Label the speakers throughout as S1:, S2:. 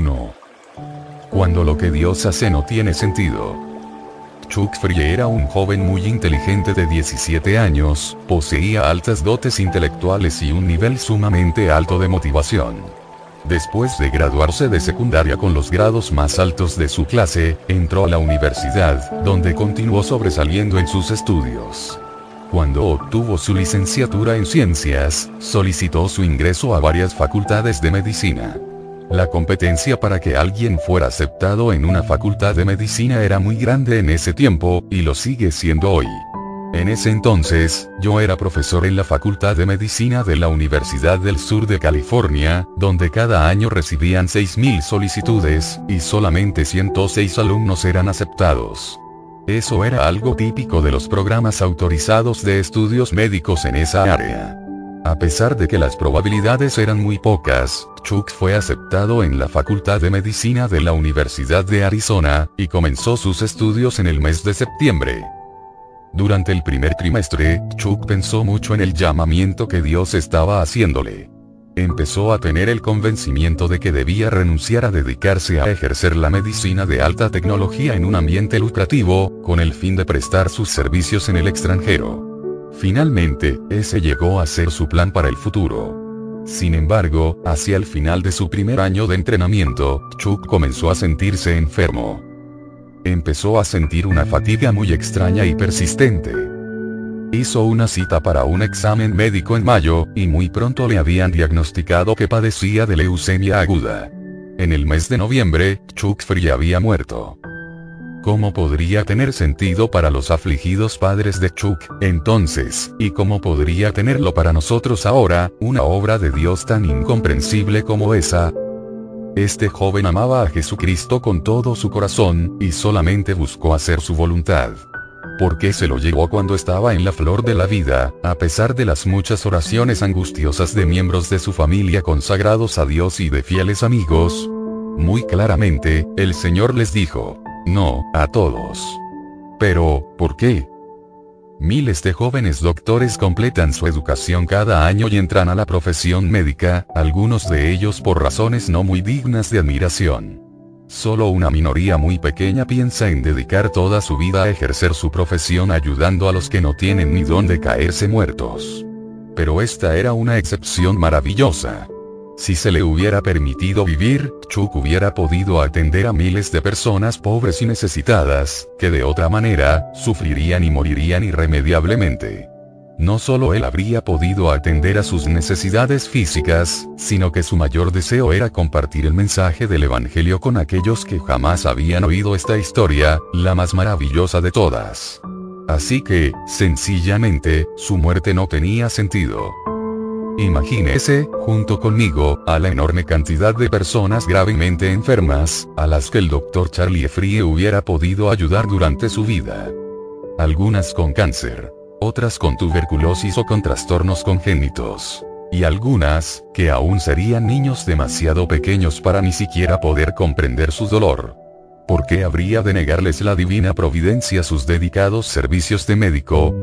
S1: 1. Cuando lo que Dios hace no tiene sentido. Chuck Free era un joven muy inteligente de 17 años, poseía altas dotes intelectuales y un nivel sumamente alto de motivación. Después de graduarse de secundaria con los grados más altos de su clase, entró a la universidad, donde continuó sobresaliendo en sus estudios. Cuando obtuvo su licenciatura en ciencias, solicitó su ingreso a varias facultades de medicina. La competencia para que alguien fuera aceptado en una facultad de medicina era muy grande en ese tiempo, y lo sigue siendo hoy. En ese entonces, yo era profesor en la Facultad de Medicina de la Universidad del Sur de California, donde cada año recibían 6.000 solicitudes, y solamente 106 alumnos eran aceptados. Eso era algo típico de los programas autorizados de estudios médicos en esa área. A pesar de que las probabilidades eran muy pocas, Chuck fue aceptado en la Facultad de Medicina de la Universidad de Arizona, y comenzó sus estudios en el mes de septiembre. Durante el primer trimestre, Chuck pensó mucho en el llamamiento que Dios estaba haciéndole. Empezó a tener el convencimiento de que debía renunciar a dedicarse a ejercer la medicina de alta tecnología en un ambiente lucrativo, con el fin de prestar sus servicios en el extranjero. Finalmente, ese llegó a ser su plan para el futuro. Sin embargo, hacia el final de su primer año de entrenamiento, Chuck comenzó a sentirse enfermo. Empezó a sentir una fatiga muy extraña y persistente. Hizo una cita para un examen médico en mayo, y muy pronto le habían diagnosticado que padecía de leucemia aguda. En el mes de noviembre, Chuck Free había muerto. ¿Cómo podría tener sentido para los afligidos padres de Chuck, entonces, y cómo podría tenerlo para nosotros ahora, una obra de Dios tan incomprensible como esa? Este joven amaba a Jesucristo con todo su corazón, y solamente buscó hacer su voluntad. ¿Por qué se lo llevó cuando estaba en la flor de la vida, a pesar de las muchas oraciones angustiosas de miembros de su familia consagrados a Dios y de fieles amigos? Muy claramente, el Señor les dijo, no, a todos. Pero, ¿por qué? Miles de jóvenes doctores completan su educación cada año y entran a la profesión médica, algunos de ellos por razones no muy dignas de admiración. Solo una minoría muy pequeña piensa en dedicar toda su vida a ejercer su profesión ayudando a los que no tienen ni dónde caerse muertos. Pero esta era una excepción maravillosa. Si se le hubiera permitido vivir, Chuck hubiera podido atender a miles de personas pobres y necesitadas, que de otra manera, sufrirían y morirían irremediablemente. No solo él habría podido atender a sus necesidades físicas, sino que su mayor deseo era compartir el mensaje del Evangelio con aquellos que jamás habían oído esta historia, la más maravillosa de todas. Así que, sencillamente, su muerte no tenía sentido. Imagínese, junto conmigo, a la enorme cantidad de personas gravemente enfermas, a las que el Dr. Charlie Free hubiera podido ayudar durante su vida. Algunas con cáncer, otras con tuberculosis o con trastornos congénitos. Y algunas, que aún serían niños demasiado pequeños para ni siquiera poder comprender su dolor. ¿Por qué habría de negarles la divina providencia sus dedicados servicios de médico,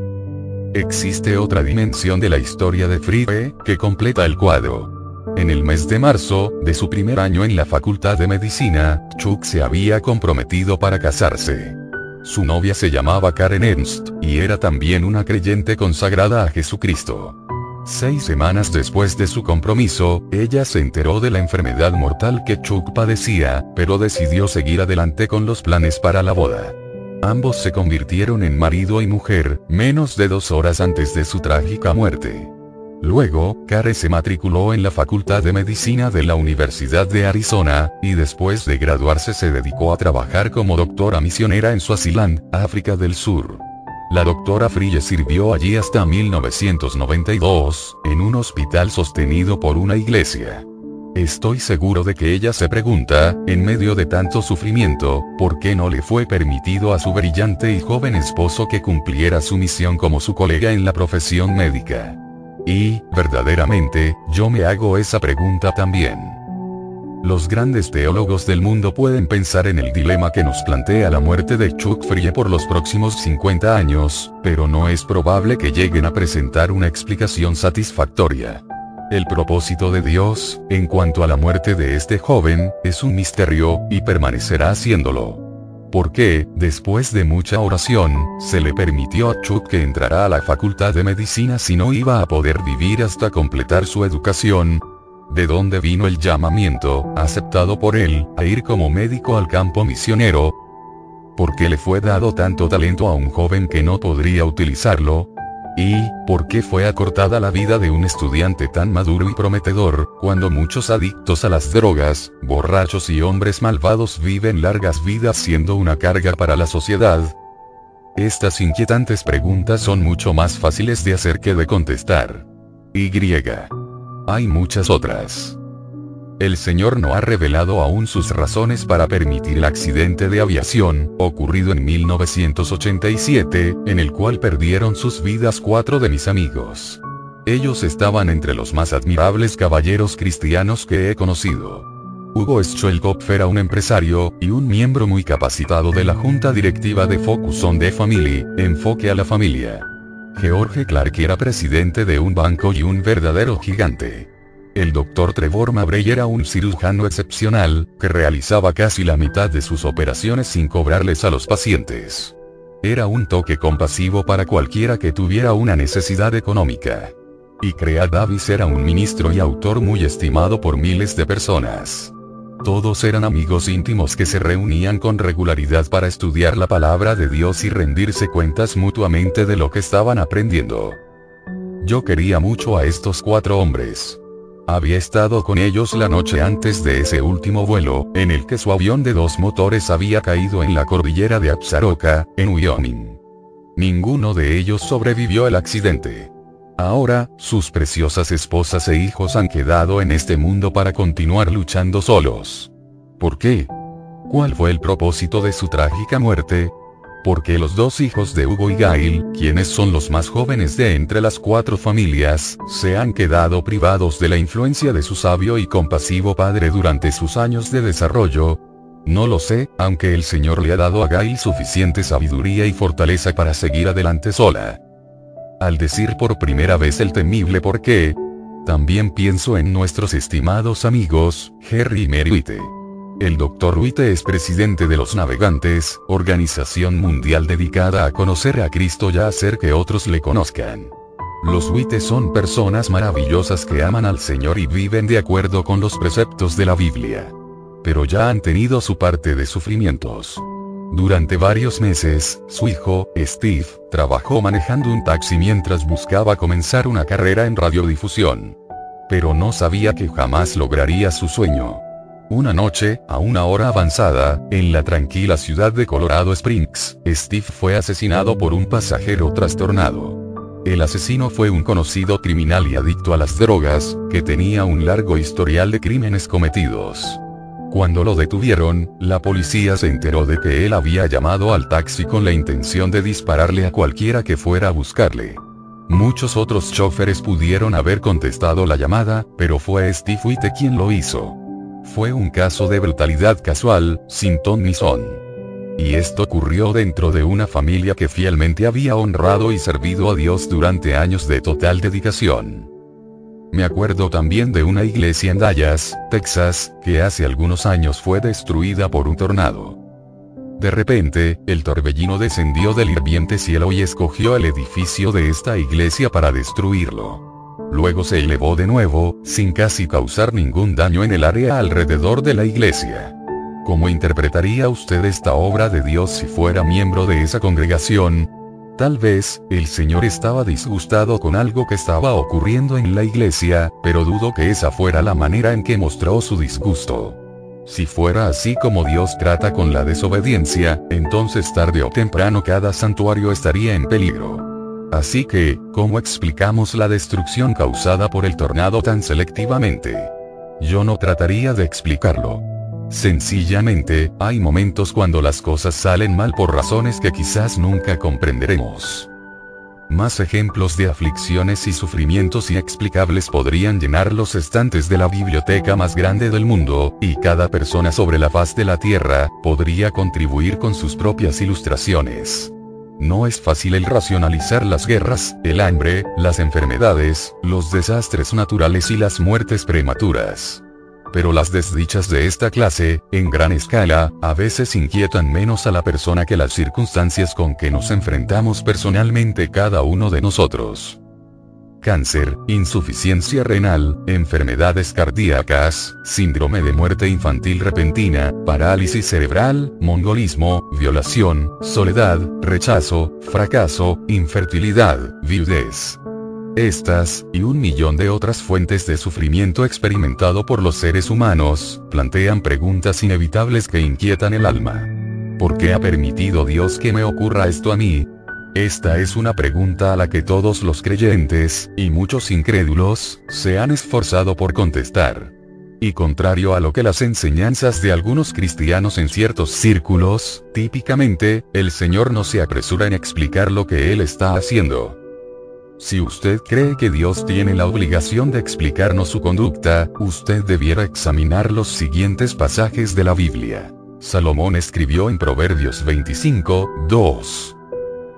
S1: Existe otra dimensión de la historia de Free que completa el cuadro. En el mes de marzo, de su primer año en la Facultad de Medicina, Chuck se había comprometido para casarse. Su novia se llamaba Karen Ernst, y era también una creyente consagrada a Jesucristo. Seis semanas después de su compromiso, ella se enteró de la enfermedad mortal que Chuck padecía, pero decidió seguir adelante con los planes para la boda. Ambos se convirtieron en marido y mujer, menos de dos horas antes de su trágica muerte. Luego, Care se matriculó en la Facultad de Medicina de la Universidad de Arizona, y después de graduarse se dedicó a trabajar como doctora misionera en Swaziland, África del Sur. La doctora Frille sirvió allí hasta 1992, en un hospital sostenido por una iglesia. Estoy seguro de que ella se pregunta, en medio de tanto sufrimiento, por qué no le fue permitido a su brillante y joven esposo que cumpliera su misión como su colega en la profesión médica. Y, verdaderamente, yo me hago esa pregunta también. Los grandes teólogos del mundo pueden pensar en el dilema que nos plantea la muerte de Chuck Frie por los próximos 50 años, pero no es probable que lleguen a presentar una explicación satisfactoria. El propósito de Dios, en cuanto a la muerte de este joven, es un misterio, y permanecerá siéndolo. ¿Por qué, después de mucha oración, se le permitió a Chuck que entrara a la facultad de medicina si no iba a poder vivir hasta completar su educación? ¿De dónde vino el llamamiento, aceptado por él, a ir como médico al campo misionero? ¿Por qué le fue dado tanto talento a un joven que no podría utilizarlo? ¿Y por qué fue acortada la vida de un estudiante tan maduro y prometedor, cuando muchos adictos a las drogas, borrachos y hombres malvados viven largas vidas siendo una carga para la sociedad? Estas inquietantes preguntas son mucho más fáciles de hacer que de contestar. Y. Hay muchas otras. El Señor no ha revelado aún sus razones para permitir el accidente de aviación, ocurrido en 1987, en el cual perdieron sus vidas cuatro de mis amigos. Ellos estaban entre los más admirables caballeros cristianos que he conocido. Hugo Schwelkopf era un empresario, y un miembro muy capacitado de la junta directiva de Focus on the Family, enfoque a la familia. George Clark era presidente de un banco y un verdadero gigante. El doctor Trevor Mabrey era un cirujano excepcional, que realizaba casi la mitad de sus operaciones sin cobrarles a los pacientes. Era un toque compasivo para cualquiera que tuviera una necesidad económica. Y Crea Davis era un ministro y autor muy estimado por miles de personas. Todos eran amigos íntimos que se reunían con regularidad para estudiar la palabra de Dios y rendirse cuentas mutuamente de lo que estaban aprendiendo. Yo quería mucho a estos cuatro hombres. Había estado con ellos la noche antes de ese último vuelo, en el que su avión de dos motores había caído en la cordillera de Absaroka, en Wyoming. Ninguno de ellos sobrevivió al accidente. Ahora, sus preciosas esposas e hijos han quedado en este mundo para continuar luchando solos. ¿Por qué? ¿Cuál fue el propósito de su trágica muerte? Porque los dos hijos de Hugo y Gail, quienes son los más jóvenes de entre las cuatro familias, se han quedado privados de la influencia de su sabio y compasivo padre durante sus años de desarrollo. No lo sé, aunque el Señor le ha dado a Gail suficiente sabiduría y fortaleza para seguir adelante sola. Al decir por primera vez el temible por qué, también pienso en nuestros estimados amigos, Harry y Mary el Dr. Witte es presidente de los Navegantes, organización mundial dedicada a conocer a Cristo y a hacer que otros le conozcan. Los Witte son personas maravillosas que aman al Señor y viven de acuerdo con los preceptos de la Biblia. Pero ya han tenido su parte de sufrimientos. Durante varios meses, su hijo, Steve, trabajó manejando un taxi mientras buscaba comenzar una carrera en radiodifusión. Pero no sabía que jamás lograría su sueño. Una noche, a una hora avanzada, en la tranquila ciudad de Colorado Springs, Steve fue asesinado por un pasajero trastornado. El asesino fue un conocido criminal y adicto a las drogas, que tenía un largo historial de crímenes cometidos. Cuando lo detuvieron, la policía se enteró de que él había llamado al taxi con la intención de dispararle a cualquiera que fuera a buscarle. Muchos otros choferes pudieron haber contestado la llamada, pero fue Steve Witte quien lo hizo. Fue un caso de brutalidad casual, sin ton ni son. Y esto ocurrió dentro de una familia que fielmente había honrado y servido a Dios durante años de total dedicación. Me acuerdo también de una iglesia en Dallas, Texas, que hace algunos años fue destruida por un tornado. De repente, el torbellino descendió del hirviente cielo y escogió el edificio de esta iglesia para destruirlo. Luego se elevó de nuevo, sin casi causar ningún daño en el área alrededor de la iglesia. ¿Cómo interpretaría usted esta obra de Dios si fuera miembro de esa congregación? Tal vez, el Señor estaba disgustado con algo que estaba ocurriendo en la iglesia, pero dudo que esa fuera la manera en que mostró su disgusto. Si fuera así como Dios trata con la desobediencia, entonces tarde o temprano cada santuario estaría en peligro. Así que, ¿cómo explicamos la destrucción causada por el tornado tan selectivamente? Yo no trataría de explicarlo. Sencillamente, hay momentos cuando las cosas salen mal por razones que quizás nunca comprenderemos. Más ejemplos de aflicciones y sufrimientos inexplicables podrían llenar los estantes de la biblioteca más grande del mundo, y cada persona sobre la faz de la Tierra, podría contribuir con sus propias ilustraciones. No es fácil el racionalizar las guerras, el hambre, las enfermedades, los desastres naturales y las muertes prematuras. Pero las desdichas de esta clase, en gran escala, a veces inquietan menos a la persona que las circunstancias con que nos enfrentamos personalmente cada uno de nosotros cáncer, insuficiencia renal, enfermedades cardíacas, síndrome de muerte infantil repentina, parálisis cerebral, mongolismo, violación, soledad, rechazo, fracaso, infertilidad, viudez. Estas, y un millón de otras fuentes de sufrimiento experimentado por los seres humanos, plantean preguntas inevitables que inquietan el alma. ¿Por qué ha permitido Dios que me ocurra esto a mí? Esta es una pregunta a la que todos los creyentes, y muchos incrédulos, se han esforzado por contestar. Y contrario a lo que las enseñanzas de algunos cristianos en ciertos círculos, típicamente, el Señor no se apresura en explicar lo que Él está haciendo. Si usted cree que Dios tiene la obligación de explicarnos su conducta, usted debiera examinar los siguientes pasajes de la Biblia. Salomón escribió en Proverbios 25, 2.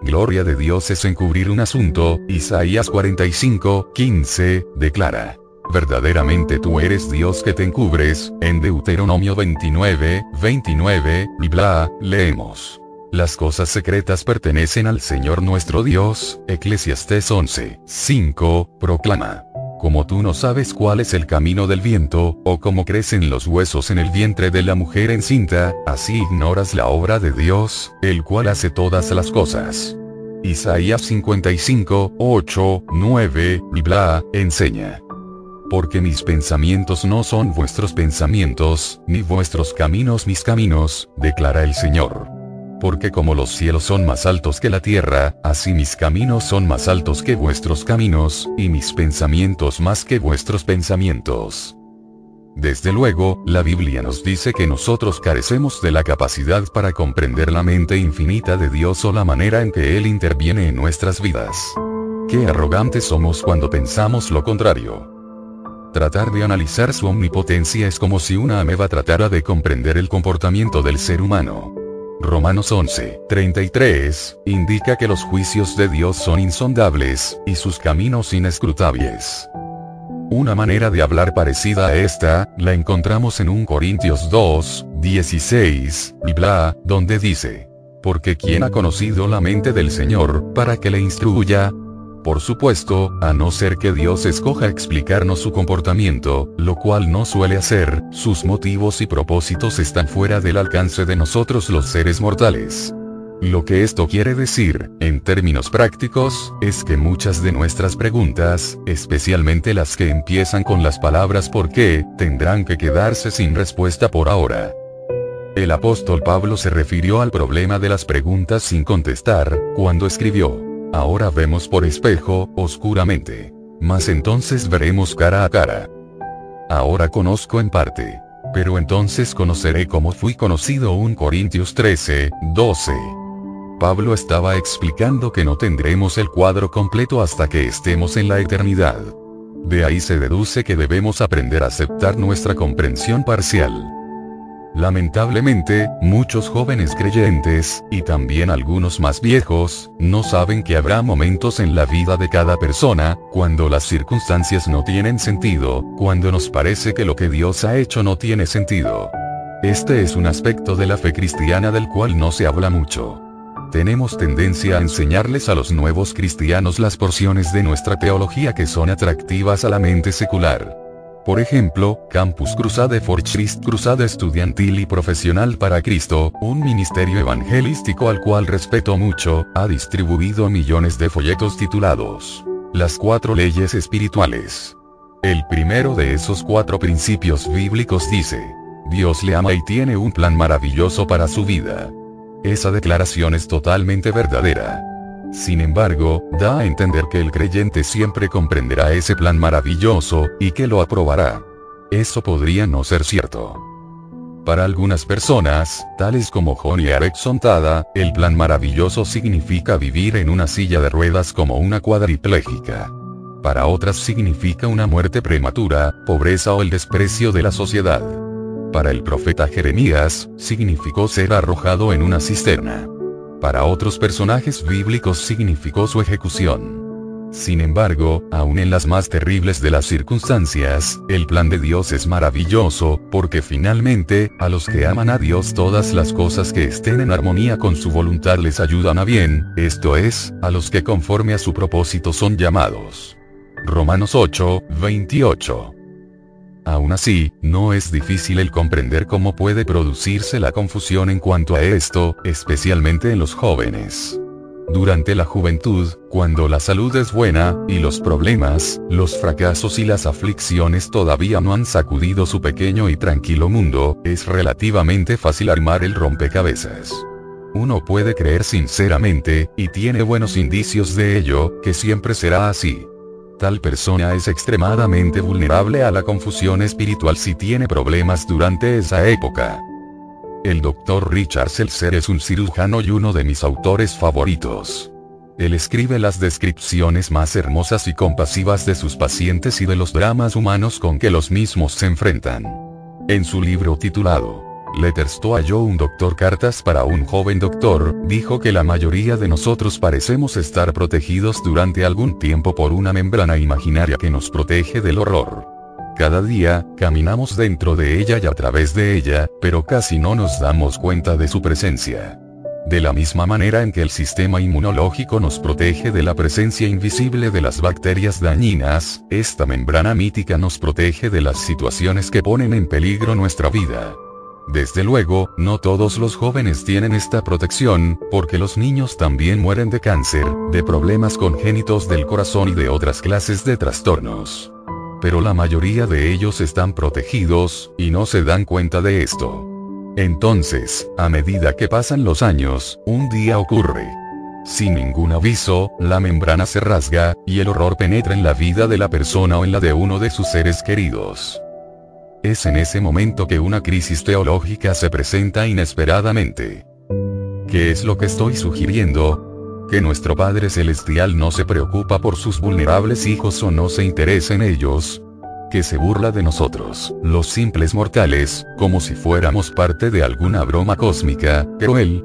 S1: Gloria de Dios es encubrir un asunto, Isaías 45, 15, declara. Verdaderamente tú eres Dios que te encubres, en Deuteronomio 29, 29, y bla, leemos. Las cosas secretas pertenecen al Señor nuestro Dios, Eclesiastés 11, 5, proclama. Como tú no sabes cuál es el camino del viento, o cómo crecen los huesos en el vientre de la mujer encinta, así ignoras la obra de Dios, el cual hace todas las cosas. Isaías 55, 8, 9, bla, enseña. Porque mis pensamientos no son vuestros pensamientos, ni vuestros caminos mis caminos, declara el Señor. Porque como los cielos son más altos que la tierra, así mis caminos son más altos que vuestros caminos, y mis pensamientos más que vuestros pensamientos. Desde luego, la Biblia nos dice que nosotros carecemos de la capacidad para comprender la mente infinita de Dios o la manera en que Él interviene en nuestras vidas. Qué arrogantes somos cuando pensamos lo contrario. Tratar de analizar su omnipotencia es como si una ameba tratara de comprender el comportamiento del ser humano. Romanos 11, 33, indica que los juicios de Dios son insondables, y sus caminos inescrutables. Una manera de hablar parecida a esta, la encontramos en 1 Corintios 2, 16, y bla, donde dice, porque quien ha conocido la mente del Señor, para que le instruya, por supuesto, a no ser que Dios escoja explicarnos su comportamiento, lo cual no suele hacer, sus motivos y propósitos están fuera del alcance de nosotros los seres mortales. Lo que esto quiere decir, en términos prácticos, es que muchas de nuestras preguntas, especialmente las que empiezan con las palabras ¿por qué?, tendrán que quedarse sin respuesta por ahora. El apóstol Pablo se refirió al problema de las preguntas sin contestar, cuando escribió, Ahora vemos por espejo, oscuramente. Mas entonces veremos cara a cara. Ahora conozco en parte. Pero entonces conoceré como fui conocido 1 Corintios 13, 12. Pablo estaba explicando que no tendremos el cuadro completo hasta que estemos en la eternidad. De ahí se deduce que debemos aprender a aceptar nuestra comprensión parcial. Lamentablemente, muchos jóvenes creyentes, y también algunos más viejos, no saben que habrá momentos en la vida de cada persona, cuando las circunstancias no tienen sentido, cuando nos parece que lo que Dios ha hecho no tiene sentido. Este es un aspecto de la fe cristiana del cual no se habla mucho tenemos tendencia a enseñarles a los nuevos cristianos las porciones de nuestra teología que son atractivas a la mente secular. Por ejemplo, Campus Crusade for Christ Cruzada Estudiantil y Profesional para Cristo, un ministerio evangelístico al cual respeto mucho, ha distribuido millones de folletos titulados Las cuatro leyes espirituales. El primero de esos cuatro principios bíblicos dice, Dios le ama y tiene un plan maravilloso para su vida. Esa declaración es totalmente verdadera. Sin embargo, da a entender que el creyente siempre comprenderá ese plan maravilloso, y que lo aprobará. Eso podría no ser cierto. Para algunas personas, tales como Johnny Erickson Tada, el plan maravilloso significa vivir en una silla de ruedas como una cuadriplégica. Para otras significa una muerte prematura, pobreza o el desprecio de la sociedad. Para el profeta Jeremías, significó ser arrojado en una cisterna. Para otros personajes bíblicos significó su ejecución. Sin embargo, aun en las más terribles de las circunstancias, el plan de Dios es maravilloso, porque finalmente, a los que aman a Dios todas las cosas que estén en armonía con su voluntad les ayudan a bien, esto es, a los que conforme a su propósito son llamados. Romanos 8, 28. Aún así, no es difícil el comprender cómo puede producirse la confusión en cuanto a esto, especialmente en los jóvenes. Durante la juventud, cuando la salud es buena, y los problemas, los fracasos y las aflicciones todavía no han sacudido su pequeño y tranquilo mundo, es relativamente fácil armar el rompecabezas. Uno puede creer sinceramente, y tiene buenos indicios de ello, que siempre será así. Tal persona es extremadamente vulnerable a la confusión espiritual si tiene problemas durante esa época. El Dr. Richard Seltzer es un cirujano y uno de mis autores favoritos. Él escribe las descripciones más hermosas y compasivas de sus pacientes y de los dramas humanos con que los mismos se enfrentan. En su libro titulado Letters to a un Doctor Cartas para un joven doctor, dijo que la mayoría de nosotros parecemos estar protegidos durante algún tiempo por una membrana imaginaria que nos protege del horror. Cada día, caminamos dentro de ella y a través de ella, pero casi no nos damos cuenta de su presencia. De la misma manera en que el sistema inmunológico nos protege de la presencia invisible de las bacterias dañinas, esta membrana mítica nos protege de las situaciones que ponen en peligro nuestra vida. Desde luego, no todos los jóvenes tienen esta protección, porque los niños también mueren de cáncer, de problemas congénitos del corazón y de otras clases de trastornos pero la mayoría de ellos están protegidos, y no se dan cuenta de esto. Entonces, a medida que pasan los años, un día ocurre. Sin ningún aviso, la membrana se rasga, y el horror penetra en la vida de la persona o en la de uno de sus seres queridos. Es en ese momento que una crisis teológica se presenta inesperadamente. ¿Qué es lo que estoy sugiriendo? que nuestro Padre Celestial no se preocupa por sus vulnerables hijos o no se interesa en ellos, que se burla de nosotros, los simples mortales, como si fuéramos parte de alguna broma cósmica, pero él,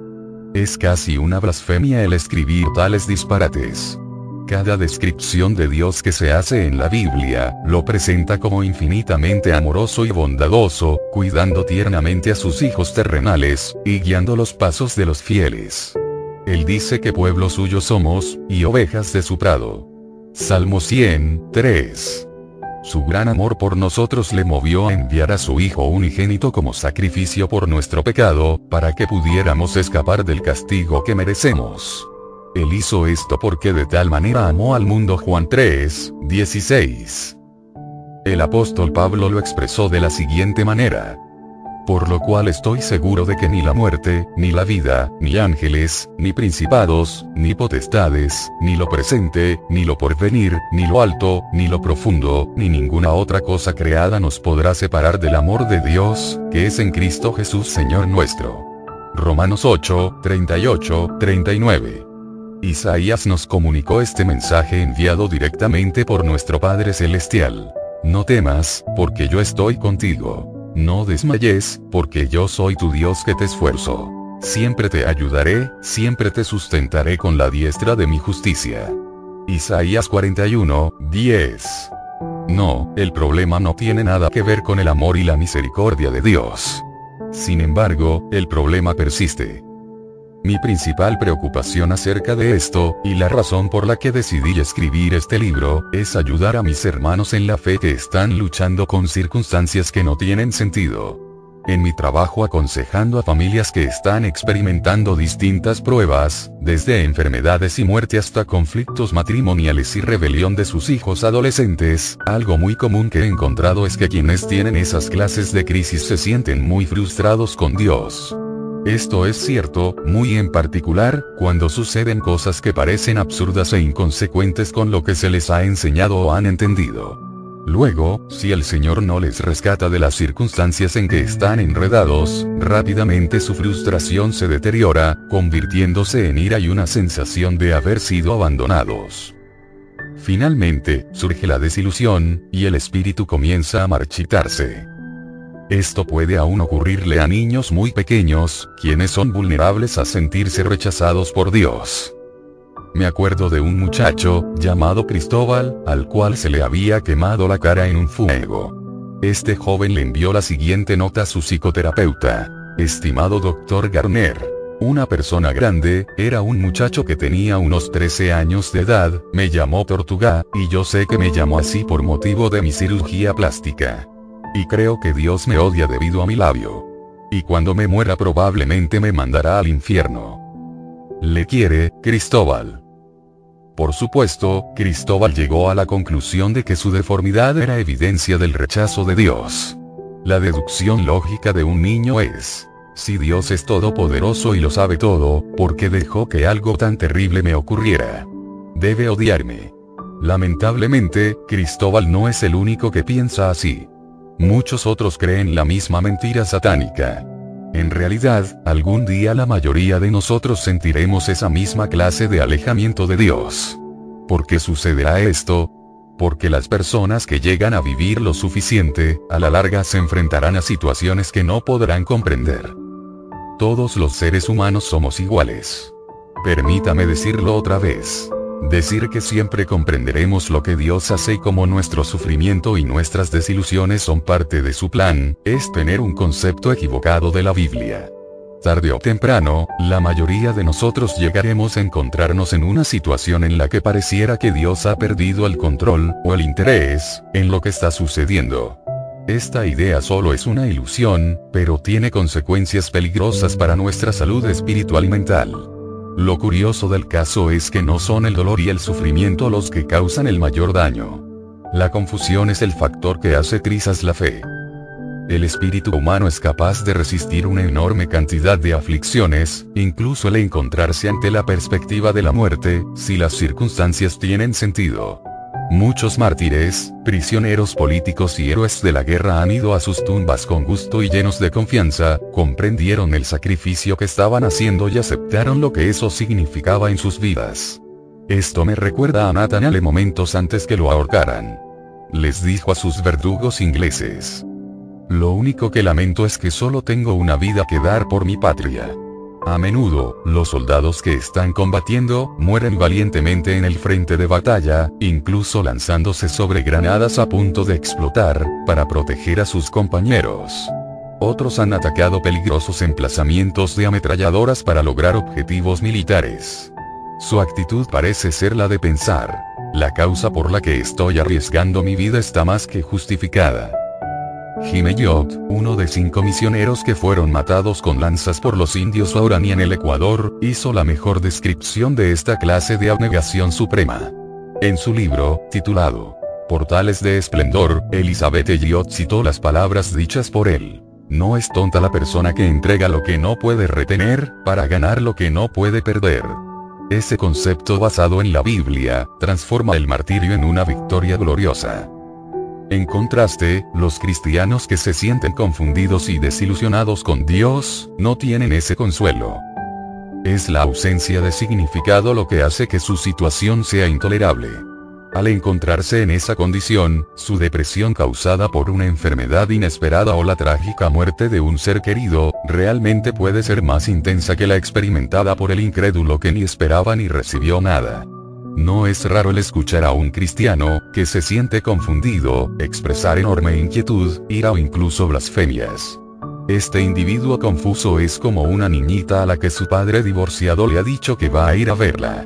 S1: es casi una blasfemia el escribir tales disparates. Cada descripción de Dios que se hace en la Biblia, lo presenta como infinitamente amoroso y bondadoso, cuidando tiernamente a sus hijos terrenales, y guiando los pasos de los fieles. Él dice que pueblo suyo somos, y ovejas de su prado. Salmo 103. Su gran amor por nosotros le movió a enviar a su Hijo unigénito como sacrificio por nuestro pecado, para que pudiéramos escapar del castigo que merecemos. Él hizo esto porque de tal manera amó al mundo Juan 3, 16. El apóstol Pablo lo expresó de la siguiente manera por lo cual estoy seguro de que ni la muerte, ni la vida, ni ángeles, ni principados, ni potestades, ni lo presente, ni lo porvenir, ni lo alto, ni lo profundo, ni ninguna otra cosa creada nos podrá separar del amor de Dios, que es en Cristo Jesús Señor nuestro. Romanos 8, 38, 39. Isaías nos comunicó este mensaje enviado directamente por nuestro Padre Celestial. No temas, porque yo estoy contigo. No desmayes, porque yo soy tu Dios que te esfuerzo. Siempre te ayudaré, siempre te sustentaré con la diestra de mi justicia. Isaías 41, 10. No, el problema no tiene nada que ver con el amor y la misericordia de Dios. Sin embargo, el problema persiste. Mi principal preocupación acerca de esto, y la razón por la que decidí escribir este libro, es ayudar a mis hermanos en la fe que están luchando con circunstancias que no tienen sentido. En mi trabajo aconsejando a familias que están experimentando distintas pruebas, desde enfermedades y muerte hasta conflictos matrimoniales y rebelión de sus hijos adolescentes, algo muy común que he encontrado es que quienes tienen esas clases de crisis se sienten muy frustrados con Dios. Esto es cierto, muy en particular, cuando suceden cosas que parecen absurdas e inconsecuentes con lo que se les ha enseñado o han entendido. Luego, si el Señor no les rescata de las circunstancias en que están enredados, rápidamente su frustración se deteriora, convirtiéndose en ira y una sensación de haber sido abandonados. Finalmente, surge la desilusión, y el espíritu comienza a marchitarse. Esto puede aún ocurrirle a niños muy pequeños, quienes son vulnerables a sentirse rechazados por Dios. Me acuerdo de un muchacho, llamado Cristóbal, al cual se le había quemado la cara en un fuego. Este joven le envió la siguiente nota a su psicoterapeuta. Estimado doctor Garner, una persona grande, era un muchacho que tenía unos 13 años de edad, me llamó Tortuga, y yo sé que me llamó así por motivo de mi cirugía plástica. Y creo que Dios me odia debido a mi labio. Y cuando me muera probablemente me mandará al infierno. Le quiere, Cristóbal. Por supuesto, Cristóbal llegó a la conclusión de que su deformidad era evidencia del rechazo de Dios. La deducción lógica de un niño es, si Dios es todopoderoso y lo sabe todo, ¿por qué dejó que algo tan terrible me ocurriera? Debe odiarme. Lamentablemente, Cristóbal no es el único que piensa así. Muchos otros creen la misma mentira satánica. En realidad, algún día la mayoría de nosotros sentiremos esa misma clase de alejamiento de Dios. ¿Por qué sucederá esto? Porque las personas que llegan a vivir lo suficiente, a la larga se enfrentarán a situaciones que no podrán comprender. Todos los seres humanos somos iguales. Permítame decirlo otra vez. Decir que siempre comprenderemos lo que Dios hace y como nuestro sufrimiento y nuestras desilusiones son parte de su plan, es tener un concepto equivocado de la Biblia. Tarde o temprano, la mayoría de nosotros llegaremos a encontrarnos en una situación en la que pareciera que Dios ha perdido el control, o el interés, en lo que está sucediendo. Esta idea solo es una ilusión, pero tiene consecuencias peligrosas para nuestra salud espiritual y mental. Lo curioso del caso es que no son el dolor y el sufrimiento los que causan el mayor daño. La confusión es el factor que hace trizas la fe. El espíritu humano es capaz de resistir una enorme cantidad de aflicciones, incluso el encontrarse ante la perspectiva de la muerte, si las circunstancias tienen sentido. Muchos mártires, prisioneros políticos y héroes de la guerra han ido a sus tumbas con gusto y llenos de confianza, comprendieron el sacrificio que estaban haciendo y aceptaron lo que eso significaba en sus vidas. Esto me recuerda a Nathaniel momentos antes que lo ahorcaran. Les dijo a sus verdugos ingleses. Lo único que lamento es que solo tengo una vida que dar por mi patria. A menudo, los soldados que están combatiendo, mueren valientemente en el frente de batalla, incluso lanzándose sobre granadas a punto de explotar, para proteger a sus compañeros. Otros han atacado peligrosos emplazamientos de ametralladoras para lograr objetivos militares. Su actitud parece ser la de pensar, la causa por la que estoy arriesgando mi vida está más que justificada. Jimeyot, uno de cinco misioneros que fueron matados con lanzas por los indios Waurani en el Ecuador, hizo la mejor descripción de esta clase de abnegación suprema. En su libro, titulado Portales de Esplendor, Elizabeth Elliot citó las palabras dichas por él. No es tonta la persona que entrega lo que no puede retener, para ganar lo que no puede perder. Ese concepto basado en la Biblia, transforma el martirio en una victoria gloriosa. En contraste, los cristianos que se sienten confundidos y desilusionados con Dios, no tienen ese consuelo. Es la ausencia de significado lo que hace que su situación sea intolerable. Al encontrarse en esa condición, su depresión causada por una enfermedad inesperada o la trágica muerte de un ser querido, realmente puede ser más intensa que la experimentada por el incrédulo que ni esperaba ni recibió nada. No es raro el escuchar a un cristiano, que se siente confundido, expresar enorme inquietud, ira o incluso blasfemias. Este individuo confuso es como una niñita a la que su padre divorciado le ha dicho que va a ir a verla.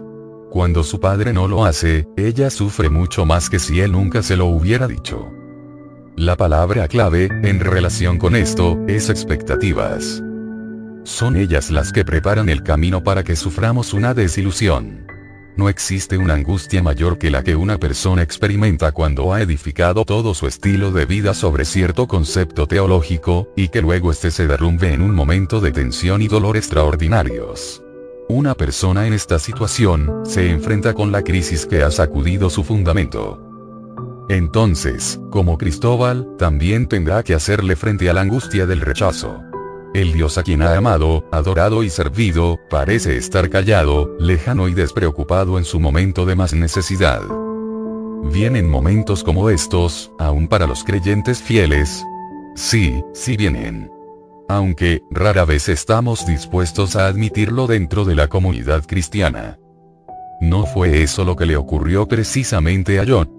S1: Cuando su padre no lo hace, ella sufre mucho más que si él nunca se lo hubiera dicho. La palabra clave, en relación con esto, es expectativas. Son ellas las que preparan el camino para que suframos una desilusión. No existe una angustia mayor que la que una persona experimenta cuando ha edificado todo su estilo de vida sobre cierto concepto teológico, y que luego este se derrumbe en un momento de tensión y dolor extraordinarios. Una persona en esta situación, se enfrenta con la crisis que ha sacudido su fundamento. Entonces, como Cristóbal, también tendrá que hacerle frente a la angustia del rechazo. El Dios a quien ha amado, adorado y servido, parece estar callado, lejano y despreocupado en su momento de más necesidad. Vienen momentos como estos, aún para los creyentes fieles. Sí, sí vienen. Aunque, rara vez estamos dispuestos a admitirlo dentro de la comunidad cristiana. No fue eso lo que le ocurrió precisamente a John.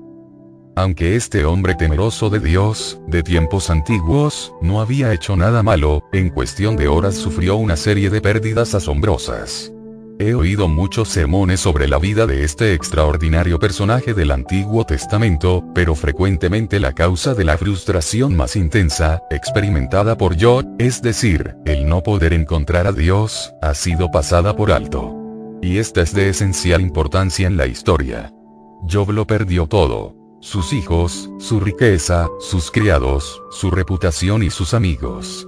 S1: Aunque este hombre temeroso de Dios, de tiempos antiguos, no había hecho nada malo, en cuestión de horas sufrió una serie de pérdidas asombrosas. He oído muchos sermones sobre la vida de este extraordinario personaje del Antiguo Testamento, pero frecuentemente la causa de la frustración más intensa, experimentada por Job, es decir, el no poder encontrar a Dios, ha sido pasada por alto. Y esta es de esencial importancia en la historia. Job lo perdió todo. Sus hijos, su riqueza, sus criados, su reputación y sus amigos.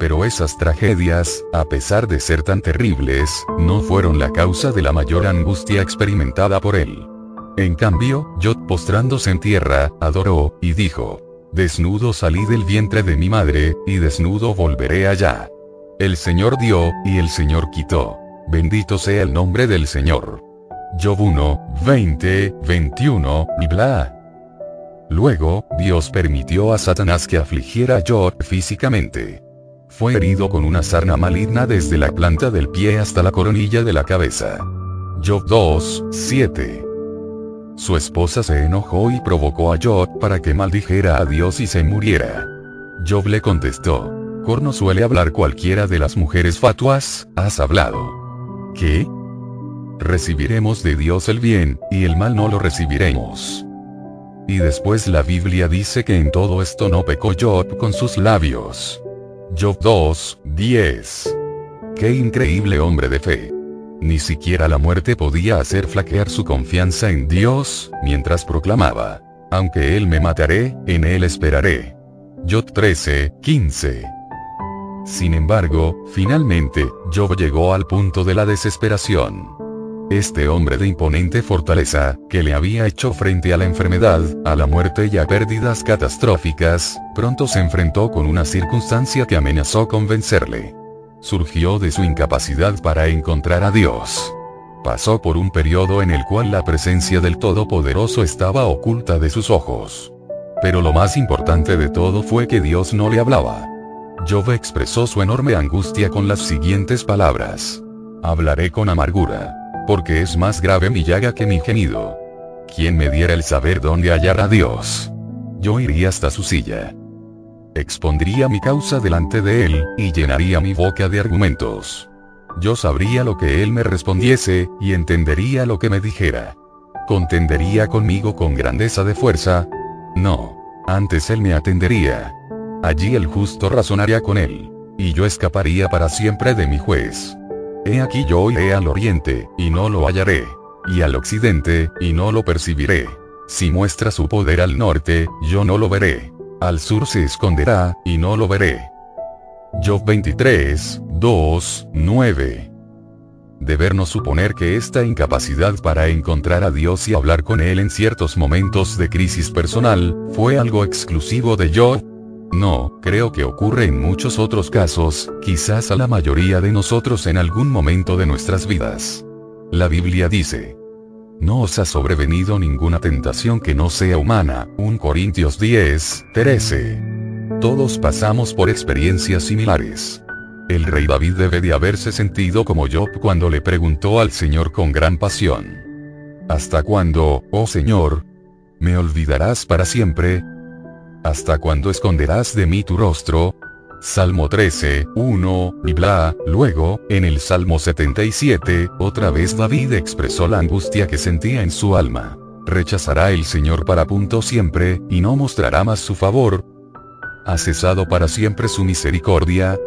S1: Pero esas tragedias, a pesar de ser tan terribles, no fueron la causa de la mayor angustia experimentada por él. En cambio, Jot postrándose en tierra, adoró, y dijo, Desnudo salí del vientre de mi madre, y desnudo volveré allá. El Señor dio, y el Señor quitó. Bendito sea el nombre del Señor. Job 1, 20, 21, y. Luego, Dios permitió a Satanás que afligiera a Job físicamente. Fue herido con una sarna maligna desde la planta del pie hasta la coronilla de la cabeza. Job 2, 7. Su esposa se enojó y provocó a Job para que maldijera a Dios y se muriera. Job le contestó, Corno suele hablar cualquiera de las mujeres fatuas, has hablado. ¿Qué? Recibiremos de Dios el bien, y el mal no lo recibiremos. Y después la Biblia dice que en todo esto no pecó Job con sus labios. Job 2, 10. Qué increíble hombre de fe. Ni siquiera la muerte podía hacer flaquear su confianza en Dios, mientras proclamaba, aunque Él me mataré, en Él esperaré. Job 13, 15. Sin embargo, finalmente, Job llegó al punto de la desesperación. Este hombre de imponente fortaleza, que le había hecho frente a la enfermedad, a la muerte y a pérdidas catastróficas, pronto se enfrentó con una circunstancia que amenazó con vencerle. Surgió de su incapacidad para encontrar a Dios. Pasó por un periodo en el cual la presencia del Todopoderoso estaba oculta de sus ojos. Pero lo más importante de todo fue que Dios no le hablaba. Job expresó su enorme angustia con las siguientes palabras. Hablaré con amargura porque es más grave mi llaga que mi gemido. ¿Quién me diera el saber dónde hallar a Dios? Yo iría hasta su silla. Expondría mi causa delante de él, y llenaría mi boca de argumentos. Yo sabría lo que él me respondiese, y entendería lo que me dijera. ¿Contendería conmigo con grandeza de fuerza? No. Antes él me atendería. Allí el justo razonaría con él. Y yo escaparía para siempre de mi juez. He aquí yo iré al oriente, y no lo hallaré. Y al occidente, y no lo percibiré. Si muestra su poder al norte, yo no lo veré. Al sur se esconderá, y no lo veré. Job 23, 2, 9. Debernos suponer que esta incapacidad para encontrar a Dios y hablar con Él en ciertos momentos de crisis personal, fue algo exclusivo de Job, no, creo que ocurre en muchos otros casos, quizás a la mayoría de nosotros en algún momento de nuestras vidas. La Biblia dice, no os ha sobrevenido ninguna tentación que no sea humana, 1 Corintios 10, 13. Todos pasamos por experiencias similares. El rey David debe de haberse sentido como Job cuando le preguntó al Señor con gran pasión. ¿Hasta cuándo, oh Señor? ¿Me olvidarás para siempre? ¿Hasta cuándo esconderás de mí tu rostro? Salmo 13, 1, y bla, luego, en el Salmo 77, otra vez David expresó la angustia que sentía en su alma. Rechazará el Señor para punto siempre, y no mostrará más su favor. ¿Ha cesado para siempre su misericordia?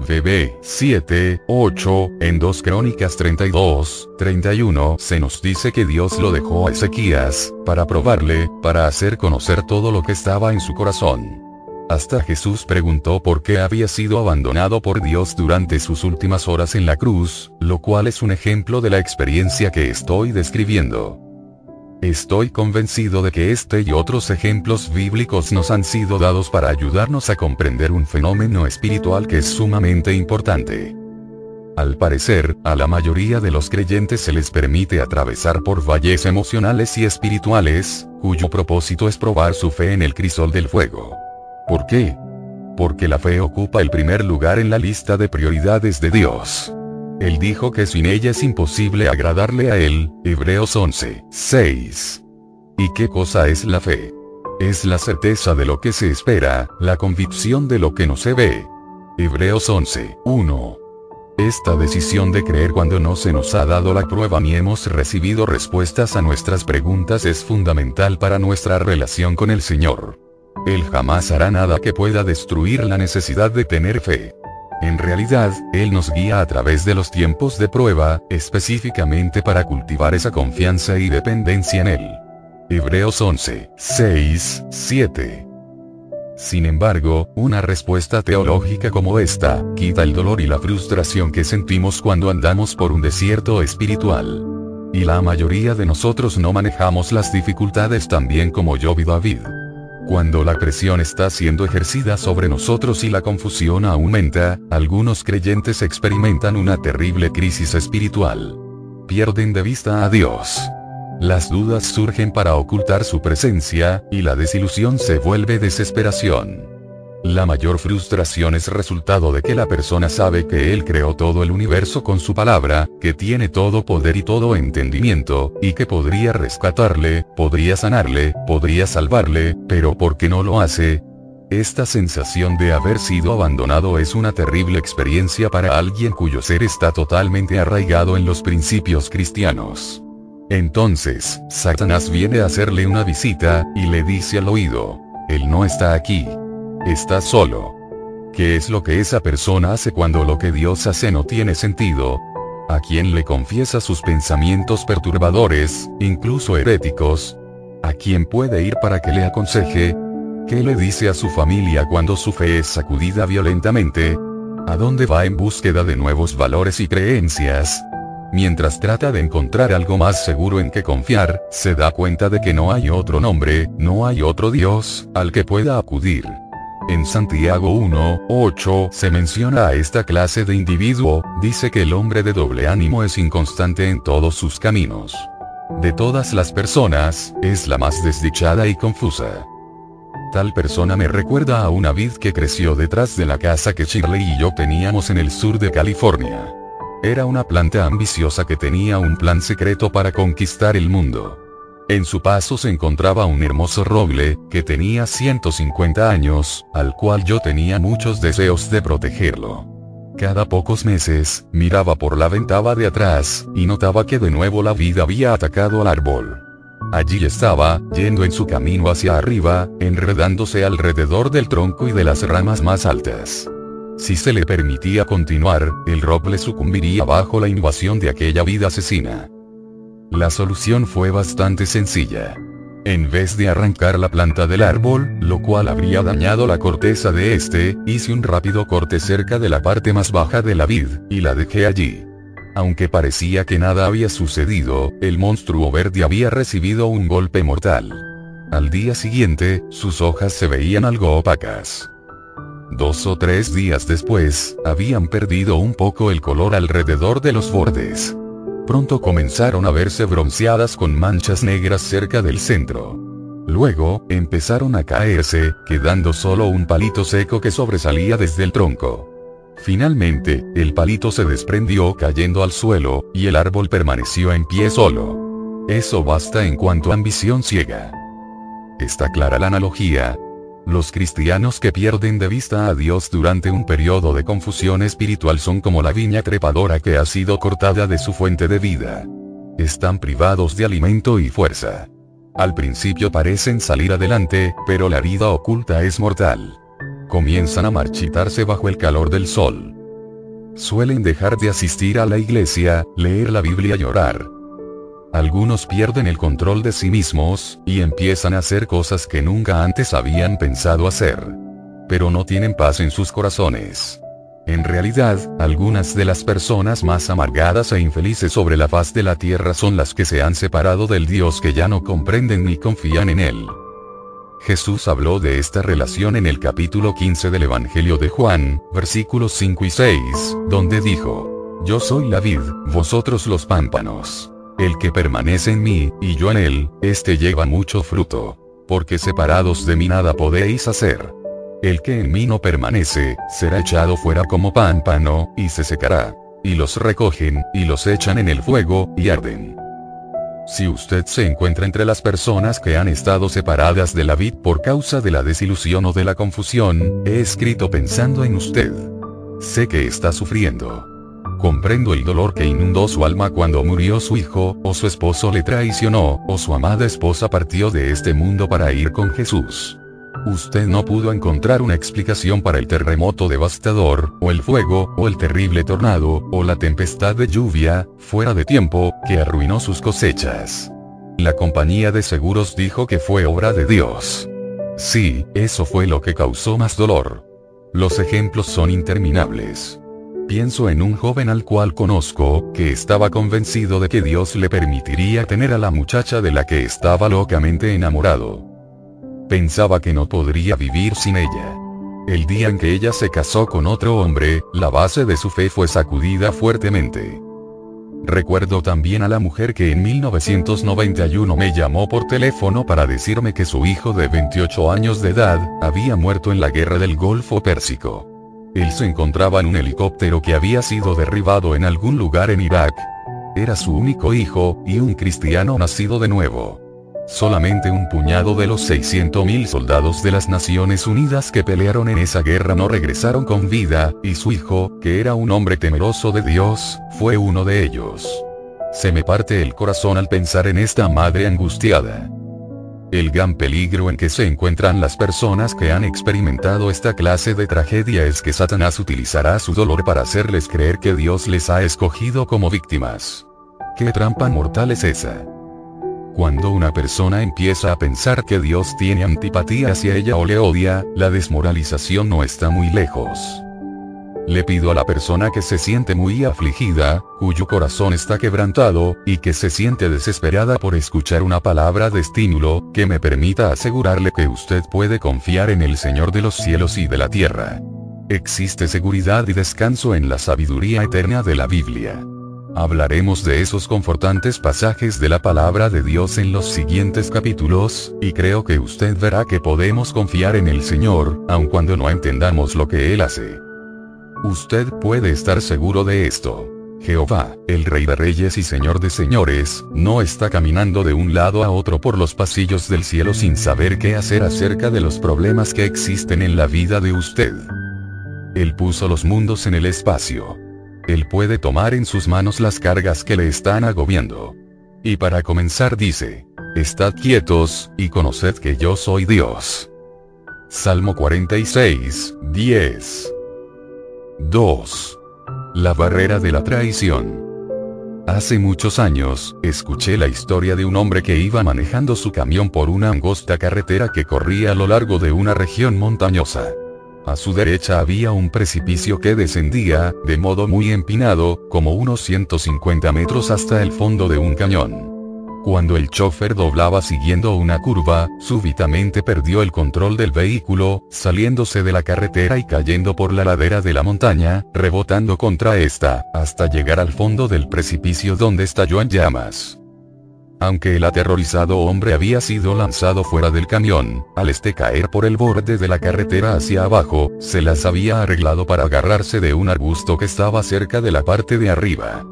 S1: VB 7, 8, en 2 Crónicas 32, 31 se nos dice que Dios lo dejó a Ezequías, para probarle, para hacer conocer todo lo que estaba en su corazón. Hasta Jesús preguntó por qué había sido abandonado por Dios durante sus últimas horas en la cruz, lo cual es un ejemplo de la experiencia que estoy describiendo. Estoy convencido de que este y otros ejemplos bíblicos nos han sido dados para ayudarnos a comprender un fenómeno espiritual que es sumamente importante. Al parecer, a la mayoría de los creyentes se les permite atravesar por valles emocionales y espirituales, cuyo propósito es probar su fe en el crisol del fuego. ¿Por qué? porque la fe ocupa el primer lugar en la lista de prioridades de Dios. Él dijo que sin ella es imposible agradarle a Él, Hebreos 11, 6. ¿Y qué cosa es la fe? Es la certeza de lo que se espera, la convicción de lo que no se ve. Hebreos 11, 1. Esta decisión de creer cuando no se nos ha dado la prueba ni hemos recibido respuestas a nuestras preguntas es fundamental para nuestra relación con el Señor. Él jamás hará nada que pueda destruir la necesidad de tener fe. En realidad, Él nos guía a través de los tiempos de prueba, específicamente para cultivar esa confianza y dependencia en Él. Hebreos 11, 6, 7. Sin embargo, una respuesta teológica como esta, quita el dolor y la frustración que sentimos cuando andamos por un desierto espiritual. Y la mayoría de nosotros no manejamos las dificultades tan bien como yo y David. Cuando la presión está siendo ejercida sobre nosotros y la confusión aumenta, algunos creyentes experimentan una terrible crisis espiritual. Pierden de vista a Dios. Las dudas surgen para ocultar su presencia, y la desilusión se vuelve desesperación. La mayor frustración es resultado de que la persona sabe que Él creó todo el universo con su palabra, que tiene todo poder y todo entendimiento, y que podría rescatarle, podría sanarle, podría salvarle, pero ¿por qué no lo hace? Esta sensación de haber sido abandonado es una terrible experiencia para alguien cuyo ser está totalmente arraigado en los principios cristianos. Entonces, Satanás viene a hacerle una visita, y le dice al oído, Él no está aquí. Está solo. ¿Qué es lo que esa persona hace cuando lo que Dios hace no tiene sentido? ¿A quién le confiesa sus pensamientos perturbadores, incluso heréticos? ¿A quién puede ir para que le aconseje? ¿Qué le dice a su familia cuando su fe es sacudida violentamente? ¿A dónde va en búsqueda de nuevos valores y creencias? Mientras trata de encontrar algo más seguro en que confiar, se da cuenta de que no hay otro nombre, no hay otro Dios, al que pueda acudir. En Santiago 1, 8 se menciona a esta clase de individuo, dice que el hombre de doble ánimo es inconstante en todos sus caminos. De todas las personas, es la más desdichada y confusa. Tal persona me recuerda a una vid que creció detrás de la casa que Shirley y yo teníamos en el sur de California. Era una planta ambiciosa que tenía un plan secreto para conquistar el mundo. En su paso se encontraba un hermoso roble, que tenía 150 años, al cual yo tenía muchos deseos de protegerlo. Cada pocos meses, miraba por la ventana de atrás, y notaba que de nuevo la vida había atacado al árbol. Allí estaba, yendo en su camino hacia arriba, enredándose alrededor del tronco y de las ramas más altas. Si se le permitía continuar, el roble sucumbiría bajo la invasión de aquella vida asesina. La solución fue bastante sencilla. En vez de arrancar la planta del árbol, lo cual habría dañado la corteza de este, hice un rápido corte cerca de la parte más baja de la vid, y la dejé allí. Aunque parecía que nada había sucedido, el monstruo verde había recibido un golpe mortal. Al día siguiente, sus hojas se veían algo opacas. Dos o tres días después, habían perdido un poco el color alrededor de los bordes. Pronto comenzaron a verse bronceadas con manchas negras cerca del centro. Luego, empezaron a caerse, quedando solo un palito seco que sobresalía desde el tronco. Finalmente, el palito se desprendió cayendo al suelo, y el árbol permaneció en pie solo. Eso basta en cuanto ambición ciega. Está clara la analogía, los cristianos que pierden de vista a Dios durante un periodo de confusión espiritual son como la viña trepadora que ha sido cortada de su fuente de vida. Están privados de alimento y fuerza. Al principio parecen salir adelante, pero la vida oculta es mortal. Comienzan a marchitarse bajo el calor del sol. Suelen dejar de asistir a la iglesia, leer la Biblia y orar. Algunos pierden el control de sí mismos, y empiezan a hacer cosas que nunca antes habían pensado hacer. Pero no tienen paz en sus corazones. En realidad, algunas de las personas más amargadas e infelices sobre la faz de la tierra son las que se han separado del Dios que ya no comprenden ni confían en Él. Jesús habló de esta relación en el capítulo 15 del Evangelio de Juan, versículos 5 y 6, donde dijo, Yo soy la vid, vosotros los pámpanos. El que permanece en mí, y yo en él, éste lleva mucho fruto. Porque separados de mí nada podéis hacer. El que en mí no permanece, será echado fuera como pámpano, y se secará. Y los recogen, y los echan en el fuego, y arden. Si usted se encuentra entre las personas que han estado separadas de la vid por causa de la desilusión o de la confusión, he escrito pensando en usted. Sé que está sufriendo. Comprendo el dolor que inundó su alma cuando murió su hijo, o su esposo le traicionó, o su amada esposa partió de este mundo para ir con Jesús. Usted no pudo encontrar una explicación para el terremoto devastador, o el fuego, o el terrible tornado, o la tempestad de lluvia, fuera de tiempo, que arruinó sus cosechas. La compañía de seguros dijo que fue obra de Dios. Sí, eso fue lo que causó más dolor. Los ejemplos son interminables. Pienso en un joven al cual conozco, que estaba convencido de que Dios le permitiría tener a la muchacha de la que estaba locamente enamorado. Pensaba que no podría vivir sin ella. El día en que ella se casó con otro hombre, la base de su fe fue sacudida fuertemente. Recuerdo también a la mujer que en 1991 me llamó por teléfono para decirme que su hijo de 28 años de edad, había muerto en la guerra del Golfo Pérsico. Él se encontraba en un helicóptero que había sido derribado en algún lugar en Irak. Era su único hijo, y un cristiano nacido de nuevo. Solamente un puñado de los 600.000 soldados de las Naciones Unidas que pelearon en esa guerra no regresaron con vida, y su hijo, que era un hombre temeroso de Dios, fue uno de ellos. Se me parte el corazón al pensar en esta madre angustiada. El gran peligro en que se encuentran las personas que han experimentado esta clase de tragedia es que Satanás utilizará su dolor para hacerles creer que Dios les ha escogido como víctimas. ¿Qué trampa mortal es esa? Cuando una persona empieza a pensar que Dios tiene antipatía hacia ella o le odia, la desmoralización no está muy lejos. Le pido a la persona que se siente muy afligida, cuyo corazón está quebrantado, y que se siente desesperada por escuchar una palabra de estímulo, que me permita asegurarle que usted puede confiar en el Señor de los cielos y de la tierra. Existe seguridad y descanso en la sabiduría eterna de la Biblia. Hablaremos de esos confortantes pasajes de la palabra de Dios en los siguientes capítulos, y creo que usted verá que podemos confiar en el Señor, aun cuando no entendamos lo que Él hace. Usted puede estar seguro de esto. Jehová, el Rey de Reyes y Señor de Señores, no está caminando de un lado a otro por los pasillos del cielo sin saber qué hacer acerca de los problemas que existen en la vida de usted. Él puso los mundos en el espacio. Él puede tomar en sus manos las cargas que le están agobiando. Y para comenzar dice, Estad quietos, y conoced que yo soy Dios. Salmo 46, 10. 2. La barrera de la traición. Hace muchos años, escuché la historia de un hombre que iba manejando su camión por una angosta carretera que corría a lo largo de una región montañosa. A su derecha había un precipicio que descendía, de modo muy empinado, como unos 150 metros hasta el fondo de un cañón. Cuando el chofer doblaba siguiendo una curva, súbitamente perdió el control del vehículo, saliéndose de la carretera y cayendo por la ladera de la montaña, rebotando contra esta, hasta llegar al fondo del precipicio donde estalló en llamas. Aunque el aterrorizado hombre había sido lanzado fuera del camión, al este caer por el borde de la carretera hacia abajo, se las había arreglado para agarrarse de un arbusto que estaba cerca de la parte de arriba.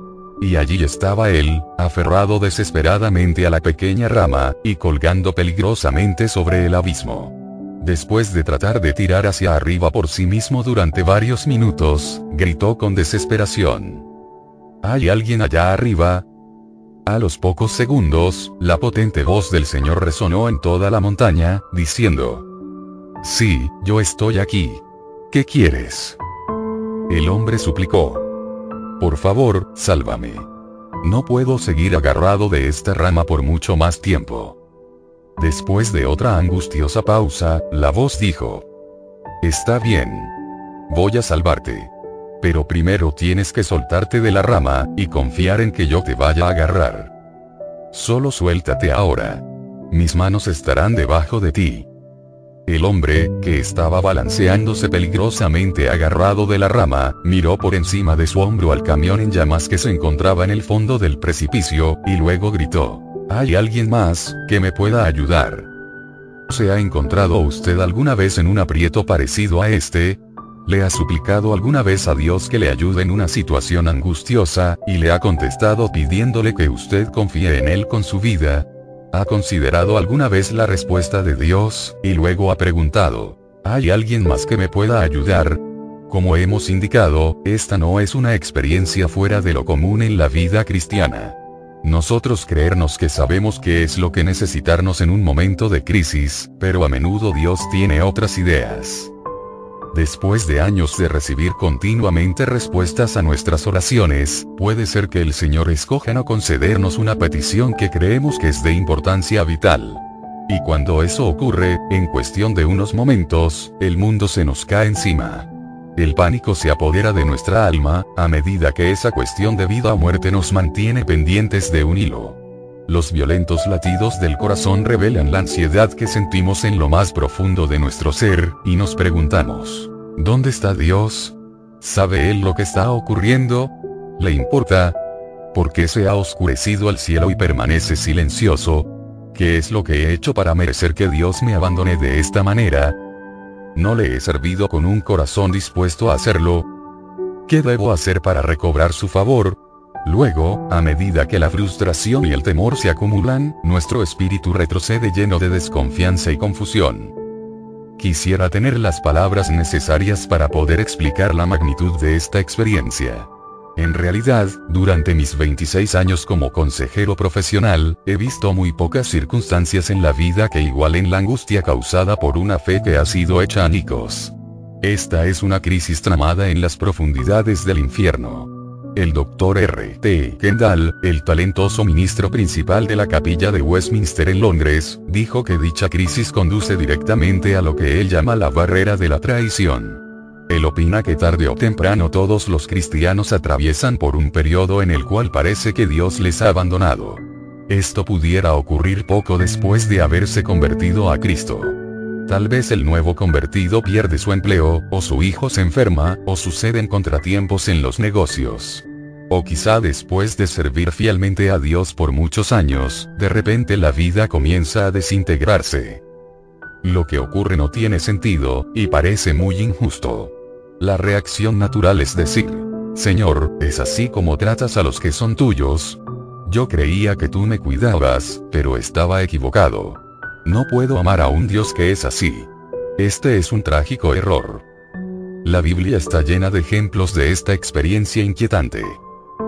S1: Y allí estaba él, aferrado desesperadamente a la pequeña rama, y colgando peligrosamente sobre el abismo. Después de tratar de tirar hacia arriba por sí mismo durante varios minutos, gritó con desesperación. ¿Hay alguien allá arriba? A los pocos segundos, la potente voz del Señor resonó en toda la montaña, diciendo, Sí, yo estoy aquí. ¿Qué quieres? El hombre suplicó. Por favor, sálvame. No puedo seguir agarrado de esta rama por mucho más tiempo. Después de otra angustiosa pausa, la voz dijo. Está bien. Voy a salvarte. Pero primero tienes que soltarte de la rama, y confiar en que yo te vaya a agarrar. Solo suéltate ahora. Mis manos estarán debajo de ti. El hombre, que estaba balanceándose peligrosamente agarrado de la rama, miró por encima de su hombro al camión en llamas que se encontraba en el fondo del precipicio, y luego gritó, ¿Hay alguien más, que me pueda ayudar? ¿Se ha encontrado usted alguna vez en un aprieto parecido a este? ¿Le ha suplicado alguna vez a Dios que le ayude en una situación angustiosa, y le ha contestado pidiéndole que usted confíe en Él con su vida? ¿Ha considerado alguna vez la respuesta de Dios, y luego ha preguntado, ¿hay alguien más que me pueda ayudar? Como hemos indicado, esta no es una experiencia fuera de lo común en la vida cristiana. Nosotros creernos que sabemos qué es lo que necesitarnos en un momento de crisis, pero a menudo Dios tiene otras ideas. Después de años de recibir continuamente respuestas a nuestras oraciones, puede ser que el Señor escoja no concedernos una petición que creemos que es de importancia vital. Y cuando eso ocurre, en cuestión de unos momentos, el mundo se nos cae encima. El pánico se apodera de nuestra alma, a medida que esa cuestión de vida o muerte nos mantiene pendientes de un hilo. Los violentos latidos del corazón revelan la ansiedad que sentimos en lo más profundo de nuestro ser, y nos preguntamos, ¿dónde está Dios? ¿Sabe Él lo que está ocurriendo? ¿Le importa? ¿Por qué se ha oscurecido el cielo y permanece silencioso? ¿Qué es lo que he hecho para merecer que Dios me abandone de esta manera? ¿No le he servido con un corazón dispuesto a hacerlo? ¿Qué debo hacer para recobrar su favor? Luego, a medida que la frustración y el temor se acumulan, nuestro espíritu retrocede lleno de desconfianza y confusión. Quisiera tener las palabras necesarias para poder explicar la magnitud de esta experiencia. En realidad, durante mis 26 años como consejero profesional, he visto muy pocas circunstancias en la vida que igualen la angustia causada por una fe que ha sido hecha anicos. Esta es una crisis tramada en las profundidades del infierno. El Dr. R. T. Kendall, el talentoso ministro principal de la capilla de Westminster en Londres, dijo que dicha crisis conduce directamente a lo que él llama la barrera de la traición. Él opina que tarde o temprano todos los cristianos atraviesan por un periodo en el cual parece que Dios les ha abandonado. Esto pudiera ocurrir poco después de haberse convertido a Cristo. Tal vez el nuevo convertido pierde su empleo, o su hijo se enferma, o suceden contratiempos en los negocios. O quizá después de servir fielmente a Dios por muchos años, de repente la vida comienza a desintegrarse. Lo que ocurre no tiene sentido, y parece muy injusto. La reacción natural es decir, Señor, ¿es así como tratas a los que son tuyos? Yo creía que tú me cuidabas, pero estaba equivocado. No puedo amar a un Dios que es así. Este es un trágico error. La Biblia está llena de ejemplos de esta experiencia inquietante.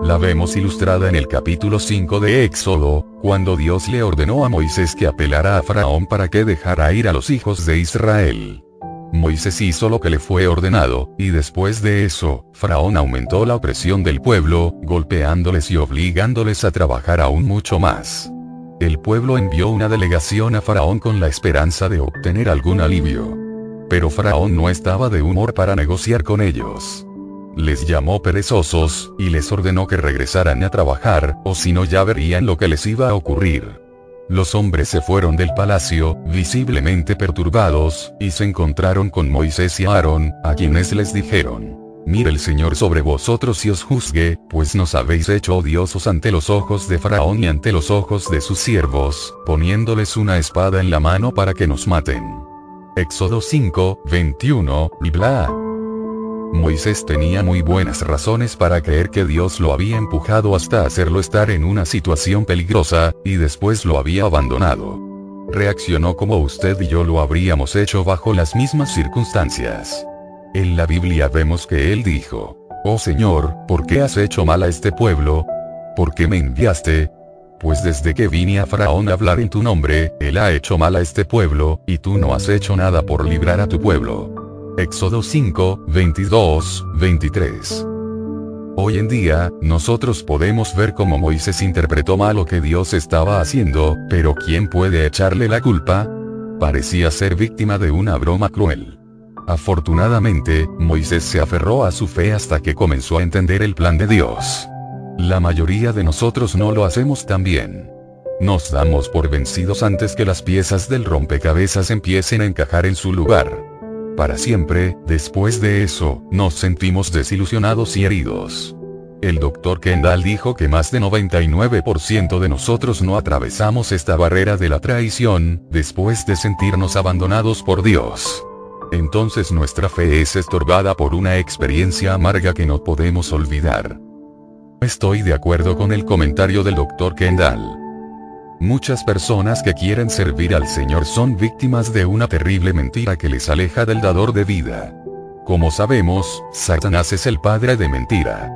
S1: La vemos ilustrada en el capítulo 5 de Éxodo, cuando Dios le ordenó a Moisés que apelara a Faraón para que dejara ir a los hijos de Israel. Moisés hizo lo que le fue ordenado, y después de eso, Faraón aumentó la opresión del pueblo, golpeándoles y obligándoles a trabajar aún mucho más. El pueblo envió una delegación a Faraón con la esperanza de obtener algún alivio. Pero Faraón no estaba de humor para negociar con ellos les llamó perezosos, y les ordenó que regresaran a trabajar, o si no ya verían lo que les iba a ocurrir. Los hombres se fueron del palacio, visiblemente perturbados, y se encontraron con Moisés y Aarón, a quienes les dijeron, Mire el Señor sobre vosotros y os juzgue, pues nos habéis hecho odiosos ante los ojos de Faraón y ante los ojos de sus siervos, poniéndoles una espada en la mano para que nos maten. Éxodo 5, 21, y bla. Moisés tenía muy buenas razones para creer que Dios lo había empujado hasta hacerlo estar en una situación peligrosa, y después lo había abandonado. Reaccionó como usted y yo lo habríamos hecho bajo las mismas circunstancias. En la Biblia vemos que él dijo, Oh Señor, ¿por qué has hecho mal a este pueblo? ¿Por qué me enviaste? Pues desde que vine a Faraón a hablar en tu nombre, él ha hecho mal a este pueblo, y tú no has hecho nada por librar a tu pueblo. Éxodo 5, 22, 23. Hoy en día, nosotros podemos ver cómo Moisés interpretó mal lo que Dios estaba haciendo, pero ¿quién puede echarle la culpa? Parecía ser víctima de una broma cruel. Afortunadamente, Moisés se aferró a su fe hasta que comenzó a entender el plan de Dios. La mayoría de nosotros no lo hacemos tan bien. Nos damos por vencidos antes que las piezas del rompecabezas empiecen a encajar en su lugar para siempre, después de eso, nos sentimos desilusionados y heridos. El doctor Kendall dijo que más de 99% de nosotros no atravesamos esta barrera de la traición, después de sentirnos abandonados por Dios. Entonces nuestra fe es estorbada por una experiencia amarga que no podemos olvidar. Estoy de acuerdo con el comentario del doctor Kendall. Muchas personas que quieren servir al Señor son víctimas de una terrible mentira que les aleja del dador de vida. Como sabemos, Satanás es el padre de mentira.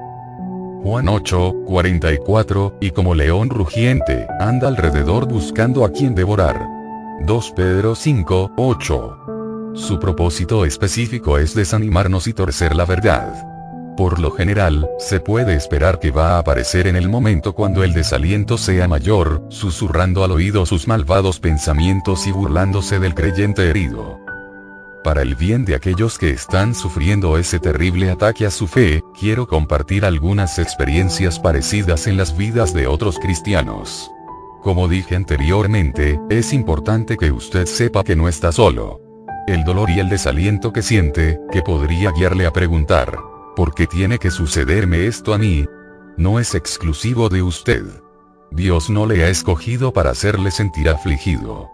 S1: Juan 8, 44, y como león rugiente, anda alrededor buscando a quien devorar. 2 Pedro 5, 8. Su propósito específico es desanimarnos y torcer la verdad. Por lo general, se puede esperar que va a aparecer en el momento cuando el desaliento sea mayor, susurrando al oído sus malvados pensamientos y burlándose del creyente herido. Para el bien de aquellos que están sufriendo ese terrible ataque a su fe, quiero compartir algunas experiencias parecidas en las vidas de otros cristianos. Como dije anteriormente, es importante que usted sepa que no está solo. El dolor y el desaliento que siente, que podría guiarle a preguntar, ¿Por qué tiene que sucederme esto a mí? No es exclusivo de usted. Dios no le ha escogido para hacerle sentir afligido.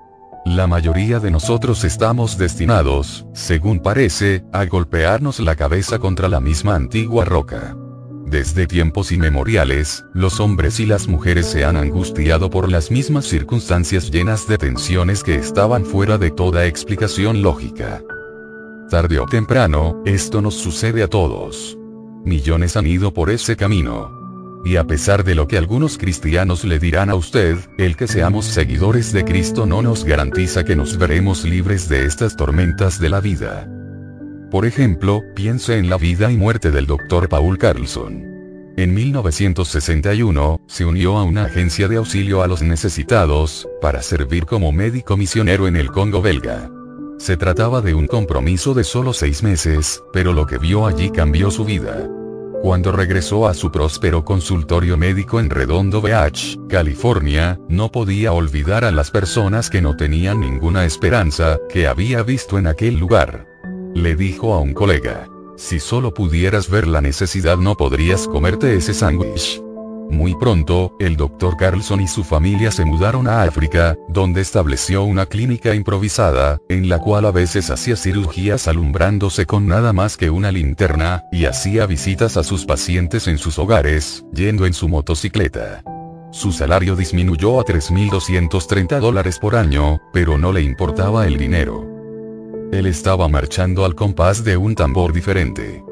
S1: La mayoría de nosotros estamos destinados, según parece, a golpearnos la cabeza contra la misma antigua roca. Desde tiempos inmemoriales, los hombres y las mujeres se han angustiado por las mismas circunstancias llenas de tensiones que estaban fuera de toda explicación lógica. Tarde o temprano, esto nos sucede a todos. Millones han ido por ese camino. Y a pesar de lo que algunos cristianos le dirán a usted, el que seamos seguidores de Cristo no nos garantiza que nos veremos libres de estas tormentas de la vida. Por ejemplo, piense en la vida y muerte del Dr. Paul Carlson. En 1961, se unió a una agencia de auxilio a los necesitados, para servir como médico misionero en el Congo belga. Se trataba de un compromiso de solo seis meses, pero lo que vio allí cambió su vida. Cuando regresó a su próspero consultorio médico en Redondo Beach, California, no podía olvidar a las personas que no tenían ninguna esperanza, que había visto en aquel lugar. Le dijo a un colega, si solo pudieras ver la necesidad no podrías comerte ese sándwich. Muy pronto, el Dr. Carlson y su familia se mudaron a África, donde estableció una clínica improvisada, en la cual a veces hacía cirugías alumbrándose con nada más que una linterna, y hacía visitas a sus pacientes en sus hogares, yendo en su motocicleta. Su salario disminuyó a 3.230 dólares por año, pero no le importaba el dinero. Él estaba marchando al compás de un tambor diferente.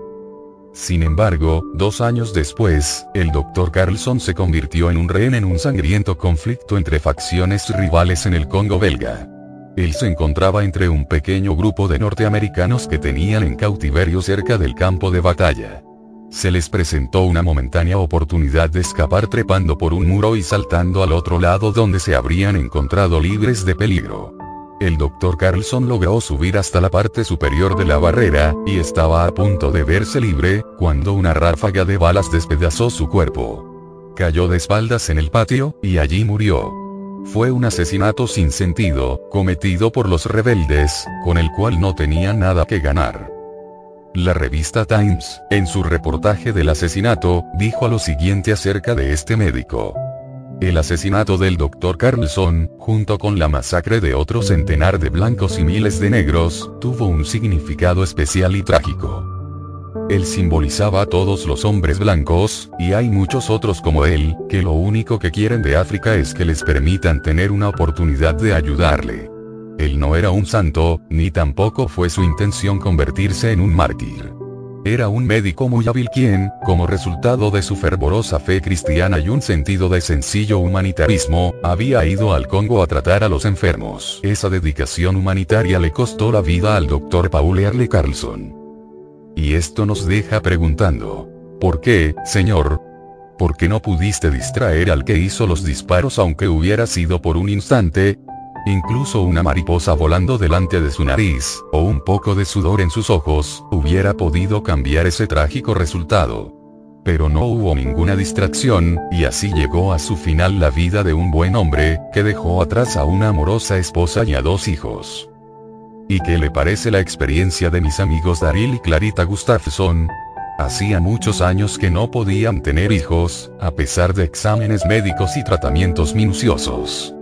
S1: Sin embargo, dos años después, el Dr. Carlson se convirtió en un rehén en un sangriento conflicto entre facciones rivales en el Congo belga. Él se encontraba entre un pequeño grupo de norteamericanos que tenían en cautiverio cerca del campo de batalla. Se les presentó una momentánea oportunidad de escapar trepando por un muro y saltando al otro lado donde se habrían encontrado libres de peligro. El Dr. Carlson logró subir hasta la parte superior de la barrera, y estaba a punto de verse libre, cuando una ráfaga de balas despedazó su cuerpo. Cayó de espaldas en el patio, y allí murió. Fue un asesinato sin sentido, cometido por los rebeldes, con el cual no tenía nada que ganar. La revista Times, en su reportaje del asesinato, dijo lo siguiente acerca de este médico. El asesinato del Dr. Carlson, junto con la masacre de otro centenar de blancos y miles de negros, tuvo un significado especial y trágico. Él simbolizaba a todos los hombres blancos, y hay muchos otros como él, que lo único que quieren de África es que les permitan tener una oportunidad de ayudarle. Él no era un santo, ni tampoco fue su intención convertirse en un mártir. Era un médico muy hábil quien, como resultado de su fervorosa fe cristiana y un sentido de sencillo humanitarismo, había ido al Congo a tratar a los enfermos. Esa dedicación humanitaria le costó la vida al doctor Paul Earle Carlson. Y esto nos deja preguntando, ¿por qué, señor? ¿Por qué no pudiste distraer al que hizo los disparos aunque hubiera sido por un instante? Incluso una mariposa volando delante de su nariz, o un poco de sudor en sus ojos, hubiera podido cambiar ese trágico resultado. Pero no hubo ninguna distracción, y así llegó a su final la vida de un buen hombre, que dejó atrás a una amorosa esposa y a dos hijos. ¿Y qué le parece la experiencia de mis amigos Daryl y Clarita Gustafson? Hacía muchos años que no podían tener hijos, a pesar de exámenes médicos y tratamientos minuciosos.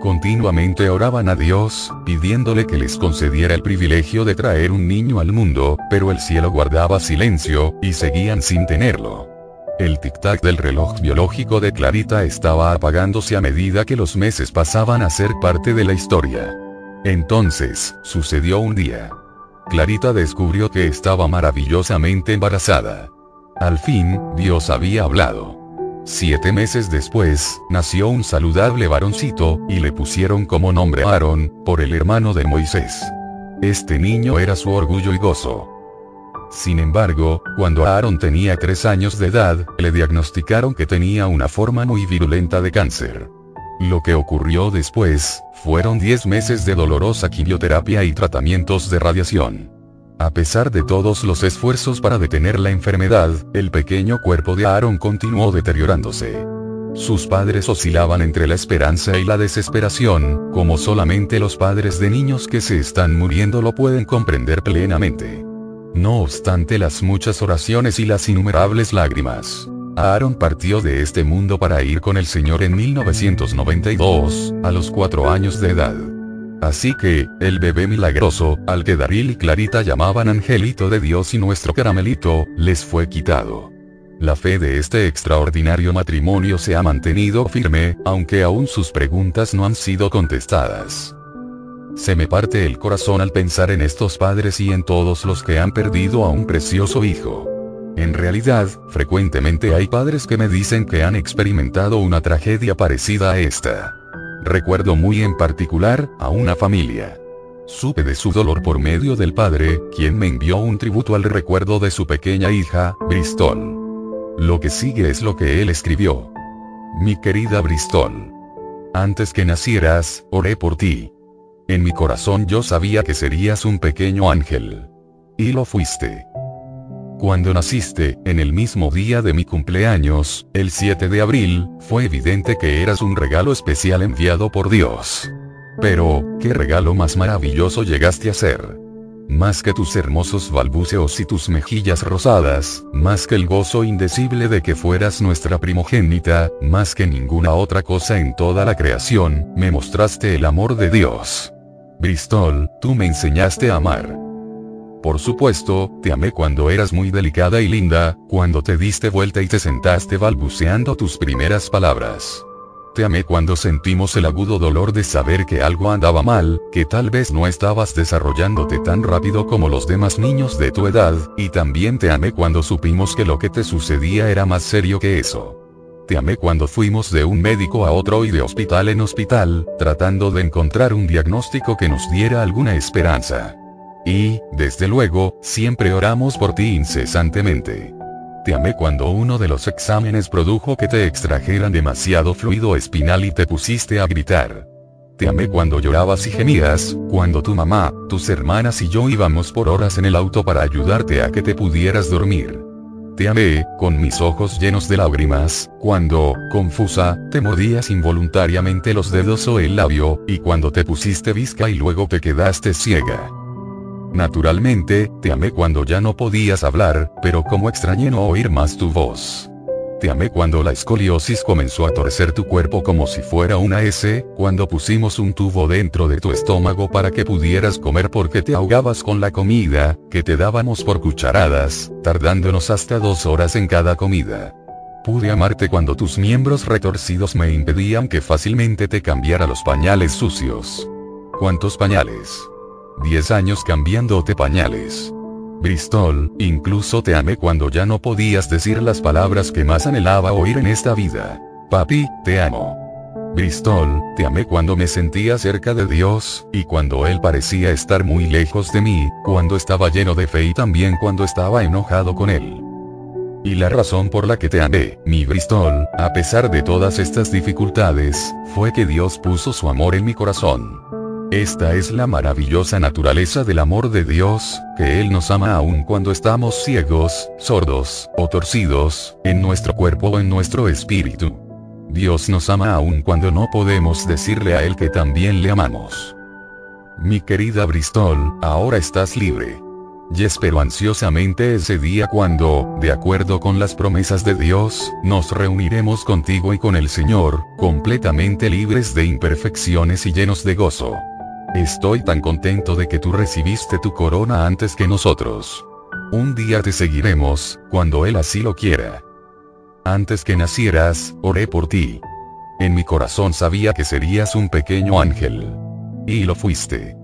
S1: Continuamente oraban a Dios, pidiéndole que les concediera el privilegio de traer un niño al mundo, pero el cielo guardaba silencio, y seguían sin tenerlo. El tic-tac del reloj biológico de Clarita estaba apagándose a medida que los meses pasaban a ser parte de la historia. Entonces, sucedió un día. Clarita descubrió que estaba maravillosamente embarazada. Al fin, Dios había hablado. Siete meses después, nació un saludable varoncito, y le pusieron como nombre Aarón, por el hermano de Moisés. Este niño era su orgullo y gozo. Sin embargo, cuando Aaron tenía tres años de edad, le diagnosticaron que tenía una forma muy virulenta de cáncer. Lo que ocurrió después, fueron 10 meses de dolorosa quimioterapia y tratamientos de radiación. A pesar de todos los esfuerzos para detener la enfermedad, el pequeño cuerpo de Aaron continuó deteriorándose. Sus padres oscilaban entre la esperanza y la desesperación, como solamente los padres de niños que se están muriendo lo pueden comprender plenamente. No obstante las muchas oraciones y las innumerables lágrimas, Aaron partió de este mundo para ir con el Señor en 1992, a los cuatro años de edad. Así que, el bebé milagroso, al que Daril y Clarita llamaban Angelito de Dios y nuestro caramelito, les fue quitado. La fe de este extraordinario matrimonio se ha mantenido firme, aunque aún sus preguntas no han sido contestadas. Se me parte el corazón al pensar en estos padres y en todos los que han perdido a un precioso hijo. En realidad, frecuentemente hay padres que me dicen que han experimentado una tragedia parecida a esta. Recuerdo muy en particular, a una familia. Supe de su dolor por medio del padre, quien me envió un tributo al recuerdo de su pequeña hija, Bristol. Lo que sigue es lo que él escribió. Mi querida Bristol. Antes que nacieras, oré por ti. En mi corazón yo sabía que serías un pequeño ángel. Y lo fuiste. Cuando naciste, en el mismo día de mi cumpleaños, el 7 de abril, fue evidente que eras un regalo especial enviado por Dios. Pero, ¿qué regalo más maravilloso llegaste a ser? Más que tus hermosos balbuceos y tus mejillas rosadas, más que el gozo indecible de que fueras nuestra primogénita, más que ninguna otra cosa en toda la creación, me mostraste el amor de Dios. Bristol, tú me enseñaste a amar. Por supuesto, te amé cuando eras muy delicada y linda, cuando te diste vuelta y te sentaste balbuceando tus primeras palabras. Te amé cuando sentimos el agudo dolor de saber que algo andaba mal, que tal vez no estabas desarrollándote tan rápido como los demás niños de tu edad, y también te amé cuando supimos que lo que te sucedía era más serio que eso. Te amé cuando fuimos de un médico a otro y de hospital en hospital, tratando de encontrar un diagnóstico que nos diera alguna esperanza. Y, desde luego, siempre oramos por ti incesantemente. Te amé cuando uno de los exámenes produjo que te extrajeran demasiado fluido espinal y te pusiste a gritar. Te amé cuando llorabas y gemías, cuando tu mamá, tus hermanas y yo íbamos por horas en el auto para ayudarte a que te pudieras dormir. Te amé, con mis ojos llenos de lágrimas, cuando, confusa, te mordías involuntariamente los dedos o el labio, y cuando te pusiste visca y luego te quedaste ciega. Naturalmente, te amé cuando ya no podías hablar, pero como extrañé no oír más tu voz. Te amé cuando la escoliosis comenzó a torcer tu cuerpo como si fuera una S, cuando pusimos un tubo dentro de tu estómago para que pudieras comer porque te ahogabas con la comida, que te dábamos por cucharadas, tardándonos hasta dos horas en cada comida. Pude amarte cuando tus miembros retorcidos me impedían que fácilmente te cambiara los pañales sucios. ¿Cuántos pañales? 10 años cambiándote pañales. Bristol, incluso te amé cuando ya no podías decir las palabras que más anhelaba oír en esta vida. Papi, te amo. Bristol, te amé cuando me sentía cerca de Dios, y cuando Él parecía estar muy lejos de mí, cuando estaba lleno de fe y también cuando estaba enojado con Él. Y la razón por la que te amé, mi Bristol, a pesar de todas estas dificultades, fue que Dios puso su amor en mi corazón. Esta es la maravillosa naturaleza del amor de Dios, que Él nos ama aun cuando estamos ciegos, sordos, o torcidos, en nuestro cuerpo o en nuestro espíritu. Dios nos ama aun cuando no podemos decirle a Él que también le amamos. Mi querida Bristol, ahora estás libre. y espero ansiosamente ese día cuando, de acuerdo con las promesas de Dios, nos reuniremos contigo y con el Señor, completamente libres de imperfecciones y llenos de gozo. Estoy tan contento de que tú recibiste tu corona antes que nosotros. Un día te seguiremos, cuando Él así lo quiera. Antes que nacieras, oré por ti. En mi corazón sabía que serías un pequeño ángel. Y lo fuiste.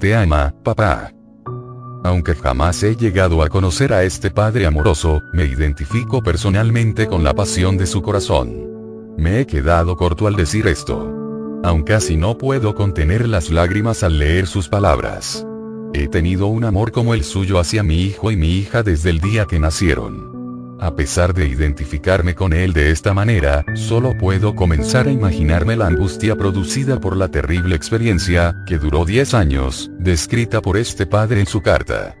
S1: Te ama, papá. Aunque jamás he llegado a conocer a este Padre amoroso, me identifico personalmente con la pasión de su corazón. Me he quedado corto al decir esto. Aun casi no puedo contener las lágrimas al leer sus palabras. He tenido un amor como el suyo hacia mi hijo y mi hija desde el día que nacieron. A pesar de identificarme con él de esta manera, solo puedo comenzar a imaginarme la angustia producida por la terrible experiencia, que duró 10 años, descrita por este padre en su carta.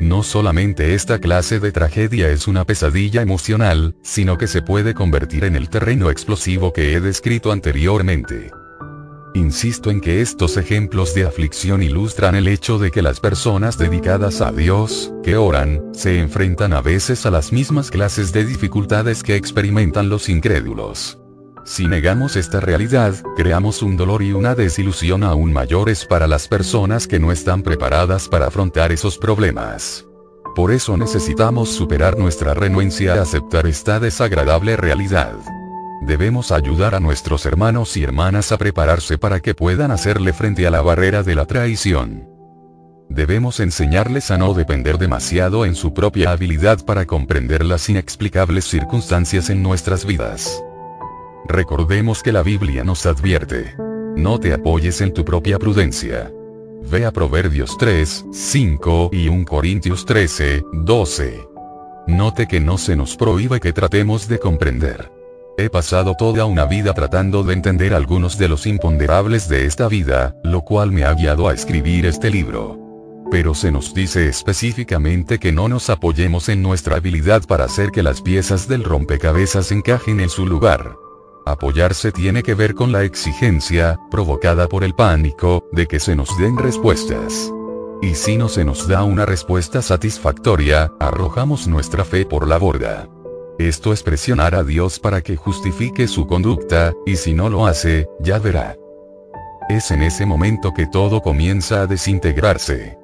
S1: No solamente esta clase de tragedia es una pesadilla emocional, sino que se puede convertir en el terreno explosivo que he descrito anteriormente. Insisto en que estos ejemplos de aflicción ilustran el hecho de que las personas dedicadas a Dios, que oran, se enfrentan a veces a las mismas clases de dificultades que experimentan los incrédulos. Si negamos esta realidad, creamos un dolor y una desilusión aún mayores para las personas que no están preparadas para afrontar esos problemas. Por eso necesitamos superar nuestra renuencia a aceptar esta desagradable realidad. Debemos ayudar a nuestros hermanos y hermanas a prepararse para que puedan hacerle frente a la barrera de la traición. Debemos enseñarles a no depender demasiado en su propia habilidad para comprender las inexplicables circunstancias en nuestras vidas. Recordemos que la Biblia nos advierte. No te apoyes en tu propia prudencia. Ve a Proverbios 3, 5 y 1 Corintios 13, 12. Note que no se nos prohíbe que tratemos de comprender. He pasado toda una vida tratando de entender algunos de los imponderables de esta vida, lo cual me ha guiado a escribir este libro. Pero se nos dice específicamente que no nos apoyemos en nuestra habilidad para hacer que las piezas del rompecabezas encajen en su lugar. Apoyarse tiene que ver con la exigencia, provocada por el pánico, de que se nos den respuestas. Y si no se nos da una respuesta satisfactoria, arrojamos nuestra fe por la borda. Esto es presionar a Dios para que justifique su conducta, y si no lo hace, ya verá. Es en ese momento que todo comienza a desintegrarse.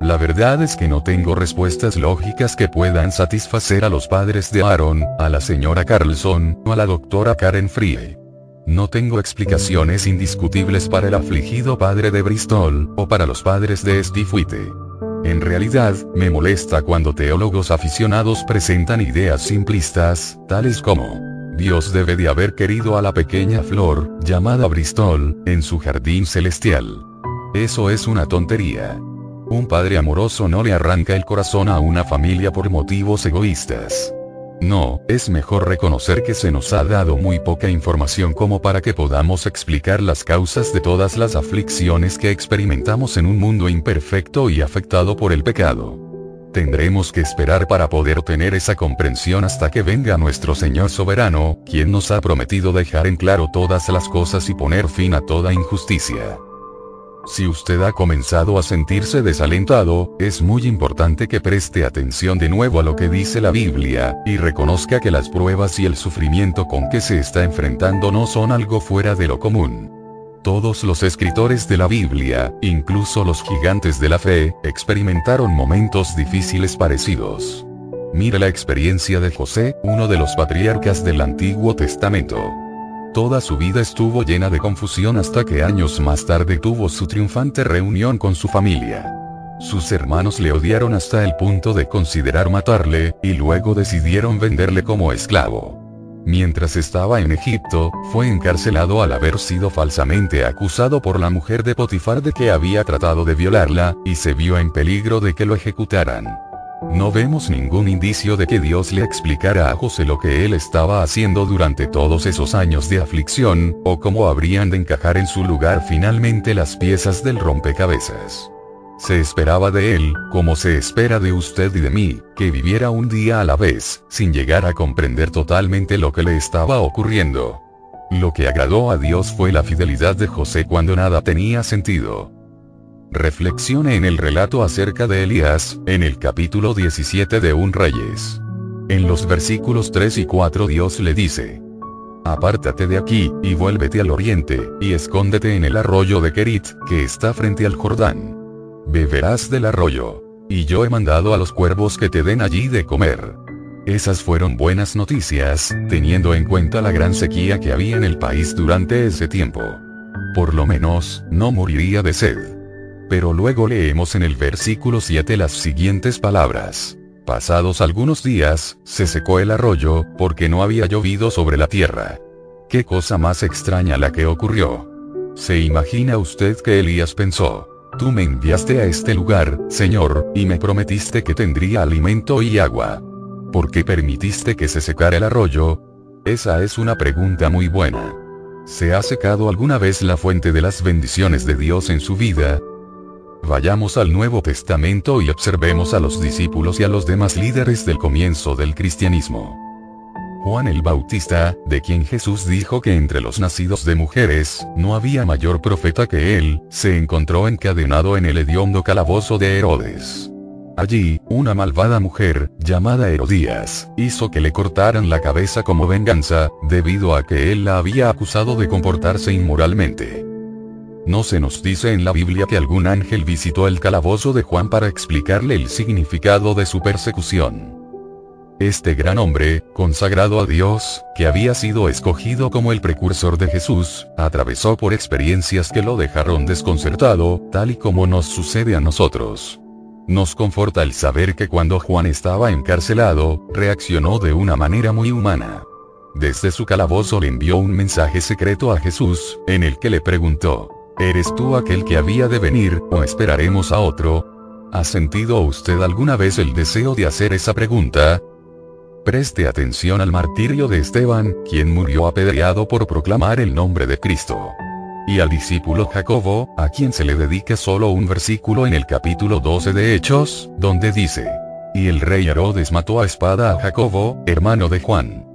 S1: La verdad es que no tengo respuestas lógicas que puedan satisfacer a los padres de Aaron, a la señora Carlson, o a la doctora Karen Frie. No tengo explicaciones indiscutibles para el afligido padre de Bristol, o para los padres de Steve. En realidad, me molesta cuando teólogos aficionados presentan ideas simplistas, tales como, Dios debe de haber querido a la pequeña flor, llamada Bristol, en su jardín celestial. Eso es una tontería. Un padre amoroso no le arranca el corazón a una familia por motivos egoístas. No, es mejor reconocer que se nos ha dado muy poca información como para que podamos explicar las causas de todas las aflicciones que experimentamos en un mundo imperfecto y afectado por el pecado. Tendremos que esperar para poder tener esa comprensión hasta que venga nuestro Señor soberano, quien nos ha prometido dejar en claro todas las cosas y poner fin a toda injusticia. Si usted ha comenzado a sentirse desalentado, es muy importante que preste atención de nuevo a lo que dice la Biblia, y reconozca que las pruebas y el sufrimiento con que se está enfrentando no son algo fuera de lo común. Todos los escritores de la Biblia, incluso los gigantes de la fe, experimentaron momentos difíciles parecidos. Mire la experiencia de José, uno de los patriarcas del Antiguo Testamento. Toda su vida estuvo llena de confusión hasta que años más tarde tuvo su triunfante reunión con su familia. Sus hermanos le odiaron hasta el punto de considerar matarle, y luego decidieron venderle como esclavo. Mientras estaba en Egipto, fue encarcelado al haber sido falsamente acusado por la mujer de Potifar de que había tratado de violarla, y se vio en peligro de que lo ejecutaran. No vemos ningún indicio de que Dios le explicara a José lo que él estaba haciendo durante todos esos años de aflicción, o cómo habrían de encajar en su lugar finalmente las piezas del rompecabezas. Se esperaba de él, como se espera de usted y de mí, que viviera un día a la vez, sin llegar a comprender totalmente lo que le estaba ocurriendo. Lo que agradó a Dios fue la fidelidad de José cuando nada tenía sentido. Reflexione en el relato acerca de Elías, en el capítulo 17 de Un Reyes. En los versículos 3 y 4 Dios le dice, Apártate de aquí, y vuélvete al oriente, y escóndete en el arroyo de Kerit, que está frente al Jordán. Beberás del arroyo. Y yo he mandado a los cuervos que te den allí de comer. Esas fueron buenas noticias, teniendo en cuenta la gran sequía que había en el país durante ese tiempo. Por lo menos, no moriría de sed. Pero luego leemos en el versículo 7 las siguientes palabras. Pasados algunos días, se secó el arroyo, porque no había llovido sobre la tierra. Qué cosa más extraña la que ocurrió. ¿Se imagina usted que Elías pensó? Tú me enviaste a este lugar, Señor, y me prometiste que tendría alimento y agua. ¿Por qué permitiste que se secara el arroyo? Esa es una pregunta muy buena. ¿Se ha secado alguna vez la fuente de las bendiciones de Dios en su vida? Vayamos al Nuevo Testamento y observemos a los discípulos y a los demás líderes del comienzo del cristianismo. Juan el Bautista, de quien Jesús dijo que entre los nacidos de mujeres, no había mayor profeta que él, se encontró encadenado en el hediondo calabozo de Herodes. Allí, una malvada mujer, llamada Herodías, hizo que le cortaran la cabeza como venganza, debido a que él la había acusado de comportarse inmoralmente. No se nos dice en la Biblia que algún ángel visitó el calabozo de Juan para explicarle el significado de su persecución. Este gran hombre, consagrado a Dios, que había sido escogido como el precursor de Jesús, atravesó por experiencias que lo dejaron desconcertado, tal y como nos sucede a nosotros. Nos conforta el saber que cuando Juan estaba encarcelado, reaccionó de una manera muy humana. Desde su calabozo le envió un mensaje secreto a Jesús, en el que le preguntó, ¿Eres tú aquel que había de venir, o esperaremos a otro? ¿Ha sentido usted alguna vez el deseo de hacer esa pregunta? Preste atención al martirio de Esteban, quien murió apedreado por proclamar el nombre de Cristo. Y al discípulo Jacobo, a quien se le dedica solo un versículo en el capítulo 12 de Hechos, donde dice, y el rey Herodes mató a espada a Jacobo, hermano de Juan.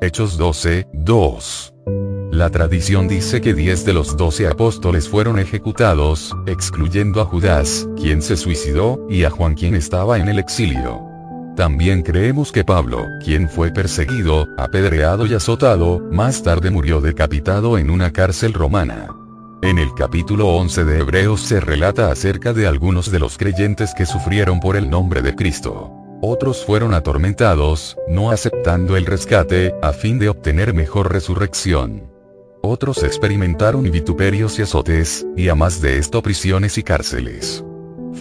S1: Hechos 12, 2. La tradición dice que 10 de los 12 apóstoles fueron ejecutados, excluyendo a Judas, quien se suicidó, y a Juan quien estaba en el exilio. También creemos que Pablo, quien fue perseguido, apedreado y azotado, más tarde murió decapitado en una cárcel romana. En el capítulo 11 de Hebreos se relata acerca de algunos de los creyentes que sufrieron por el nombre de Cristo. Otros fueron atormentados, no aceptando el rescate, a fin de obtener mejor resurrección. Otros experimentaron vituperios y azotes, y a más de esto prisiones y cárceles.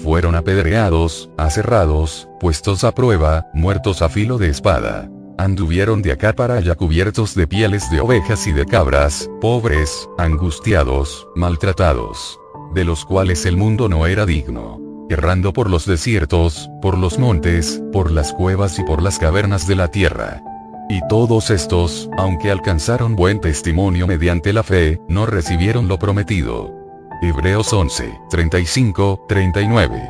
S1: Fueron apedreados, aserrados, puestos a prueba, muertos a filo de espada. Anduvieron de acá para allá cubiertos de pieles de ovejas y de cabras, pobres, angustiados, maltratados. De los cuales el mundo no era digno. Errando por los desiertos, por los montes, por las cuevas y por las cavernas de la tierra. Y todos estos, aunque alcanzaron buen testimonio mediante la fe, no recibieron lo prometido. Hebreos 11, 35, 39.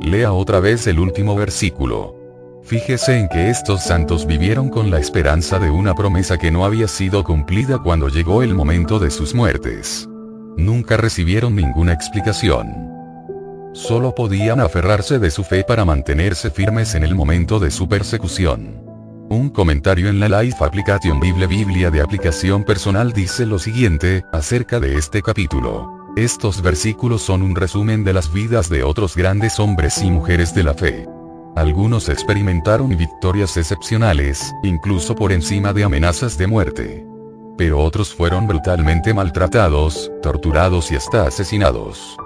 S1: Lea otra vez el último versículo. Fíjese en que estos santos vivieron con la esperanza de una promesa que no había sido cumplida cuando llegó el momento de sus muertes. Nunca recibieron ninguna explicación. Solo podían aferrarse de su fe para mantenerse firmes en el momento de su persecución. Un comentario en la Life Application Bible Biblia de aplicación personal dice lo siguiente, acerca de este capítulo. Estos versículos son un resumen de las vidas de otros grandes hombres y mujeres de la fe. Algunos experimentaron victorias excepcionales, incluso por encima de amenazas de muerte. Pero otros fueron brutalmente maltratados, torturados y hasta asesinados.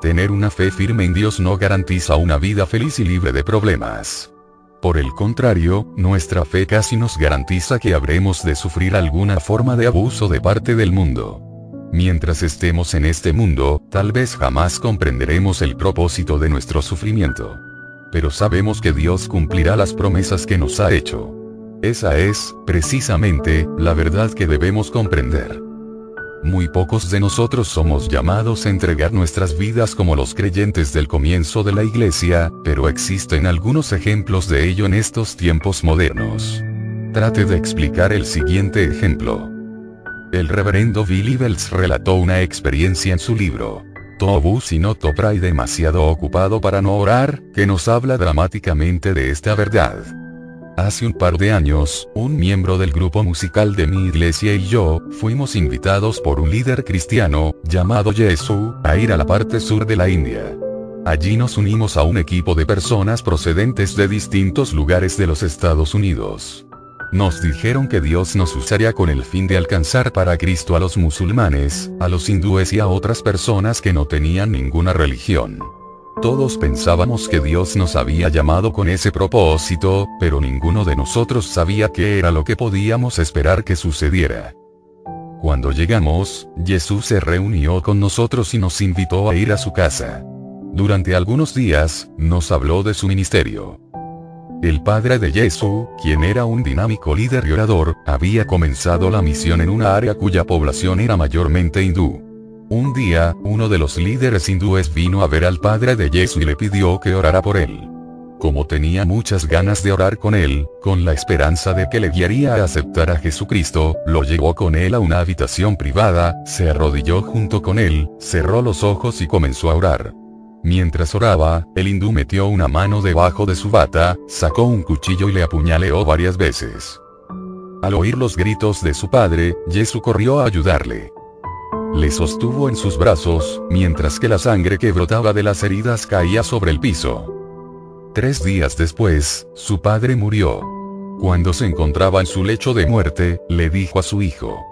S1: Tener una fe firme en Dios no garantiza una vida feliz y libre de problemas. Por el contrario, nuestra fe casi nos garantiza que habremos de sufrir alguna forma de abuso de parte del mundo. Mientras estemos en este mundo, tal vez jamás comprenderemos el propósito de nuestro sufrimiento. Pero sabemos que Dios cumplirá las promesas que nos ha hecho. Esa es, precisamente, la verdad que debemos comprender. Muy pocos de nosotros somos llamados a entregar nuestras vidas como los creyentes del comienzo de la iglesia, pero existen algunos ejemplos de ello en estos tiempos modernos. Trate de explicar el siguiente ejemplo. El reverendo Billy Bells relató una experiencia en su libro. Tobu Sinoto Prai demasiado ocupado para no orar, que nos habla dramáticamente de esta verdad. Hace un par de años, un miembro del grupo musical de mi iglesia y yo, fuimos invitados por un líder cristiano, llamado Yesu, a ir a la parte sur de la India. Allí nos unimos a un equipo de personas procedentes de distintos lugares de los Estados Unidos. Nos dijeron que Dios nos usaría con el fin de alcanzar para Cristo a los musulmanes, a los hindúes y a otras personas que no tenían ninguna religión. Todos pensábamos que Dios nos había llamado con ese propósito, pero ninguno de nosotros sabía qué era lo que podíamos esperar que sucediera. Cuando llegamos, Jesús se reunió con nosotros y nos invitó a ir a su casa. Durante algunos días, nos habló de su ministerio. El padre de Jesús, quien era un dinámico líder y orador, había comenzado la misión en una área cuya población era mayormente hindú. Un día, uno de los líderes hindúes vino a ver al padre de Jesús y le pidió que orara por él. Como tenía muchas ganas de orar con él, con la esperanza de que le guiaría a aceptar a Jesucristo, lo llevó con él a una habitación privada, se arrodilló junto con él, cerró los ojos y comenzó a orar. Mientras oraba, el hindú metió una mano debajo de su bata, sacó un cuchillo y le apuñaleó varias veces. Al oír los gritos de su padre, Jesús corrió a ayudarle. Le sostuvo en sus brazos, mientras que la sangre que brotaba de las heridas caía sobre el piso. Tres días después, su padre murió. Cuando se encontraba en su lecho de muerte, le dijo a su hijo.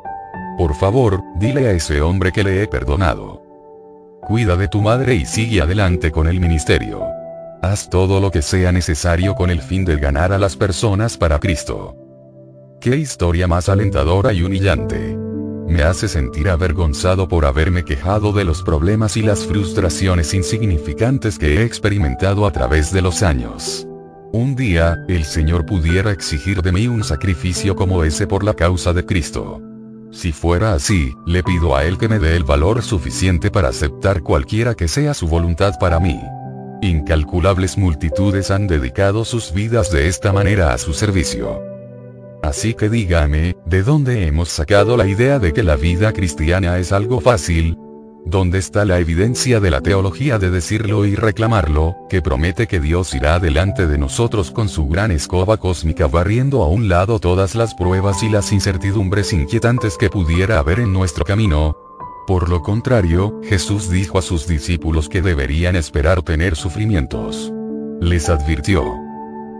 S1: Por favor, dile a ese hombre que le he perdonado. Cuida de tu madre y sigue adelante con el ministerio. Haz todo lo que sea necesario con el fin de ganar a las personas para Cristo. Qué historia más alentadora y humillante. Me hace sentir avergonzado por haberme quejado de los problemas y las frustraciones insignificantes que he experimentado a través de los años. Un día, el Señor pudiera exigir de mí un sacrificio como ese por la causa de Cristo. Si fuera así, le pido a Él que me dé el valor suficiente para aceptar cualquiera que sea su voluntad para mí. Incalculables multitudes han dedicado sus vidas de esta manera a su servicio. Así que dígame, ¿de dónde hemos sacado la idea de que la vida cristiana es algo fácil? ¿Dónde está la evidencia de la teología de decirlo y reclamarlo, que promete que Dios irá delante de nosotros con su gran escoba cósmica barriendo a un lado todas las pruebas y las incertidumbres inquietantes que pudiera haber en nuestro camino? Por lo contrario, Jesús dijo a sus discípulos que deberían esperar tener sufrimientos. Les advirtió,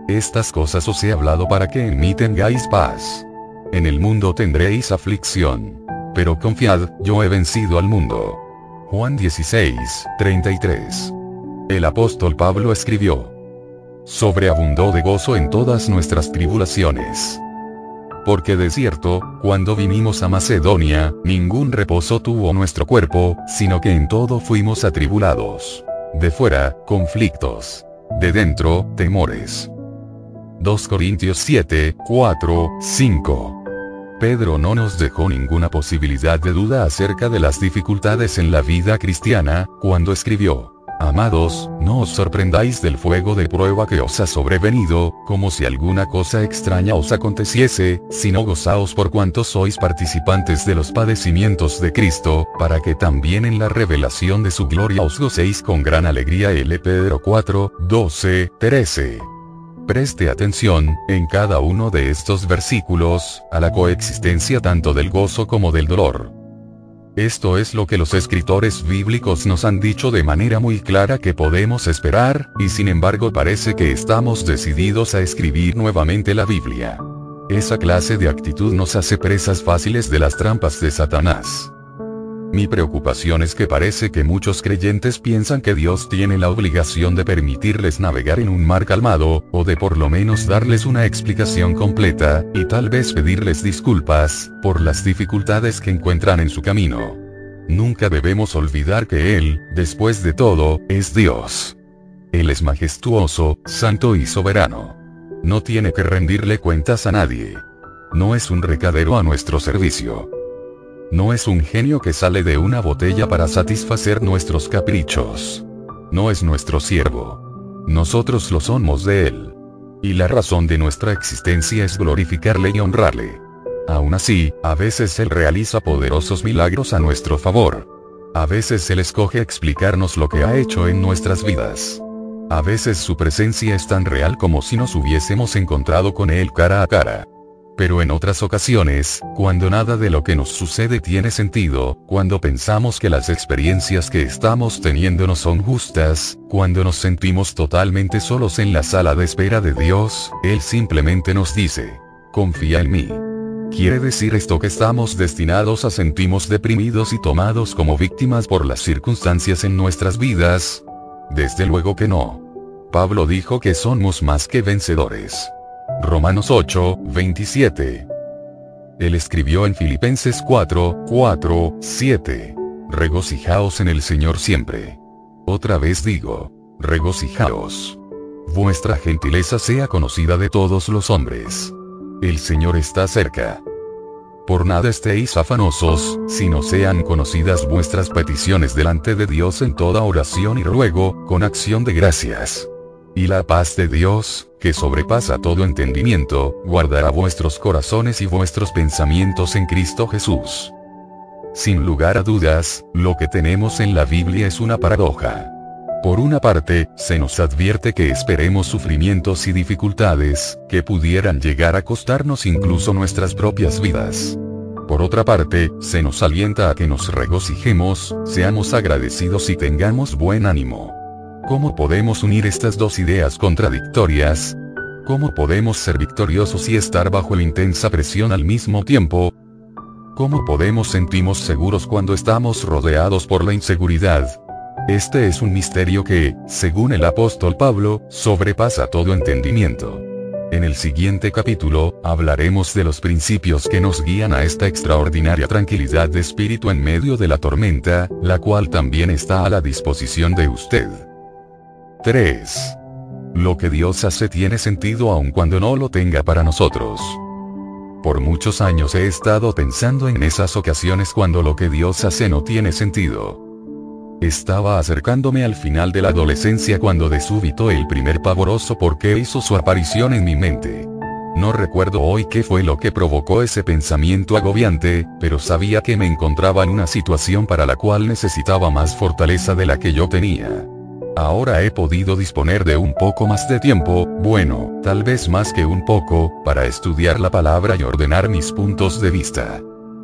S1: estas cosas os he hablado para que en mí tengáis paz. En el mundo tendréis aflicción. Pero confiad, yo he vencido al mundo. Juan 16, 33. El apóstol Pablo escribió. Sobreabundó de gozo en todas nuestras tribulaciones. Porque de cierto, cuando vinimos a Macedonia, ningún reposo tuvo nuestro cuerpo, sino que en todo fuimos atribulados. De fuera, conflictos. De dentro, temores. 2 Corintios 7, 4, 5. Pedro no nos dejó ninguna posibilidad de duda acerca de las dificultades en la vida cristiana, cuando escribió, Amados, no os sorprendáis del fuego de prueba que os ha sobrevenido, como si alguna cosa extraña os aconteciese, sino gozaos por cuanto sois participantes de los padecimientos de Cristo, para que también en la revelación de su gloria os gocéis con gran alegría. L. Pedro 4, 12, 13. Preste atención, en cada uno de estos versículos, a la coexistencia tanto del gozo como del dolor. Esto es lo que los escritores bíblicos nos han dicho de manera muy clara que podemos esperar, y sin embargo parece que estamos decididos a escribir nuevamente la Biblia. Esa clase de actitud nos hace presas fáciles de las trampas de Satanás. Mi preocupación es que parece que muchos creyentes piensan que Dios tiene la obligación de permitirles navegar en un mar calmado, o de por lo menos darles una explicación completa, y tal vez pedirles disculpas, por las dificultades que encuentran en su camino. Nunca debemos olvidar que Él, después de todo, es Dios. Él es majestuoso, santo y soberano. No tiene que rendirle cuentas a nadie. No es un recadero a nuestro servicio. No es un genio que sale de una botella para satisfacer nuestros caprichos. No es nuestro siervo. Nosotros lo somos de él. Y la razón de nuestra existencia es glorificarle y honrarle. Aún así, a veces él realiza poderosos milagros a nuestro favor. A veces Él escoge explicarnos lo que ha hecho en nuestras vidas. A veces su presencia es tan real como si nos hubiésemos encontrado con Él cara a cara. Pero en otras ocasiones, cuando nada de lo que nos sucede tiene sentido, cuando pensamos que las experiencias que estamos teniendo no son justas, cuando nos sentimos totalmente solos en la sala de espera de Dios, Él simplemente nos dice, confía en mí. ¿Quiere decir esto que estamos destinados a sentirnos deprimidos y tomados como víctimas por las circunstancias en nuestras vidas? Desde luego que no. Pablo dijo que somos más que vencedores. Romanos 8, 27. Él escribió en Filipenses 4, 4, 7. Regocijaos en el Señor siempre. Otra vez digo, regocijaos. Vuestra gentileza sea conocida de todos los hombres. El Señor está cerca. Por nada estéis afanosos, sino sean conocidas vuestras peticiones delante de Dios en toda oración y ruego, con acción de gracias. Y la paz de Dios, que sobrepasa todo entendimiento, guardará vuestros corazones y vuestros pensamientos en Cristo Jesús. Sin lugar a dudas, lo que tenemos en la Biblia es una paradoja. Por una parte, se nos advierte que esperemos sufrimientos y dificultades, que pudieran llegar a costarnos incluso nuestras propias vidas. Por otra parte, se nos alienta a que nos regocijemos, seamos agradecidos y tengamos buen ánimo. ¿Cómo podemos unir estas dos ideas contradictorias? ¿Cómo podemos ser victoriosos y estar bajo la intensa presión al mismo tiempo? ¿Cómo podemos sentirnos seguros cuando estamos rodeados por la inseguridad? Este es un misterio que, según el apóstol Pablo, sobrepasa todo entendimiento. En el siguiente capítulo, hablaremos de los principios que nos guían a esta extraordinaria tranquilidad de espíritu en medio de la tormenta, la cual también está a la disposición de usted. 3. Lo que Dios hace tiene sentido aun cuando no lo tenga para nosotros. Por muchos años he estado pensando en esas ocasiones cuando lo que Dios hace no tiene sentido. Estaba acercándome al final de la adolescencia cuando de súbito el primer pavoroso porque hizo su aparición en mi mente. No recuerdo hoy qué fue lo que provocó ese pensamiento agobiante, pero sabía que me encontraba en una situación para la cual necesitaba más fortaleza de la que yo tenía. Ahora he podido disponer de un poco más de tiempo, bueno, tal vez más que un poco, para estudiar la palabra y ordenar mis puntos de vista.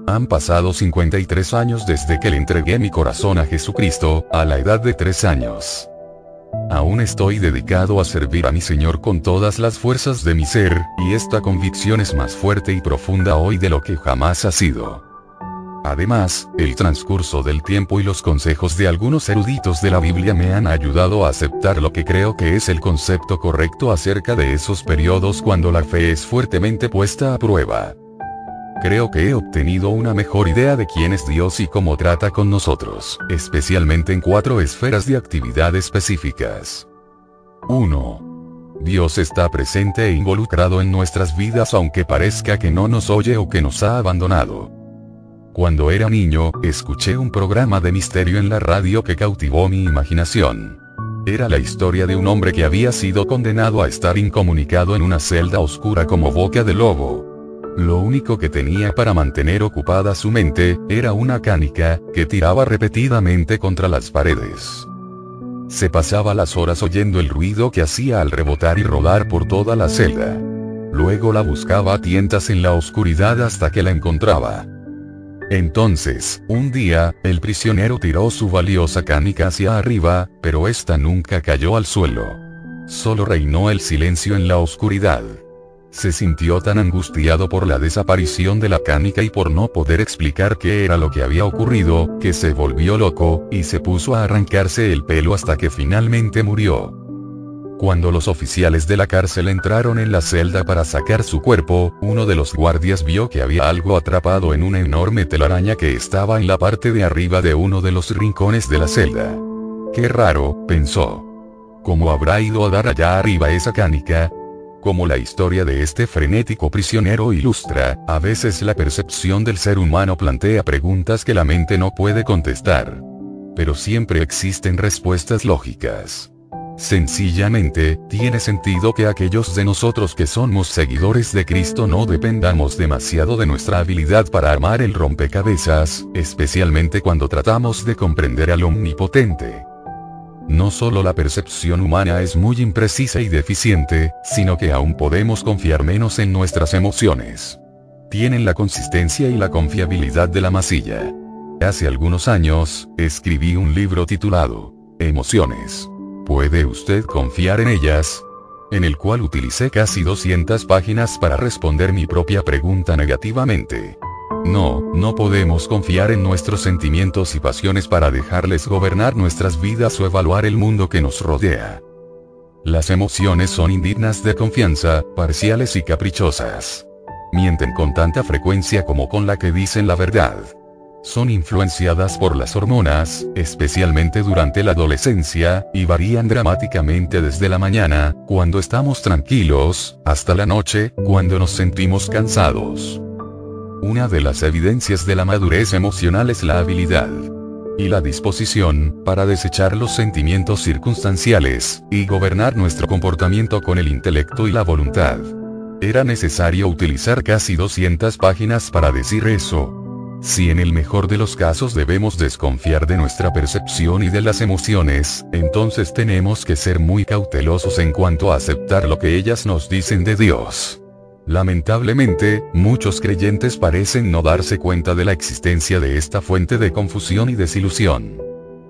S1: Han pasado 53 años desde que le entregué mi corazón a Jesucristo, a la edad de 3 años. Aún estoy dedicado a servir a mi Señor con todas las fuerzas de mi ser, y esta convicción es más fuerte y profunda hoy de lo que jamás ha sido. Además, el transcurso del tiempo y los consejos de algunos eruditos de la Biblia me han ayudado a aceptar lo que creo que es el concepto correcto acerca de esos periodos cuando la fe es fuertemente puesta a prueba. Creo que he obtenido una mejor idea de quién es Dios y cómo trata con nosotros, especialmente en cuatro esferas de actividad específicas. 1. Dios está presente e involucrado en nuestras vidas aunque parezca que no nos oye o que nos ha abandonado. Cuando era niño, escuché un programa de misterio en la radio que cautivó mi imaginación. Era la historia de un hombre que había sido condenado a estar incomunicado en una celda oscura como boca de lobo. Lo único que tenía para mantener ocupada su mente, era una cánica, que tiraba repetidamente contra las paredes. Se pasaba las horas oyendo el ruido que hacía al rebotar y rodar por toda la celda. Luego la buscaba a tientas en la oscuridad hasta que la encontraba. Entonces, un día, el prisionero tiró su valiosa canica hacia arriba, pero esta nunca cayó al suelo. Solo reinó el silencio en la oscuridad. Se sintió tan angustiado por la desaparición de la canica y por no poder explicar qué era lo que había ocurrido, que se volvió loco, y se puso a arrancarse el pelo hasta que finalmente murió. Cuando los oficiales de la cárcel entraron en la celda para sacar su cuerpo, uno de los guardias vio que había algo atrapado en una enorme telaraña que estaba en la parte de arriba de uno de los rincones de la celda. Qué raro, pensó. ¿Cómo habrá ido a dar allá arriba esa cánica? Como la historia de este frenético prisionero ilustra, a veces la percepción del ser humano plantea preguntas que la mente no puede contestar. Pero siempre existen respuestas lógicas. Sencillamente, tiene sentido que aquellos de nosotros que somos seguidores de Cristo no dependamos demasiado de nuestra habilidad para armar el rompecabezas, especialmente cuando tratamos de comprender al Omnipotente. No solo la percepción humana es muy imprecisa y deficiente, sino que aún podemos confiar menos en nuestras emociones. Tienen la consistencia y la confiabilidad de la masilla. Hace algunos años, escribí un libro titulado, Emociones. ¿Puede usted confiar en ellas? En el cual utilicé casi 200 páginas para responder mi propia pregunta negativamente. No, no podemos confiar en nuestros sentimientos y pasiones para dejarles gobernar nuestras vidas o evaluar el mundo que nos rodea. Las emociones son indignas de confianza, parciales y caprichosas. Mienten con tanta frecuencia como con la que dicen la verdad. Son influenciadas por las hormonas, especialmente durante la adolescencia, y varían dramáticamente desde la mañana, cuando estamos tranquilos, hasta la noche, cuando nos sentimos cansados. Una de las evidencias de la madurez emocional es la habilidad y la disposición para desechar los sentimientos circunstanciales y gobernar nuestro comportamiento con el intelecto y la voluntad. Era necesario utilizar casi 200 páginas para decir eso. Si en el mejor de los casos debemos desconfiar de nuestra percepción y de las emociones, entonces tenemos que ser muy cautelosos en cuanto a aceptar lo que ellas nos dicen de Dios. Lamentablemente, muchos creyentes parecen no darse cuenta de la existencia de esta fuente de confusión y desilusión.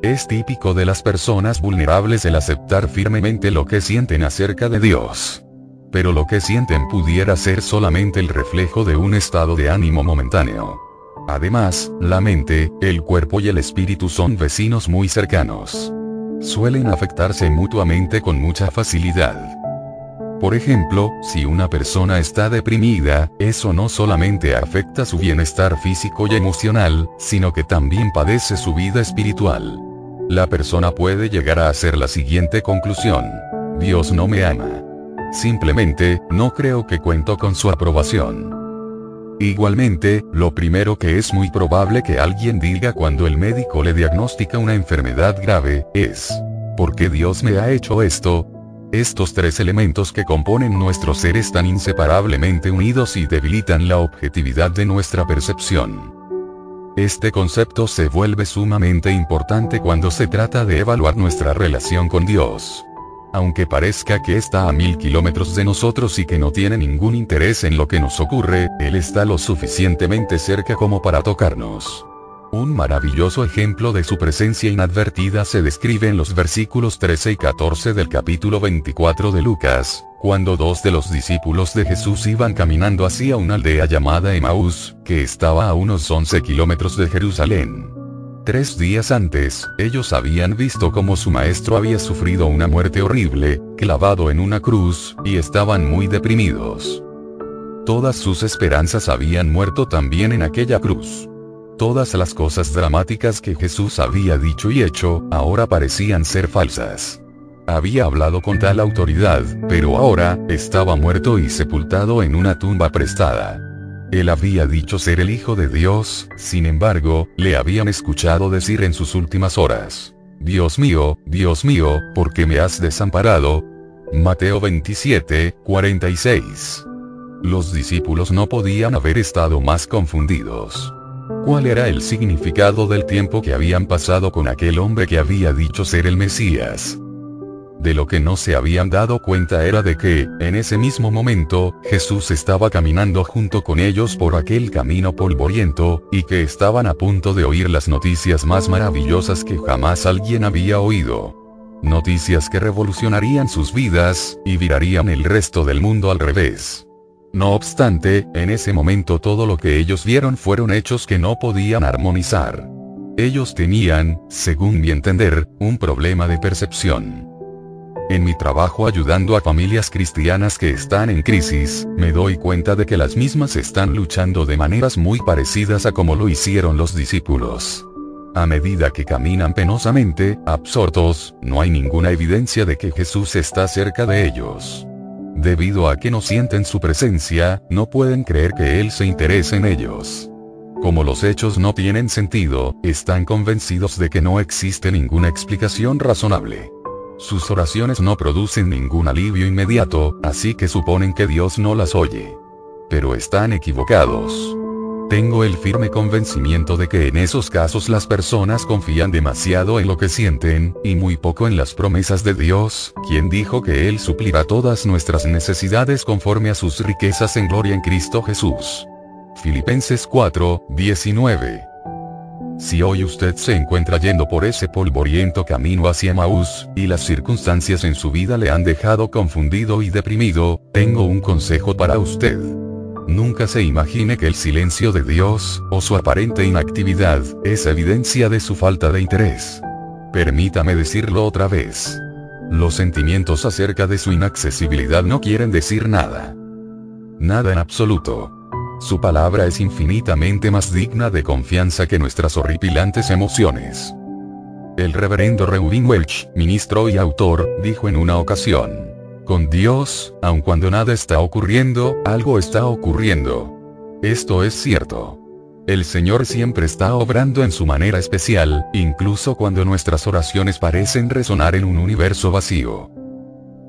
S1: Es típico de las personas vulnerables el aceptar firmemente lo que sienten acerca de Dios. Pero lo que sienten pudiera ser solamente el reflejo de un estado de ánimo momentáneo. Además, la mente, el cuerpo y el espíritu son vecinos muy cercanos. Suelen afectarse mutuamente con mucha facilidad. Por ejemplo, si una persona está deprimida, eso no solamente afecta su bienestar físico y emocional, sino que también padece su vida espiritual. La persona puede llegar a hacer la siguiente conclusión. Dios no me ama. Simplemente, no creo que cuento con su aprobación. Igualmente, lo primero que es muy probable que alguien diga cuando el médico le diagnostica una enfermedad grave, es, ¿por qué Dios me ha hecho esto? Estos tres elementos que componen nuestro ser están inseparablemente unidos y debilitan la objetividad de nuestra percepción. Este concepto se vuelve sumamente importante cuando se trata de evaluar nuestra relación con Dios. Aunque parezca que está a mil kilómetros de nosotros y que no tiene ningún interés en lo que nos ocurre, Él está lo suficientemente cerca como para tocarnos. Un maravilloso ejemplo de su presencia inadvertida se describe en los versículos 13 y 14 del capítulo 24 de Lucas, cuando dos de los discípulos de Jesús iban caminando hacia una aldea llamada Emaús, que estaba a unos 11 kilómetros de Jerusalén. Tres días antes, ellos habían visto cómo su maestro había sufrido una muerte horrible, clavado en una cruz, y estaban muy deprimidos. Todas sus esperanzas habían muerto también en aquella cruz. Todas las cosas dramáticas que Jesús había dicho y hecho, ahora parecían ser falsas. Había hablado con tal autoridad, pero ahora, estaba muerto y sepultado en una tumba prestada. Él había dicho ser el Hijo de Dios, sin embargo, le habían escuchado decir en sus últimas horas, Dios mío, Dios mío, ¿por qué me has desamparado? Mateo 27, 46. Los discípulos no podían haber estado más confundidos. ¿Cuál era el significado del tiempo que habían pasado con aquel hombre que había dicho ser el Mesías? De lo que no se habían dado cuenta era de que, en ese mismo momento, Jesús estaba caminando junto con ellos por aquel camino polvoriento, y que estaban a punto de oír las noticias más maravillosas que jamás alguien había oído. Noticias que revolucionarían sus vidas, y virarían el resto del mundo al revés. No obstante, en ese momento todo lo que ellos vieron fueron hechos que no podían armonizar. Ellos tenían, según mi entender, un problema de percepción. En mi trabajo ayudando a familias cristianas que están en crisis, me doy cuenta de que las mismas están luchando de maneras muy parecidas a como lo hicieron los discípulos. A medida que caminan penosamente, absortos, no hay ninguna evidencia de que Jesús está cerca de ellos. Debido a que no sienten su presencia, no pueden creer que Él se interese en ellos. Como los hechos no tienen sentido, están convencidos de que no existe ninguna explicación razonable. Sus oraciones no producen ningún alivio inmediato, así que suponen que Dios no las oye. Pero están equivocados. Tengo el firme convencimiento de que en esos casos las personas confían demasiado en lo que sienten, y muy poco en las promesas de Dios, quien dijo que Él suplirá todas nuestras necesidades conforme a sus riquezas en gloria en Cristo Jesús. Filipenses 4, 19. Si hoy usted se encuentra yendo por ese polvoriento camino hacia Maús, y las circunstancias en su vida le han dejado confundido y deprimido, tengo un consejo para usted. Nunca se imagine que el silencio de Dios, o su aparente inactividad, es evidencia de su falta de interés. Permítame decirlo otra vez. Los sentimientos acerca de su inaccesibilidad no quieren decir nada. Nada en absoluto. Su palabra es infinitamente más digna de confianza que nuestras horripilantes emociones. El reverendo Reuben Welch, ministro y autor, dijo en una ocasión, con Dios, aun cuando nada está ocurriendo, algo está ocurriendo. Esto es cierto. El Señor siempre está obrando en su manera especial, incluso cuando nuestras oraciones parecen resonar en un universo vacío.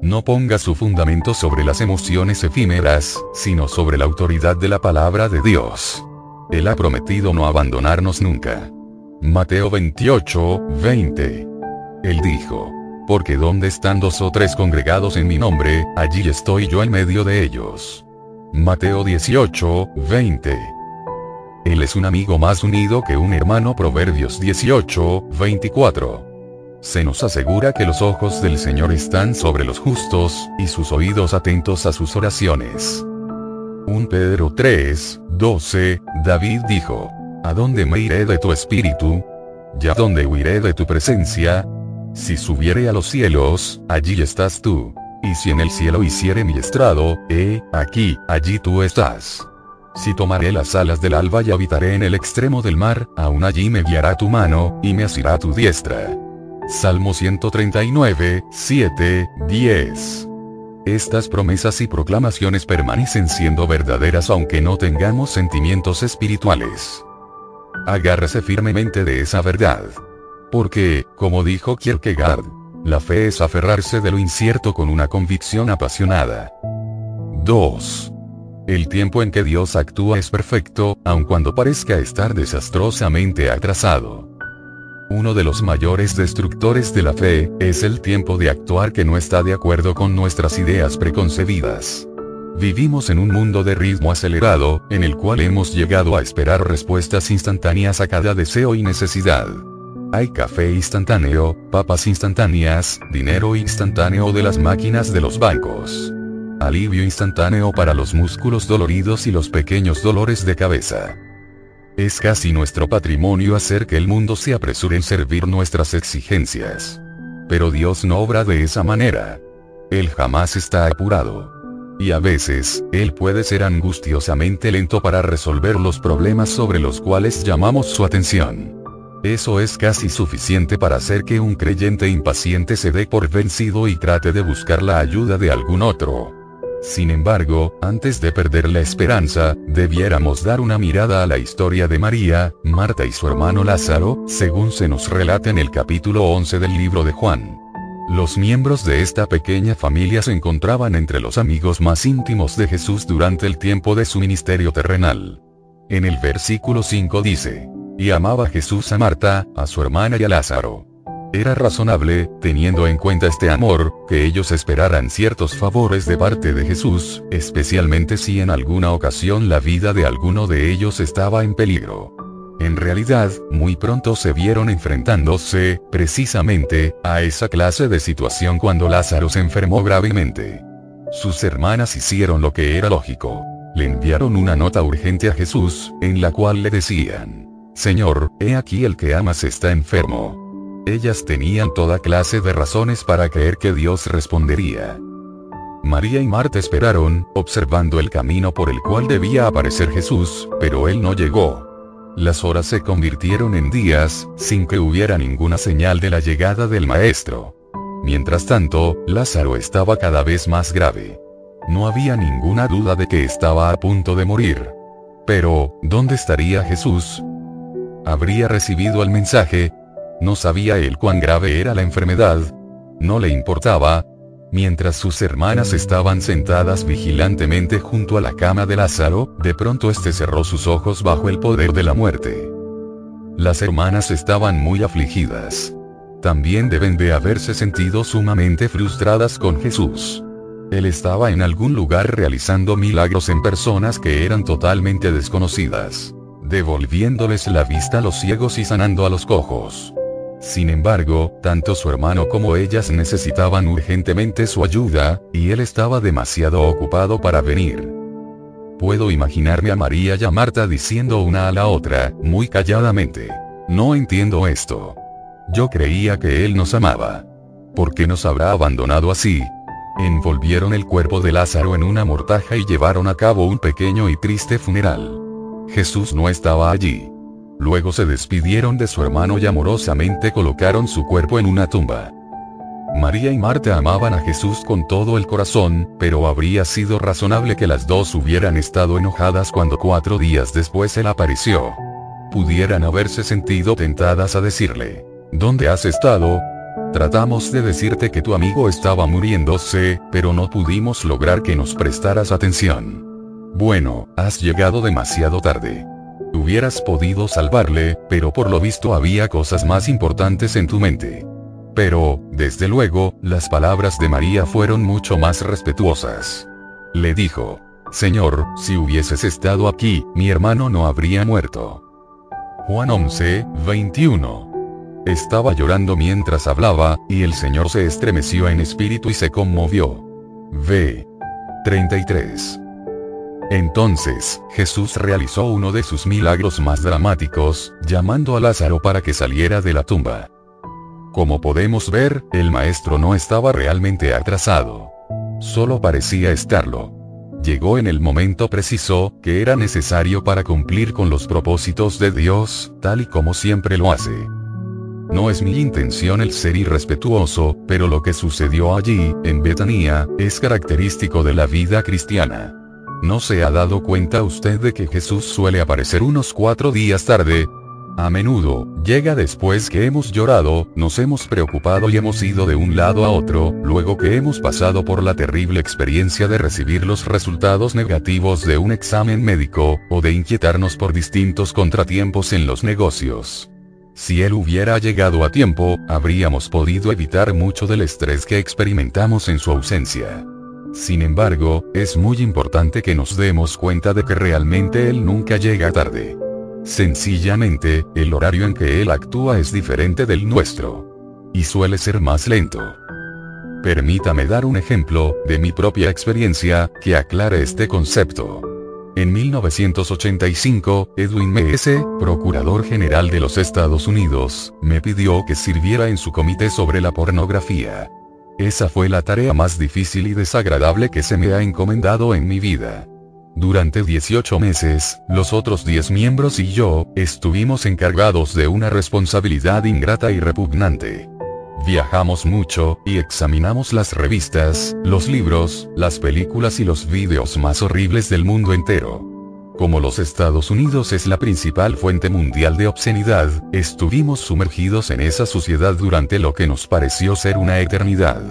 S1: No ponga su fundamento sobre las emociones efímeras, sino sobre la autoridad de la palabra de Dios. Él ha prometido no abandonarnos nunca. Mateo 28, 20. Él dijo, porque donde están dos o tres congregados en mi nombre, allí estoy yo en medio de ellos. Mateo 18, 20. Él es un amigo más unido que un hermano Proverbios 18, 24. Se nos asegura que los ojos del Señor están sobre los justos, y sus oídos atentos a sus oraciones. 1 Pedro 3, 12, David dijo, ¿A dónde me iré de tu espíritu? ¿Ya dónde huiré de tu presencia? Si subiere a los cielos, allí estás tú. Y si en el cielo hiciere mi estrado, eh, aquí, allí tú estás. Si tomaré las alas del alba y habitaré en el extremo del mar, aún allí me guiará tu mano, y me asirá tu diestra. Salmo 139, 7, 10. Estas promesas y proclamaciones permanecen siendo verdaderas aunque no tengamos sentimientos espirituales. Agárrese firmemente de esa verdad. Porque, como dijo Kierkegaard, la fe es aferrarse de lo incierto con una convicción apasionada. 2. El tiempo en que Dios actúa es perfecto, aun cuando parezca estar desastrosamente atrasado. Uno de los mayores destructores de la fe, es el tiempo de actuar que no está de acuerdo con nuestras ideas preconcebidas. Vivimos en un mundo de ritmo acelerado, en el cual hemos llegado a esperar respuestas instantáneas a cada deseo y necesidad. Hay café instantáneo, papas instantáneas, dinero instantáneo de las máquinas de los bancos. Alivio instantáneo para los músculos doloridos y los pequeños dolores de cabeza. Es casi nuestro patrimonio hacer que el mundo se apresure en servir nuestras exigencias. Pero Dios no obra de esa manera. Él jamás está apurado. Y a veces, Él puede ser angustiosamente lento para resolver los problemas sobre los cuales llamamos su atención. Eso es casi suficiente para hacer que un creyente impaciente se dé por vencido y trate de buscar la ayuda de algún otro. Sin embargo, antes de perder la esperanza, debiéramos dar una mirada a la historia de María, Marta y su hermano Lázaro, según se nos relata en el capítulo 11 del libro de Juan. Los miembros de esta pequeña familia se encontraban entre los amigos más íntimos de Jesús durante el tiempo de su ministerio terrenal. En el versículo 5 dice, y amaba Jesús a Marta, a su hermana y a Lázaro. Era razonable, teniendo en cuenta este amor, que ellos esperaran ciertos favores de parte de Jesús, especialmente si en alguna ocasión la vida de alguno de ellos estaba en peligro. En realidad, muy pronto se vieron enfrentándose, precisamente, a esa clase de situación cuando Lázaro se enfermó gravemente. Sus hermanas hicieron lo que era lógico. Le enviaron una nota urgente a Jesús, en la cual le decían, Señor, he aquí el que amas está enfermo. Ellas tenían toda clase de razones para creer que Dios respondería. María y Marta esperaron, observando el camino por el cual debía aparecer Jesús, pero él no llegó. Las horas se convirtieron en días, sin que hubiera ninguna señal de la llegada del Maestro. Mientras tanto, Lázaro estaba cada vez más grave. No había ninguna duda de que estaba a punto de morir. Pero, ¿dónde estaría Jesús? habría recibido el mensaje. No sabía él cuán grave era la enfermedad. no le importaba. Mientras sus hermanas estaban sentadas vigilantemente junto a la cama de Lázaro, de pronto este cerró sus ojos bajo el poder de la muerte. Las hermanas estaban muy afligidas. También deben de haberse sentido sumamente frustradas con Jesús. Él estaba en algún lugar realizando milagros en personas que eran totalmente desconocidas, devolviéndoles la vista a los ciegos y sanando a los cojos. Sin embargo, tanto su hermano como ellas necesitaban urgentemente su ayuda, y él estaba demasiado ocupado para venir. Puedo imaginarme a María y a Marta diciendo una a la otra, muy calladamente. No entiendo esto. Yo creía que él nos amaba. ¿Por qué nos habrá abandonado así? Envolvieron el cuerpo de Lázaro en una mortaja y llevaron a cabo un pequeño y triste funeral. Jesús no estaba allí. Luego se despidieron de su hermano y amorosamente colocaron su cuerpo en una tumba. María y Marta amaban a Jesús con todo el corazón, pero habría sido razonable que las dos hubieran estado enojadas cuando cuatro días después él apareció. Pudieran haberse sentido tentadas a decirle, ¿Dónde has estado? Tratamos de decirte que tu amigo estaba muriéndose, pero no pudimos lograr que nos prestaras atención. Bueno, has llegado demasiado tarde. Hubieras podido salvarle, pero por lo visto había cosas más importantes en tu mente. Pero, desde luego, las palabras de María fueron mucho más respetuosas. Le dijo, Señor, si hubieses estado aquí, mi hermano no habría muerto. Juan 11, 21. Estaba llorando mientras hablaba, y el Señor se estremeció en espíritu y se conmovió. V. 33. Entonces, Jesús realizó uno de sus milagros más dramáticos, llamando a Lázaro para que saliera de la tumba. Como podemos ver, el maestro no estaba realmente atrasado. Solo parecía estarlo. Llegó en el momento preciso, que era necesario para cumplir con los propósitos de Dios, tal y como siempre lo hace. No es mi intención el ser irrespetuoso, pero lo que sucedió allí, en Betania, es característico de la vida cristiana. ¿No se ha dado cuenta usted de que Jesús suele aparecer unos cuatro días tarde? A menudo, llega después que hemos llorado, nos hemos preocupado y hemos ido de un lado a otro, luego que hemos pasado por la terrible experiencia de recibir los resultados negativos de un examen médico, o de inquietarnos por distintos contratiempos en los negocios. Si él hubiera llegado a tiempo, habríamos podido evitar mucho del estrés que experimentamos en su ausencia. Sin embargo, es muy importante que nos demos cuenta de que realmente él nunca llega tarde. Sencillamente, el horario en que él actúa es diferente del nuestro. Y suele ser más lento. Permítame dar un ejemplo, de mi propia experiencia, que aclare este concepto. En 1985, Edwin M.S., Procurador General de los Estados Unidos, me pidió que sirviera en su comité sobre la pornografía. Esa fue la tarea más difícil y desagradable que se me ha encomendado en mi vida. Durante 18 meses, los otros 10 miembros y yo, estuvimos encargados de una responsabilidad ingrata y repugnante. Viajamos mucho, y examinamos las revistas, los libros, las películas y los vídeos más horribles del mundo entero. Como los Estados Unidos es la principal fuente mundial de obscenidad, estuvimos sumergidos en esa suciedad durante lo que nos pareció ser una eternidad.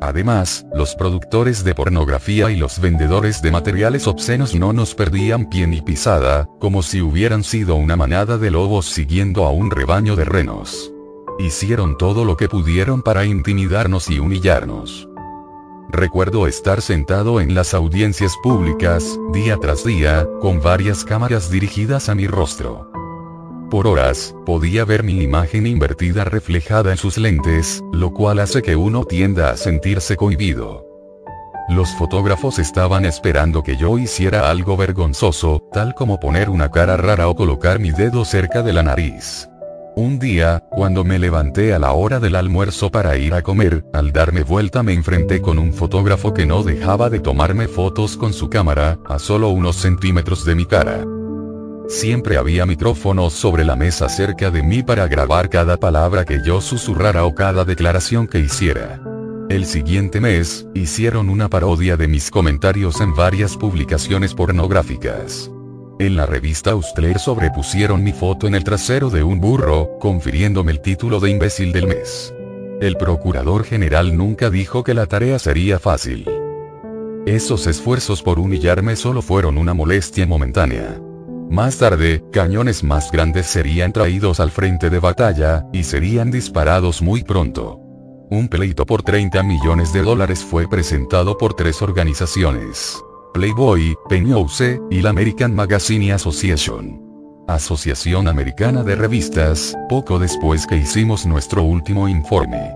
S1: Además, los productores de pornografía y los vendedores de materiales obscenos no nos perdían pie ni pisada, como si hubieran sido una manada de lobos siguiendo a un rebaño de renos. Hicieron todo lo que pudieron para intimidarnos y humillarnos. Recuerdo estar sentado en las audiencias públicas, día tras día, con varias cámaras dirigidas a mi rostro. Por horas, podía ver mi imagen invertida reflejada en sus lentes, lo cual hace que uno tienda a sentirse cohibido. Los fotógrafos estaban esperando que yo hiciera algo vergonzoso, tal como poner una cara rara o colocar mi dedo cerca de la nariz. Un día, cuando me levanté a la hora del almuerzo para ir a comer, al darme vuelta me enfrenté con un fotógrafo que no dejaba de tomarme fotos con su cámara, a solo unos centímetros de mi cara. Siempre había micrófonos sobre la mesa cerca de mí para grabar cada palabra que yo susurrara o cada declaración que hiciera. El siguiente mes, hicieron una parodia de mis comentarios en varias publicaciones pornográficas. En la revista Austler sobrepusieron mi foto en el trasero de un burro, confiriéndome el título de imbécil del mes. El procurador general nunca dijo que la tarea sería fácil. Esos esfuerzos por humillarme solo fueron una molestia momentánea. Más tarde, cañones más grandes serían traídos al frente de batalla, y serían disparados muy pronto. Un pleito por 30 millones de dólares fue presentado por tres organizaciones. Playboy, Pennyhouse, y la American Magazine Association. Asociación Americana de Revistas, poco después que hicimos nuestro último informe.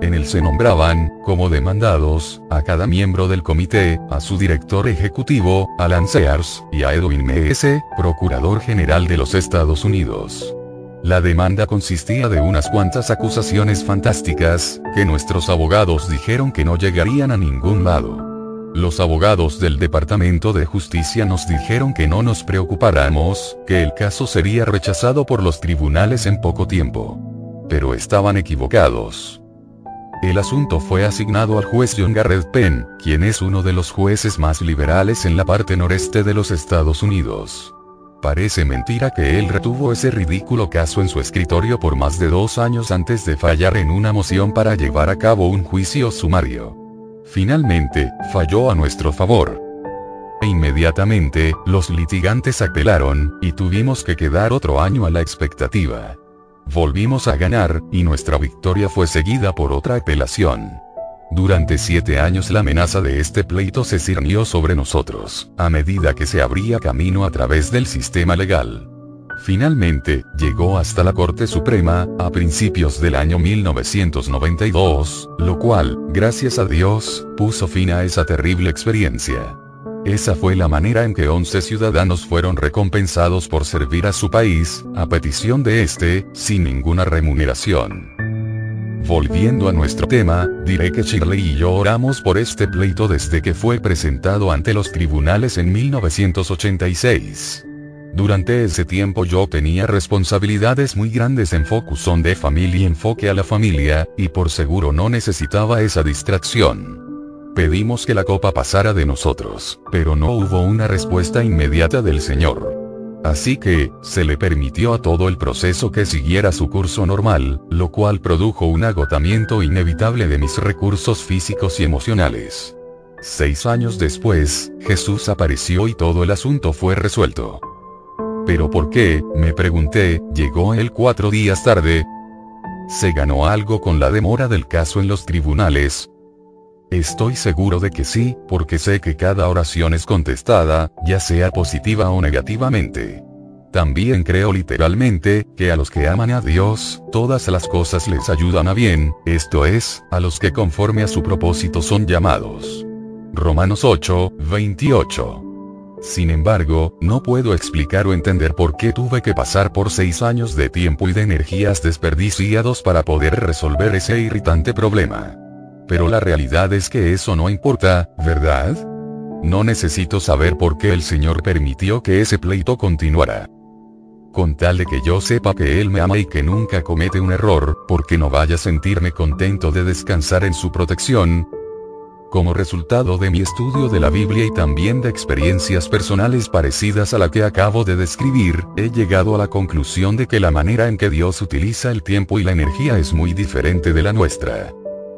S1: En él se nombraban, como demandados, a cada miembro del comité, a su director ejecutivo, Alan Sears, y a Edwin M.S., Procurador General de los Estados Unidos. La demanda consistía de unas cuantas acusaciones fantásticas, que nuestros abogados dijeron que no llegarían a ningún lado. Los abogados del Departamento de Justicia nos dijeron que no nos preocupáramos, que el caso sería rechazado por los tribunales en poco tiempo. Pero estaban equivocados. El asunto fue asignado al juez John Garrett Penn, quien es uno de los jueces más liberales en la parte noreste de los Estados Unidos. Parece mentira que él retuvo ese ridículo caso en su escritorio por más de dos años antes de fallar en una moción para llevar a cabo un juicio sumario. Finalmente, falló a nuestro favor. E inmediatamente, los litigantes apelaron, y tuvimos que quedar otro año a la expectativa. Volvimos a ganar, y nuestra victoria fue seguida por otra apelación. Durante siete años la amenaza de este pleito se cirnió sobre nosotros, a medida que se abría camino a través del sistema legal. Finalmente, llegó hasta la Corte Suprema, a principios del año 1992, lo cual, gracias a Dios, puso fin a esa terrible experiencia. Esa fue la manera en que 11 ciudadanos fueron recompensados por servir a su país, a petición de este, sin ninguna remuneración. Volviendo a nuestro tema, diré que Shirley y yo oramos por este pleito desde que fue presentado ante los tribunales en 1986. Durante ese tiempo yo tenía responsabilidades muy grandes en Focus on the Family y enfoque a la familia, y por seguro no necesitaba esa distracción. Pedimos que la copa pasara de nosotros, pero no hubo una respuesta inmediata del Señor. Así que, se le permitió a todo el proceso que siguiera su curso normal, lo cual produjo un agotamiento inevitable de mis recursos físicos y emocionales. Seis años después, Jesús apareció y todo el asunto fue resuelto. Pero ¿por qué? Me pregunté, llegó él cuatro días tarde. ¿Se ganó algo con la demora del caso en los tribunales? Estoy seguro de que sí, porque sé que cada oración es contestada, ya sea positiva o negativamente. También creo literalmente, que a los que aman a Dios, todas las cosas les ayudan a bien, esto es, a los que conforme a su propósito son llamados. Romanos 8, 28. Sin embargo, no puedo explicar o entender por qué tuve que pasar por seis años de tiempo y de energías desperdiciados para poder resolver ese irritante problema. Pero la realidad es que eso no importa, ¿verdad? No necesito saber por qué el Señor permitió que ese pleito continuara. Con tal de que yo sepa que Él me ama y que nunca comete un error, porque no vaya a sentirme contento de descansar en su protección, como resultado de mi estudio de la Biblia y también de experiencias personales parecidas a la que acabo de describir, he llegado a la conclusión de que la manera en que Dios utiliza el tiempo y la energía es muy diferente de la nuestra.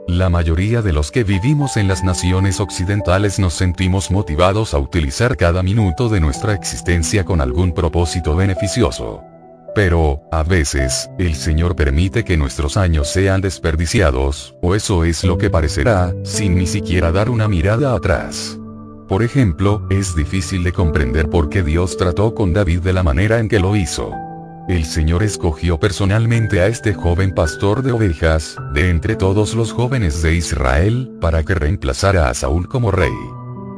S1: La mayoría de los que vivimos en las naciones occidentales nos sentimos motivados a utilizar cada minuto de nuestra existencia con algún propósito beneficioso. Pero, a veces, el Señor permite que nuestros años sean desperdiciados, o eso es lo que parecerá, sin ni siquiera dar una mirada atrás. Por ejemplo, es difícil de comprender por qué Dios trató con David de la manera en que lo hizo. El Señor escogió personalmente a este joven pastor de ovejas, de entre todos los jóvenes de Israel, para que reemplazara a Saúl como rey.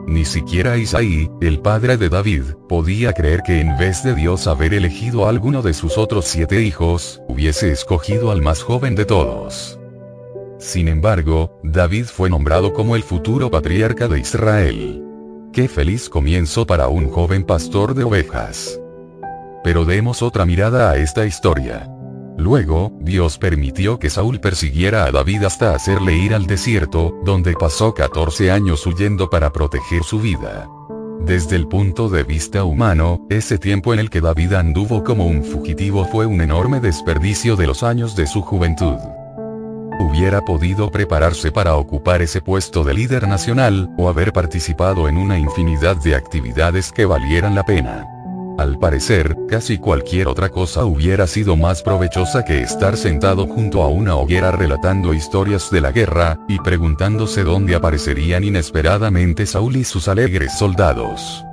S1: Ni siquiera Isaí, el padre de David, podía creer que en vez de Dios haber elegido a alguno de sus otros siete hijos, hubiese escogido al más joven de todos. Sin embargo, David fue nombrado como el futuro patriarca de Israel. Qué feliz comienzo para un joven pastor de ovejas. Pero demos otra mirada a esta historia. Luego, Dios permitió que Saúl persiguiera a David hasta hacerle ir al desierto, donde pasó 14 años huyendo para proteger su vida. Desde el punto de vista humano, ese tiempo en el que David anduvo como un fugitivo fue un enorme desperdicio de los años de su juventud. hubiera podido prepararse para ocupar ese puesto de líder nacional, o haber participado en una infinidad de actividades que valieran la pena. Al parecer, casi cualquier otra cosa hubiera sido más provechosa que estar sentado junto a una hoguera relatando historias de la guerra, y preguntándose dónde aparecerían inesperadamente Saúl y sus alegres soldados.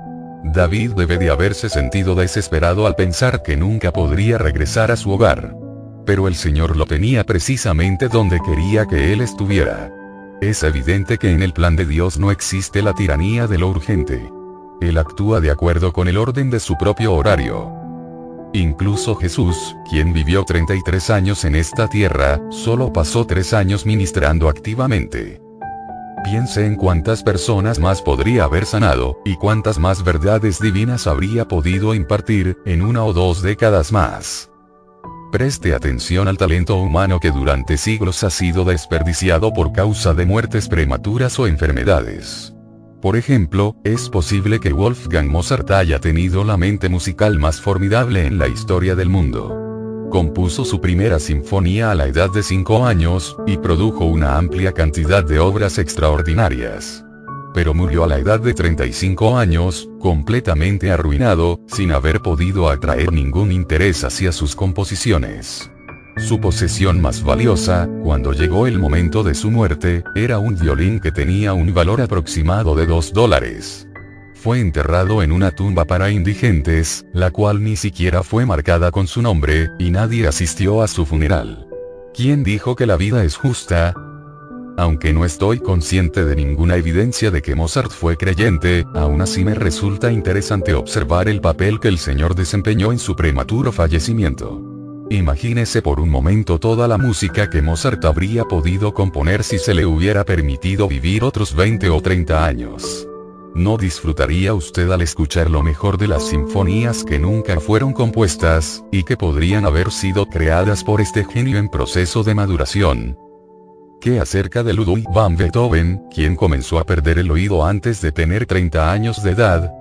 S1: David debe de haberse sentido desesperado al pensar que nunca podría regresar a su hogar. Pero el Señor lo tenía precisamente donde quería que él estuviera. Es evidente que en el plan de Dios no existe la tiranía de lo urgente. Él actúa de acuerdo con el orden de su propio horario. Incluso Jesús, quien vivió 33 años en esta tierra, solo pasó 3 años ministrando activamente. Piense en cuántas personas más podría haber sanado, y cuántas más verdades divinas habría podido impartir, en una o dos décadas más. Preste atención al talento humano que durante siglos ha sido desperdiciado por causa de muertes prematuras o enfermedades. Por ejemplo, es posible que Wolfgang Mozart haya tenido la mente musical más formidable en la historia del mundo. Compuso su primera sinfonía a la edad de 5 años, y produjo una amplia cantidad de obras extraordinarias. Pero murió a la edad de 35 años, completamente arruinado, sin haber podido atraer ningún interés hacia sus composiciones. Su posesión más valiosa, cuando llegó el momento de su muerte, era un violín que tenía un valor aproximado de 2 dólares fue enterrado en una tumba para indigentes, la cual ni siquiera fue marcada con su nombre, y nadie asistió a su funeral. ¿Quién dijo que la vida es justa? Aunque no estoy consciente de ninguna evidencia de que Mozart fue creyente, aún así me resulta interesante observar el papel que el Señor desempeñó en su prematuro fallecimiento. Imagínese por un momento toda la música que Mozart habría podido componer si se le hubiera permitido vivir otros 20 o 30 años. ¿No disfrutaría usted al escuchar lo mejor de las sinfonías que nunca fueron compuestas, y que podrían haber sido creadas por este genio en proceso de maduración? ¿Qué acerca de Ludwig van Beethoven, quien comenzó a perder el oído antes de tener 30 años de edad?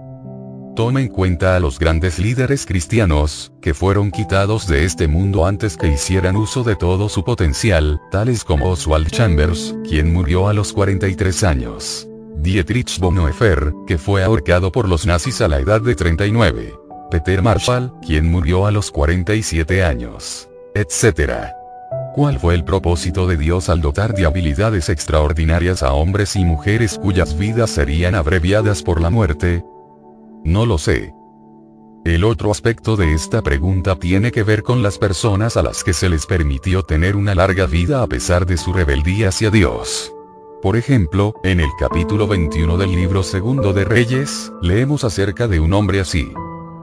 S1: Toma en cuenta a los grandes líderes cristianos, que fueron quitados de este mundo antes que hicieran uso de todo su potencial, tales como Oswald Chambers, quien murió a los 43 años. Dietrich Bonhoeffer, que fue ahorcado por los nazis a la edad de 39. Peter Marshall, quien murió a los 47 años. Etc. ¿Cuál fue el propósito de Dios al dotar de habilidades extraordinarias a hombres y mujeres cuyas vidas serían abreviadas por la muerte? No lo sé. El otro aspecto de esta pregunta tiene que ver con las personas a las que se les permitió tener una larga vida a pesar de su rebeldía hacia Dios. Por ejemplo, en el capítulo 21 del libro segundo de Reyes, leemos acerca de un hombre así.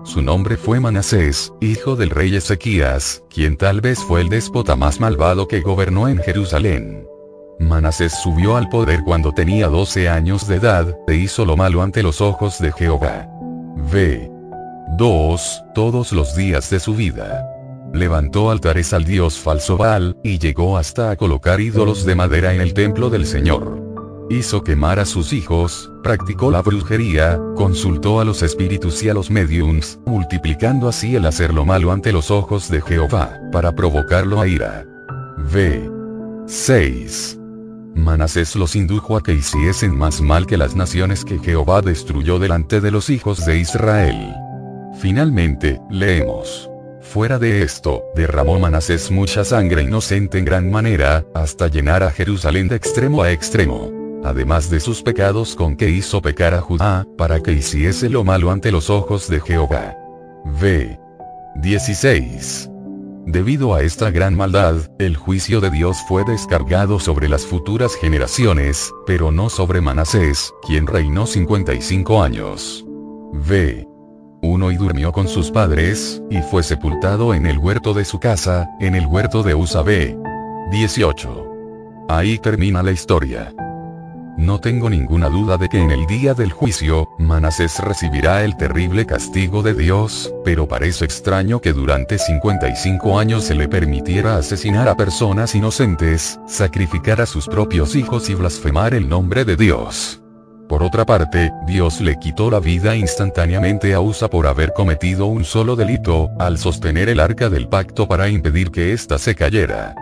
S1: Su nombre fue Manasés, hijo del rey Ezequías, quien tal vez fue el déspota más malvado que gobernó en Jerusalén. Manasés subió al poder cuando tenía 12 años de edad, e hizo lo malo ante los ojos de Jehová. V. 2. Todos los días de su vida levantó altares al dios falso Baal, y llegó hasta a colocar ídolos de madera en el templo del Señor. Hizo quemar a sus hijos, practicó la brujería, consultó a los espíritus y a los mediums, multiplicando así el hacer lo malo ante los ojos de Jehová, para provocarlo a ira. V. 6. Manasés los indujo a que hiciesen más mal que las naciones que Jehová destruyó delante de los hijos de Israel. Finalmente, leemos. Fuera de esto, derramó Manasés mucha sangre inocente en gran manera, hasta llenar a Jerusalén de extremo a extremo. Además de sus pecados con que hizo pecar a Judá, para que hiciese lo malo ante los ojos de Jehová. V. 16. Debido a esta gran maldad, el juicio de Dios fue descargado sobre las futuras generaciones, pero no sobre Manasés, quien reinó 55 años. V uno y durmió con sus padres, y fue sepultado en el huerto de su casa, en el huerto de Usabé. 18. Ahí termina la historia. No tengo ninguna duda de que en el día del juicio, Manasés recibirá el terrible castigo de Dios, pero parece extraño que durante 55 años se le permitiera asesinar a personas inocentes, sacrificar a sus propios hijos y blasfemar el nombre de Dios. Por otra parte, Dios le quitó la vida instantáneamente a Usa por haber cometido un solo delito, al sostener el arca del pacto para impedir que ésta se cayera.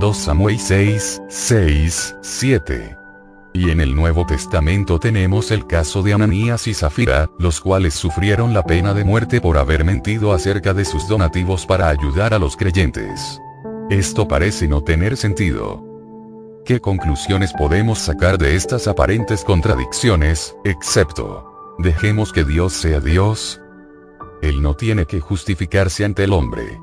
S1: 2 Samuel 6, 6, 7. Y en el Nuevo Testamento tenemos el caso de Ananías y Zafira, los cuales sufrieron la pena de muerte por haber mentido acerca de sus donativos para ayudar a los creyentes. Esto parece no tener sentido. ¿Qué conclusiones podemos sacar de estas aparentes contradicciones, excepto, dejemos que Dios sea Dios? Él no tiene que justificarse ante el hombre.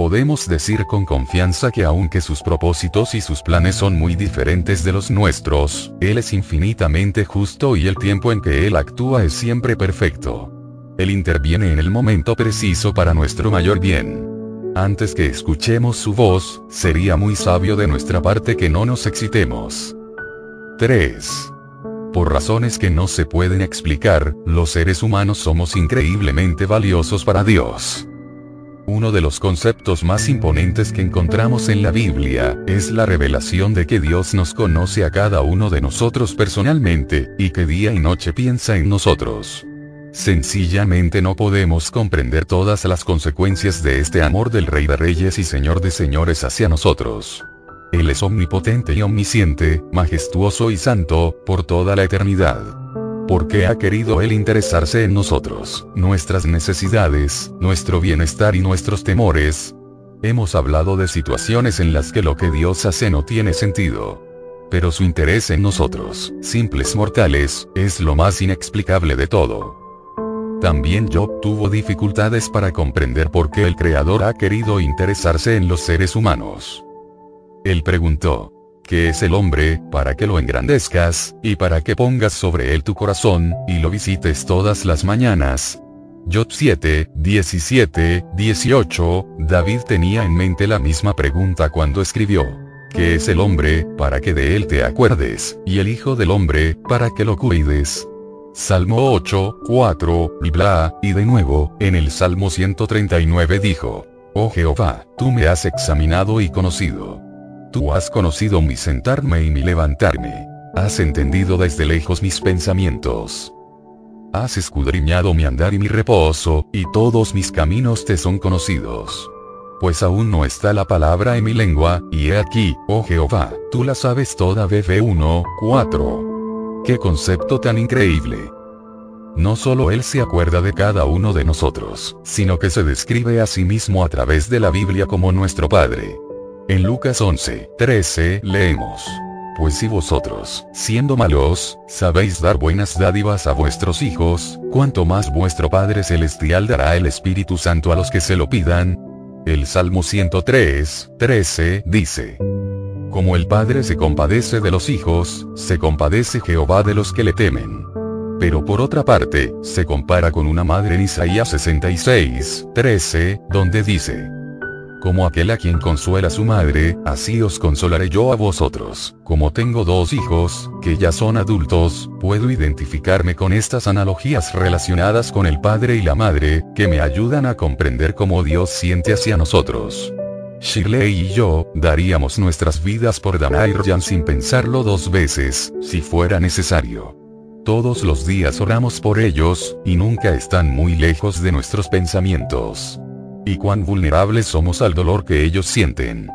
S1: Podemos decir con confianza que aunque sus propósitos y sus planes son muy diferentes de los nuestros, Él es infinitamente justo y el tiempo en que Él actúa es siempre perfecto. Él interviene en el momento preciso para nuestro mayor bien. Antes que escuchemos su voz, sería muy sabio de nuestra parte que no nos excitemos. 3. Por razones que no se pueden explicar, los seres humanos somos increíblemente valiosos para Dios. Uno de los conceptos más imponentes que encontramos en la Biblia, es la revelación de que Dios nos conoce a cada uno de nosotros personalmente, y que día y noche piensa en nosotros. Sencillamente no podemos comprender todas las consecuencias de este amor del Rey de Reyes y Señor de Señores hacia nosotros. Él es omnipotente y omnisciente, majestuoso y santo, por toda la eternidad. ¿Por qué ha querido Él interesarse en nosotros, nuestras necesidades, nuestro bienestar y nuestros temores? Hemos hablado de situaciones en las que lo que Dios hace no tiene sentido. Pero su interés en nosotros, simples mortales, es lo más inexplicable de todo. También Job tuvo dificultades para comprender por qué el Creador ha querido interesarse en los seres humanos. Él preguntó, que es el hombre, para que lo engrandezcas, y para que pongas sobre él tu corazón, y lo visites todas las mañanas. Job 7, 17, 18, David tenía en mente la misma pregunta cuando escribió. ¿Qué es el hombre, para que de él te acuerdes, y el Hijo del hombre, para que lo cuides? Salmo 8, 4, y bla, y de nuevo, en el Salmo 139 dijo, Oh Jehová, tú me has examinado y conocido. Tú has conocido mi sentarme y mi levantarme. Has entendido desde lejos mis pensamientos. Has escudriñado mi andar y mi reposo, y todos mis caminos te son conocidos. Pues aún no está la palabra en mi lengua, y he aquí, oh Jehová, tú la sabes toda BB 1, 4. Qué concepto tan increíble. No solo Él se acuerda de cada uno de nosotros, sino que se describe a sí mismo a través de la Biblia como nuestro Padre. En Lucas 11, 13, leemos. Pues si vosotros, siendo malos, sabéis dar buenas dádivas a vuestros hijos, cuanto más vuestro Padre Celestial dará el Espíritu Santo a los que se lo pidan. El Salmo 103, 13, dice. Como el Padre se compadece de los hijos, se compadece Jehová de los que le temen. Pero por otra parte, se compara con una madre en Isaías 66, 13, donde dice, como aquel a quien consuela su madre, así os consolaré yo a vosotros. Como tengo dos hijos, que ya son adultos, puedo identificarme con estas analogías relacionadas con el padre y la madre, que me ayudan a comprender cómo Dios siente hacia nosotros. Shirley y yo, daríamos nuestras vidas por Dana y Ryan sin pensarlo dos veces, si fuera necesario. Todos los días oramos por ellos, y nunca están muy lejos de nuestros pensamientos y cuán vulnerables somos al dolor que ellos sienten.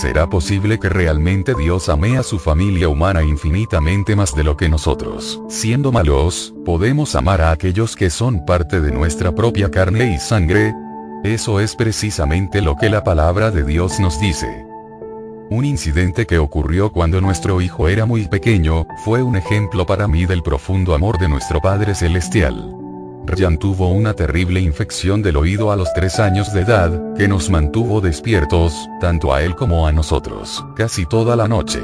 S1: ¿Será posible que realmente Dios ame a su familia humana infinitamente más de lo que nosotros, siendo malos, podemos amar a aquellos que son parte de nuestra propia carne y sangre? Eso es precisamente lo que la palabra de Dios nos dice. Un incidente que ocurrió cuando nuestro hijo era muy pequeño, fue un ejemplo para mí del profundo amor de nuestro Padre Celestial. Ryan tuvo una terrible infección del oído a los 3 años de edad, que nos mantuvo despiertos, tanto a él como a nosotros, casi toda la noche.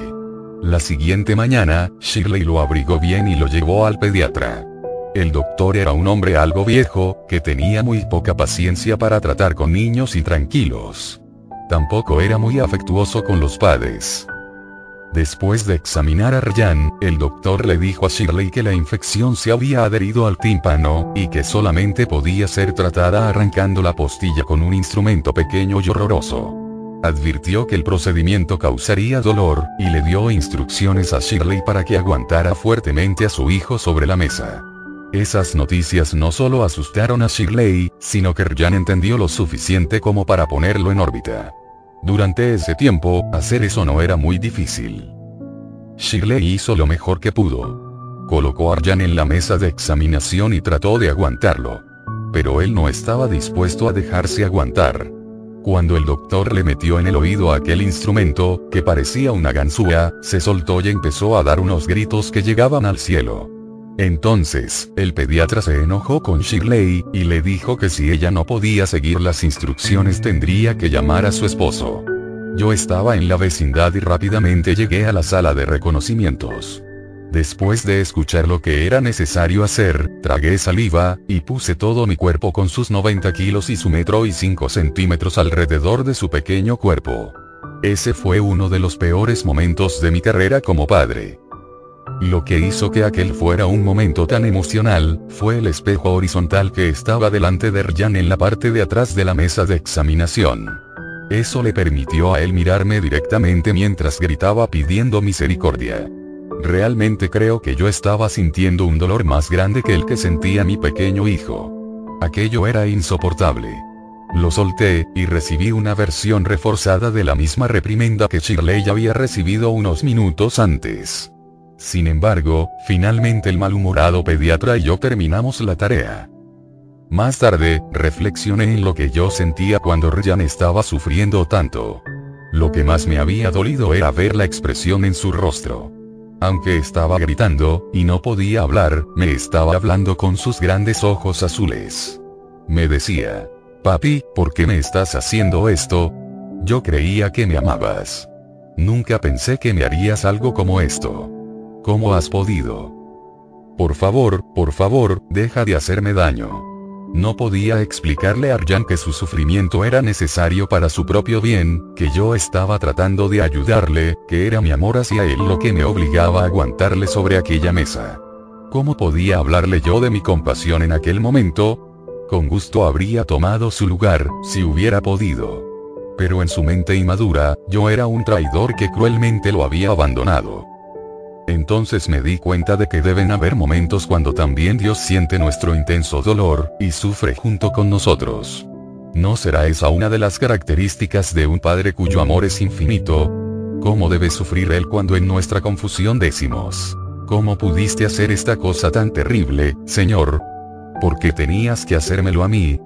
S1: La siguiente mañana, Shirley lo abrigó bien y lo llevó al pediatra. El doctor era un hombre algo viejo, que tenía muy poca paciencia para tratar con niños y tranquilos. Tampoco era muy afectuoso con los padres. Después de examinar a Ryan, el doctor le dijo a Shirley que la infección se había adherido al tímpano, y que solamente podía ser tratada arrancando la postilla con un instrumento pequeño y horroroso. Advirtió que el procedimiento causaría dolor, y le dio instrucciones a Shirley para que aguantara fuertemente a su hijo sobre la mesa. Esas noticias no solo asustaron a Shirley, sino que Ryan entendió lo suficiente como para ponerlo en órbita. Durante ese tiempo, hacer eso no era muy difícil. Shirley hizo lo mejor que pudo. Colocó a Arjan en la mesa de examinación y trató de aguantarlo. Pero él no estaba dispuesto a dejarse aguantar. Cuando el doctor le metió en el oído aquel instrumento, que parecía una ganzúa, se soltó y empezó a dar unos gritos que llegaban al cielo. Entonces, el pediatra se enojó con Shirley, y le dijo que si ella no podía seguir las instrucciones tendría que llamar a su esposo. Yo estaba en la vecindad y rápidamente llegué a la sala de reconocimientos. Después de escuchar lo que era necesario hacer, tragué saliva, y puse todo mi cuerpo con sus 90 kilos y su metro y 5 centímetros alrededor de su pequeño cuerpo. Ese fue uno de los peores momentos de mi carrera como padre. Lo que hizo que aquel fuera un momento tan emocional, fue el espejo horizontal que estaba delante de Ryan en la parte de atrás de la mesa de examinación. Eso le permitió a él mirarme directamente mientras gritaba pidiendo misericordia. Realmente creo que yo estaba sintiendo un dolor más grande que el que sentía mi pequeño hijo. Aquello era insoportable. Lo solté, y recibí una versión reforzada de la misma reprimenda que Shirley había recibido unos minutos antes. Sin embargo, finalmente el malhumorado pediatra y yo terminamos la tarea. Más tarde, reflexioné en lo que yo sentía cuando Ryan estaba sufriendo tanto. Lo que más me había dolido era ver la expresión en su rostro. Aunque estaba gritando, y no podía hablar, me estaba hablando con sus grandes ojos azules. Me decía, Papi, ¿por qué me estás haciendo esto? Yo creía que me amabas. Nunca pensé que me harías algo como esto. ¿Cómo has podido? Por favor, por favor, deja de hacerme daño. No podía explicarle a Arjan que su sufrimiento era necesario para su propio bien, que yo estaba tratando de ayudarle, que era mi amor hacia él lo que me obligaba a aguantarle sobre aquella mesa. ¿Cómo podía hablarle yo de mi compasión en aquel momento? Con gusto habría tomado su lugar, si hubiera podido. Pero en su mente inmadura, yo era un traidor que cruelmente lo había abandonado. Entonces me di cuenta de que deben haber momentos cuando también Dios siente nuestro intenso dolor, y sufre junto con nosotros. ¿No será esa una de las características de un Padre cuyo amor es infinito? ¿Cómo debe sufrir Él cuando en nuestra confusión decimos, ¿cómo pudiste hacer esta cosa tan terrible, Señor? ¿Por qué tenías que hacérmelo a mí?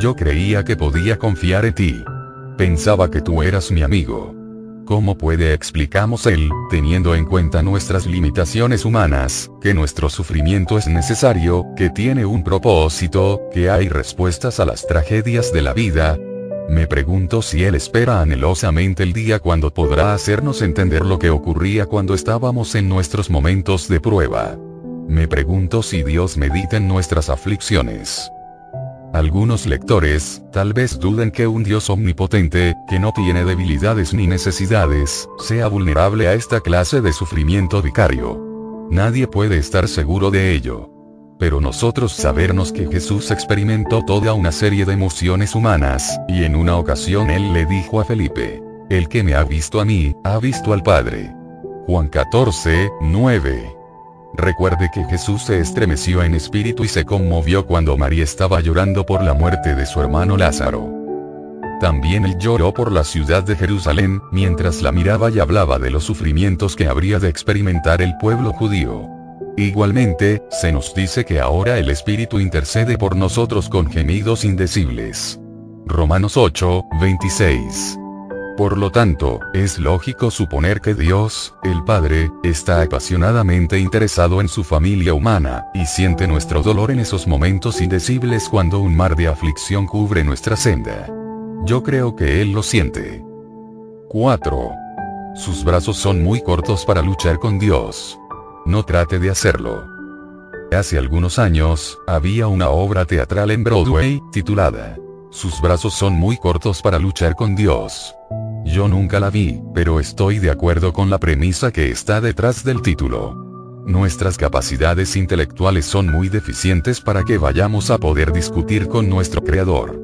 S1: Yo creía que podía confiar en ti. Pensaba que tú eras mi amigo. ¿Cómo puede explicamos él, teniendo en cuenta nuestras limitaciones humanas, que nuestro sufrimiento es necesario, que tiene un propósito, que hay respuestas a las tragedias de la vida? Me pregunto si él espera anhelosamente el día cuando podrá hacernos entender lo que ocurría cuando estábamos en nuestros momentos de prueba. Me pregunto si Dios medita en nuestras aflicciones. Algunos lectores, tal vez duden que un Dios omnipotente, que no tiene debilidades ni necesidades, sea vulnerable a esta clase de sufrimiento vicario. Nadie puede estar seguro de ello. Pero nosotros sabernos que Jesús experimentó toda una serie de emociones humanas, y en una ocasión él le dijo a Felipe, el que me ha visto a mí, ha visto al Padre. Juan 14, 9. Recuerde que Jesús se estremeció en espíritu y se conmovió cuando María estaba llorando por la muerte de su hermano Lázaro. También él lloró por la ciudad de Jerusalén, mientras la miraba y hablaba de los sufrimientos que habría de experimentar el pueblo judío. Igualmente, se nos dice que ahora el Espíritu intercede por nosotros con gemidos indecibles. Romanos 8, 26. Por lo tanto, es lógico suponer que Dios, el Padre, está apasionadamente interesado en su familia humana, y siente nuestro dolor en esos momentos indecibles cuando un mar de aflicción cubre nuestra senda. Yo creo que Él lo siente. 4. Sus brazos son muy cortos para luchar con Dios. No trate de hacerlo. Hace algunos años, había una obra teatral en Broadway, titulada Sus brazos son muy cortos para luchar con Dios. Yo nunca la vi, pero estoy de acuerdo con la premisa que está detrás del título. Nuestras capacidades intelectuales son muy deficientes para que vayamos a poder discutir con nuestro Creador.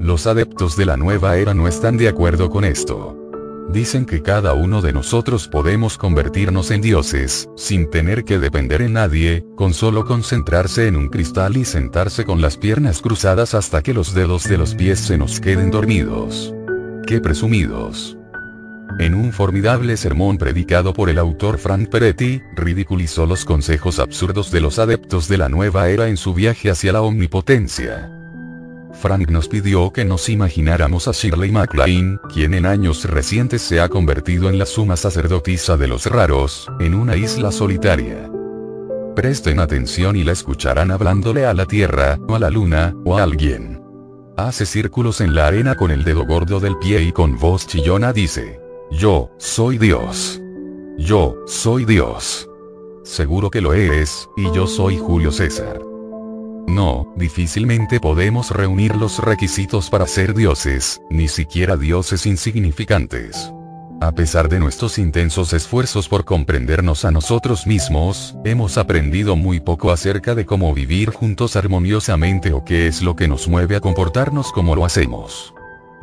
S1: Los adeptos de la nueva era no están de acuerdo con esto. Dicen que cada uno de nosotros podemos convertirnos en dioses, sin tener que depender en nadie, con solo concentrarse en un cristal y sentarse con las piernas cruzadas hasta que los dedos de los pies se nos queden dormidos. ¡Qué presumidos! En un formidable sermón predicado por el autor Frank Peretti, ridiculizó los consejos absurdos de los adeptos de la nueva era en su viaje hacia la omnipotencia. Frank nos pidió que nos imagináramos a Shirley MacLaine, quien en años recientes se ha convertido en la suma sacerdotisa de los raros, en una isla solitaria. Presten atención y la escucharán hablándole a la Tierra, o a la Luna, o a alguien. Hace círculos en la arena con el dedo gordo del pie y con voz chillona dice, yo, soy Dios. Yo, soy Dios. Seguro que lo eres, y yo soy Julio César. No, difícilmente podemos reunir los requisitos para ser dioses, ni siquiera dioses insignificantes. A pesar de nuestros intensos esfuerzos por comprendernos a nosotros mismos, hemos aprendido muy poco acerca de cómo vivir juntos armoniosamente o qué es lo que nos mueve a comportarnos como lo hacemos.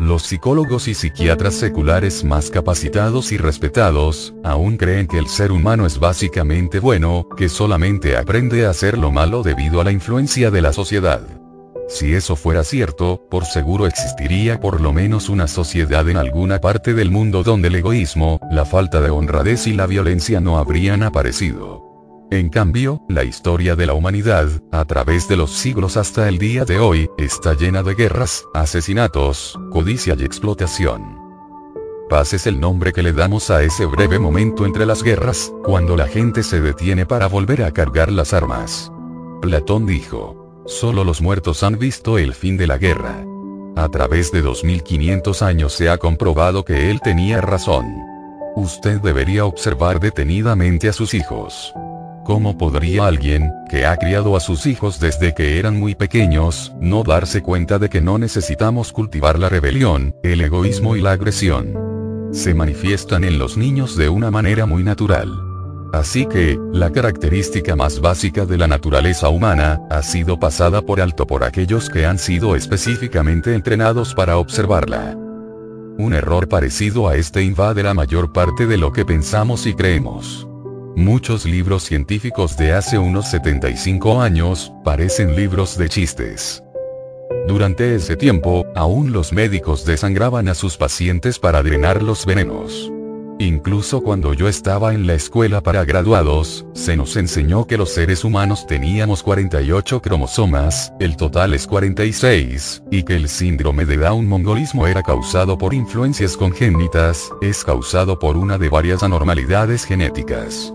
S1: Los psicólogos y psiquiatras seculares más capacitados y respetados, aún creen que el ser humano es básicamente bueno, que solamente aprende a hacer lo malo debido a la influencia de la sociedad. Si eso fuera cierto, por seguro existiría por lo menos una sociedad en alguna parte del mundo donde el egoísmo, la falta de honradez y la violencia no habrían aparecido. En cambio, la historia de la humanidad, a través de los siglos hasta el día de hoy, está llena de guerras, asesinatos, codicia y explotación. Paz es el nombre que le damos a ese breve momento entre las guerras, cuando la gente se detiene para volver a cargar las armas. Platón dijo, solo los muertos han visto el fin de la guerra. A través de 2500 años se ha comprobado que él tenía razón. Usted debería observar detenidamente a sus hijos. ¿Cómo podría alguien, que ha criado a sus hijos desde que eran muy pequeños, no darse cuenta de que no necesitamos cultivar la rebelión, el egoísmo y la agresión? Se manifiestan en los niños de una manera muy natural. Así que, la característica más básica de la naturaleza humana, ha sido pasada por alto por aquellos que han sido específicamente entrenados para observarla. Un error parecido a este invade la mayor parte de lo que pensamos y creemos. Muchos libros científicos de hace unos 75 años, parecen libros de chistes. Durante ese tiempo, aún los médicos desangraban a sus pacientes para drenar los venenos. Incluso cuando yo estaba en la escuela para graduados, se nos enseñó que los seres humanos teníamos 48 cromosomas, el total es 46, y que el síndrome de Down mongolismo era causado por influencias congénitas, es causado por una de varias anormalidades genéticas.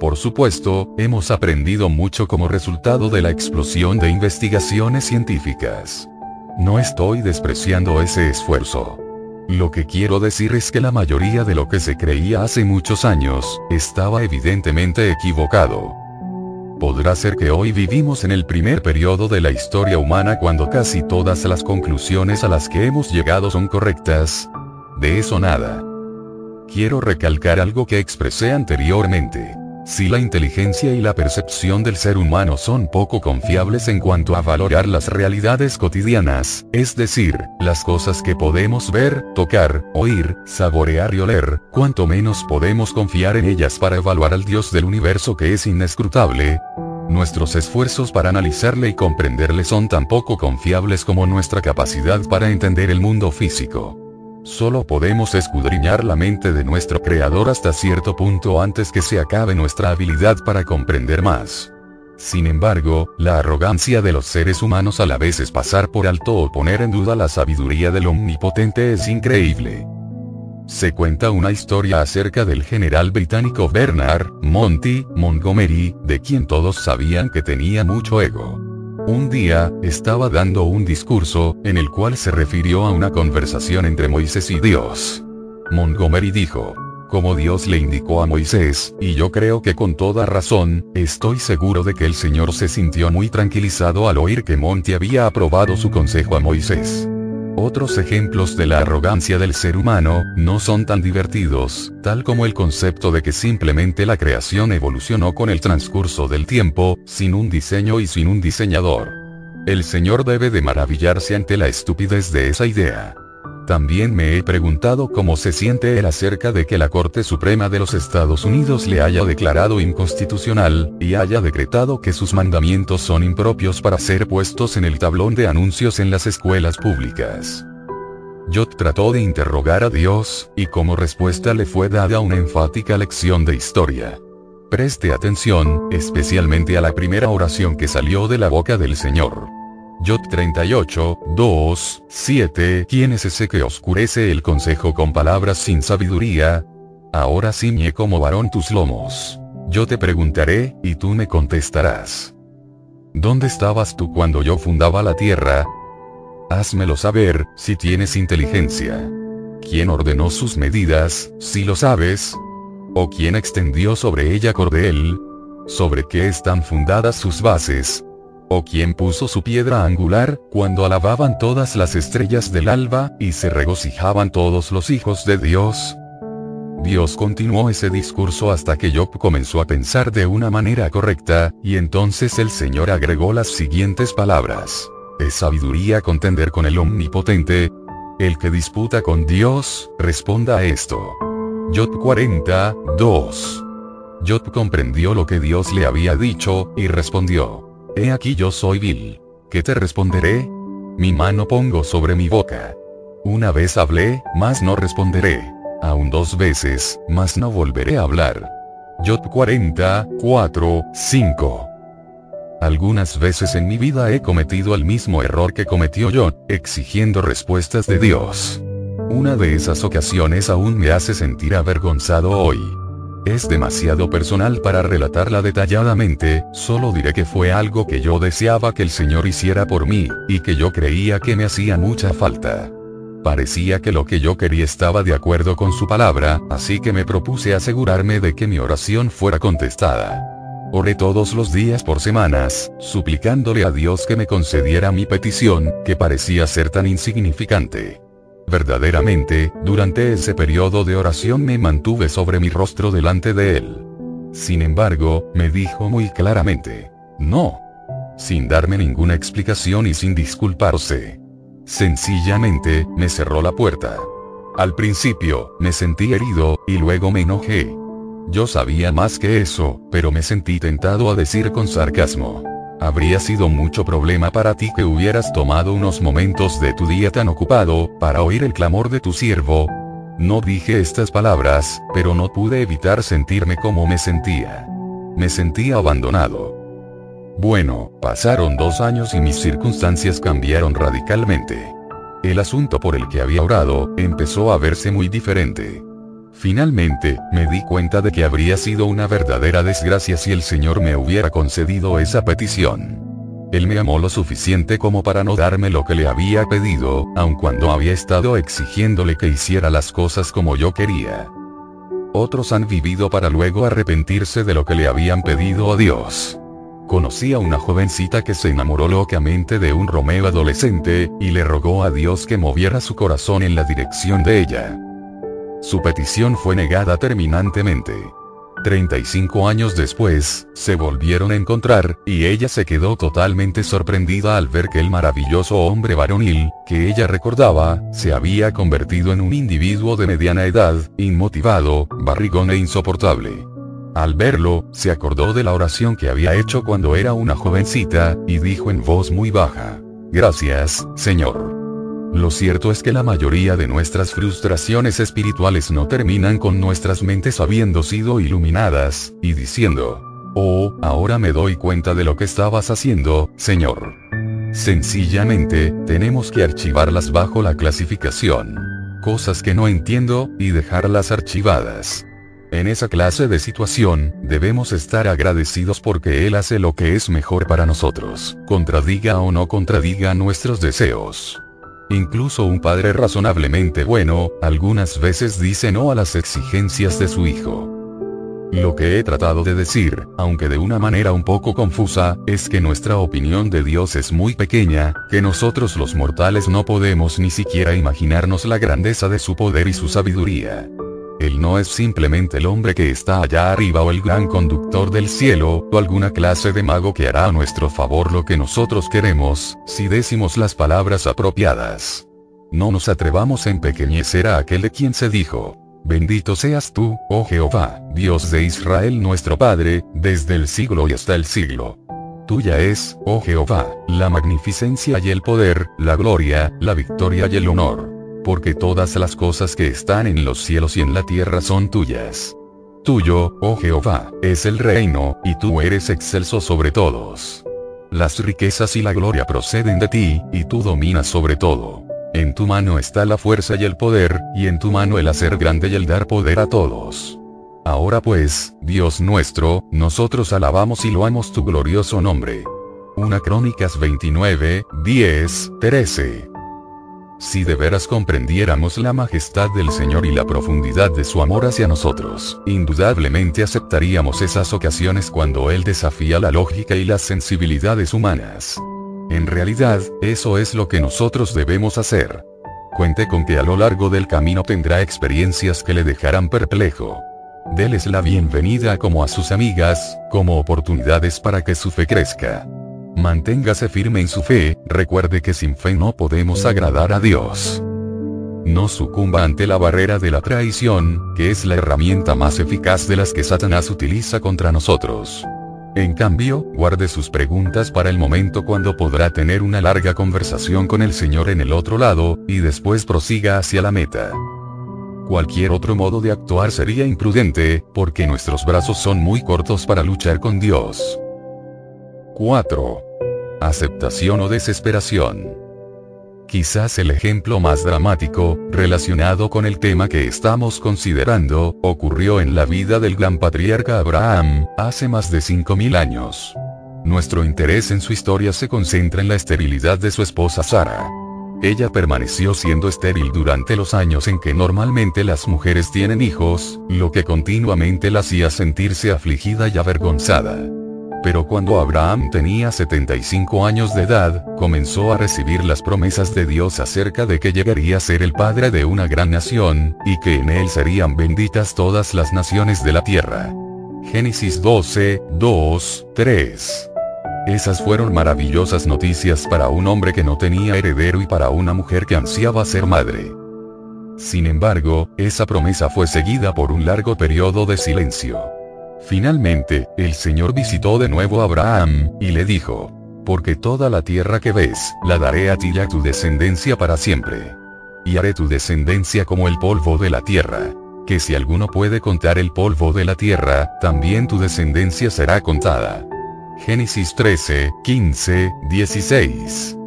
S1: Por supuesto, hemos aprendido mucho como resultado de la explosión de investigaciones científicas. No estoy despreciando ese esfuerzo. Lo que quiero decir es que la mayoría de lo que se creía hace muchos años, estaba evidentemente equivocado. Podrá ser que hoy vivimos en el primer periodo de la historia humana cuando casi todas las conclusiones a las que hemos llegado son correctas. De eso nada. Quiero recalcar algo que expresé anteriormente. Si la inteligencia y la percepción del ser humano son poco confiables en cuanto a valorar las realidades cotidianas, es decir, las cosas que podemos ver, tocar, oír, saborear y oler, cuanto menos podemos confiar en ellas para evaluar al Dios del universo que es inescrutable, Nuestros esfuerzos para analizarle y comprenderle son tan poco confiables como nuestra capacidad para entender el mundo físico. Solo podemos escudriñar la mente de nuestro creador hasta cierto punto antes que se acabe nuestra habilidad para comprender más. Sin embargo, la arrogancia de los seres humanos a la vez es pasar por alto o poner en duda la sabiduría del omnipotente es increíble. Se cuenta una historia acerca del general británico Bernard Monty Montgomery, de quien todos sabían que tenía mucho ego. Un día, estaba dando un discurso, en el cual se refirió a una conversación entre Moisés y Dios. Montgomery dijo, como Dios le indicó a Moisés, y yo creo que con toda razón, estoy seguro de que el Señor se sintió muy tranquilizado al oír que Monty había aprobado su consejo a Moisés. Otros ejemplos de la arrogancia del ser humano, no son tan divertidos, tal como el concepto de que simplemente la creación evolucionó con el transcurso del tiempo, sin un diseño y sin un diseñador. El Señor debe de maravillarse ante la estupidez de esa idea. También me he preguntado cómo se siente él acerca de que la Corte Suprema de los Estados Unidos le haya declarado inconstitucional, y haya decretado que sus mandamientos son impropios para ser puestos en el tablón de anuncios en las escuelas públicas. Jot trató de interrogar a Dios, y como respuesta le fue dada una enfática lección de historia. Preste atención, especialmente a la primera oración que salió de la boca del Señor. Jot 38, 2, 7. ¿Quién es ese que oscurece el consejo con palabras sin sabiduría? Ahora ciñe como varón tus lomos. Yo te preguntaré, y tú me contestarás. ¿Dónde estabas tú cuando yo fundaba la tierra? Házmelo saber, si tienes inteligencia. ¿Quién ordenó sus medidas, si lo sabes? ¿O quién extendió sobre ella cordel? ¿Sobre qué están fundadas sus bases? ¿O quién puso su piedra angular, cuando alababan todas las estrellas del alba, y se regocijaban todos los hijos de Dios? Dios continuó ese discurso hasta que Job comenzó a pensar de una manera correcta, y entonces el Señor agregó las siguientes palabras. ¿Es sabiduría contender con el Omnipotente? El que disputa con Dios, responda a esto. Job 40, 2. Job comprendió lo que Dios le había dicho, y respondió. He aquí yo soy vil. ¿Qué te responderé? Mi mano pongo sobre mi boca. Una vez hablé, mas no responderé. Aún dos veces, mas no volveré a hablar. Job 40, 4, 5. Algunas veces en mi vida he cometido el mismo error que cometió Job, exigiendo respuestas de Dios. Una de esas ocasiones aún me hace sentir avergonzado hoy. Es demasiado personal para relatarla detalladamente, solo diré que fue algo que yo deseaba que el Señor hiciera por mí, y que yo creía que me hacía mucha falta. Parecía que lo que yo quería estaba de acuerdo con su palabra, así que me propuse asegurarme de que mi oración fuera contestada. Oré todos los días por semanas, suplicándole a Dios que me concediera mi petición, que parecía ser tan insignificante. Verdaderamente, durante ese periodo de oración me mantuve sobre mi rostro delante de él. Sin embargo, me dijo muy claramente, no. Sin darme ninguna explicación y sin disculparse. Sencillamente, me cerró la puerta. Al principio, me sentí herido, y luego me enojé. Yo sabía más que eso, pero me sentí tentado a decir con sarcasmo. Habría sido mucho problema para ti que hubieras tomado unos momentos de tu día tan ocupado, para oír el clamor de tu siervo. No dije estas palabras, pero no pude evitar sentirme como me sentía. Me sentía abandonado. Bueno, pasaron dos años y mis circunstancias cambiaron radicalmente. El asunto por el que había orado, empezó a verse muy diferente. Finalmente, me di cuenta de que habría sido una verdadera desgracia si el Señor me hubiera concedido esa petición. Él me amó lo suficiente como para no darme lo que le había pedido, aun cuando había estado exigiéndole que hiciera las cosas como yo quería. Otros han vivido para luego arrepentirse de lo que le habían pedido a Dios. Conocí a una jovencita que se enamoró locamente de un Romeo adolescente, y le rogó a Dios que moviera su corazón en la dirección de ella. Su petición fue negada terminantemente. 35 años después, se volvieron a encontrar, y ella se quedó totalmente sorprendida al ver que el maravilloso hombre varonil, que ella recordaba, se había convertido en un individuo de mediana edad, inmotivado, barrigón e insoportable. Al verlo, se acordó de la oración que había hecho cuando era una jovencita, y dijo en voz muy baja, Gracias, Señor. Lo cierto es que la mayoría de nuestras frustraciones espirituales no terminan con nuestras mentes habiendo sido iluminadas, y diciendo, Oh, ahora me doy cuenta de lo que estabas haciendo, Señor. Sencillamente, tenemos que archivarlas bajo la clasificación. Cosas que no entiendo, y dejarlas archivadas. En esa clase de situación, debemos estar agradecidos porque Él hace lo que es mejor para nosotros, contradiga o no contradiga nuestros deseos. Incluso un padre razonablemente bueno, algunas veces dice no a las exigencias de su hijo. Lo que he tratado de decir, aunque de una manera un poco confusa, es que nuestra opinión de Dios es muy pequeña, que nosotros los mortales no podemos ni siquiera imaginarnos la grandeza de su poder y su sabiduría. Él no es simplemente el hombre que está allá arriba o el gran conductor del cielo, o alguna clase de mago que hará a nuestro favor lo que nosotros queremos, si decimos las palabras apropiadas. No nos atrevamos a empequeñecer a aquel de quien se dijo, Bendito seas tú, oh Jehová, Dios de Israel nuestro Padre, desde el siglo y hasta el siglo. Tuya es, oh Jehová, la magnificencia y el poder, la gloria, la victoria y el honor porque todas las cosas que están en los cielos y en la tierra son tuyas. Tuyo, oh Jehová, es el reino, y tú eres excelso sobre todos. Las riquezas y la gloria proceden de ti, y tú dominas sobre todo. En tu mano está la fuerza y el poder, y en tu mano el hacer grande y el dar poder a todos. Ahora pues, Dios nuestro, nosotros alabamos y loamos tu glorioso nombre. Una Crónicas 29, 10, 13. Si de veras comprendiéramos la majestad del Señor y la profundidad de su amor hacia nosotros, indudablemente aceptaríamos esas ocasiones cuando Él desafía la lógica y las sensibilidades humanas. En realidad, eso es lo que nosotros debemos hacer. Cuente con que a lo largo del camino tendrá experiencias que le dejarán perplejo. Déles la bienvenida como a sus amigas, como oportunidades para que su fe crezca. Manténgase firme en su fe, recuerde que sin fe no podemos agradar a Dios. No sucumba ante la barrera de la traición, que es la herramienta más eficaz de las que Satanás utiliza contra nosotros. En cambio, guarde sus preguntas para el momento cuando podrá tener una larga conversación con el Señor en el otro lado, y después prosiga hacia la meta. Cualquier otro modo de actuar sería imprudente, porque nuestros brazos son muy cortos para luchar con Dios. 4. Aceptación o desesperación. Quizás el ejemplo más dramático, relacionado con el tema que estamos considerando, ocurrió en la vida del gran patriarca Abraham, hace más de 5.000 años. Nuestro interés en su historia se concentra en la esterilidad de su esposa Sara. Ella permaneció siendo estéril durante los años en que normalmente las mujeres tienen hijos, lo que continuamente la hacía sentirse afligida y avergonzada. Pero cuando Abraham tenía 75 años de edad, comenzó a recibir las promesas de Dios acerca de que llegaría a ser el padre de una gran nación, y que en él serían benditas todas las naciones de la tierra. Génesis 12, 2, 3. Esas fueron maravillosas noticias para un hombre que no tenía heredero y para una mujer que ansiaba ser madre. Sin embargo, esa promesa fue seguida por un largo periodo de silencio. Finalmente, el Señor visitó de nuevo a Abraham, y le dijo, porque toda la tierra que ves, la daré a ti y a tu descendencia para siempre. Y haré tu descendencia como el polvo de la tierra. Que si alguno puede contar el polvo de la tierra, también tu descendencia será contada. Génesis 13, 15, 16.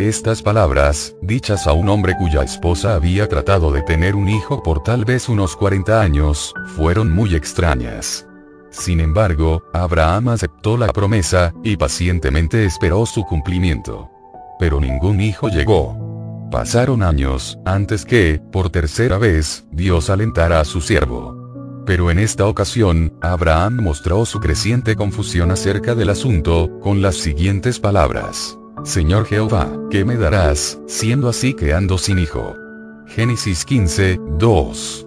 S1: Estas palabras, dichas a un hombre cuya esposa había tratado de tener un hijo por tal vez unos 40 años, fueron muy extrañas. Sin embargo, Abraham aceptó la promesa, y pacientemente esperó su cumplimiento. Pero ningún hijo llegó. Pasaron años, antes que, por tercera vez, Dios alentara a su siervo. Pero en esta ocasión, Abraham mostró su creciente confusión acerca del asunto, con las siguientes palabras. Señor Jehová, ¿qué me darás, siendo así que ando sin hijo? Génesis 15, 2.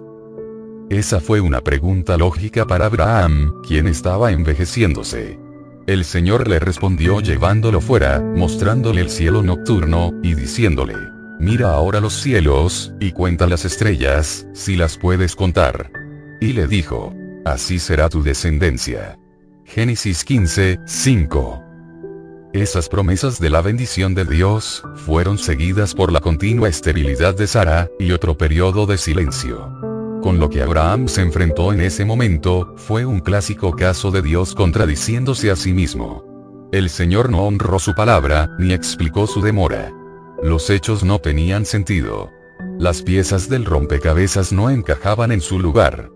S1: Esa fue una pregunta lógica para Abraham, quien estaba envejeciéndose. El Señor le respondió llevándolo fuera, mostrándole el cielo nocturno, y diciéndole, Mira ahora los cielos, y cuenta las estrellas, si las puedes contar. Y le dijo, Así será tu descendencia. Génesis 15, 5. Esas promesas de la bendición de Dios, fueron seguidas por la continua esterilidad de Sara, y otro periodo de silencio. Con lo que Abraham se enfrentó en ese momento, fue un clásico caso de Dios contradiciéndose a sí mismo. El Señor no honró su palabra, ni explicó su demora. Los hechos no tenían sentido. Las piezas del rompecabezas no encajaban en su lugar.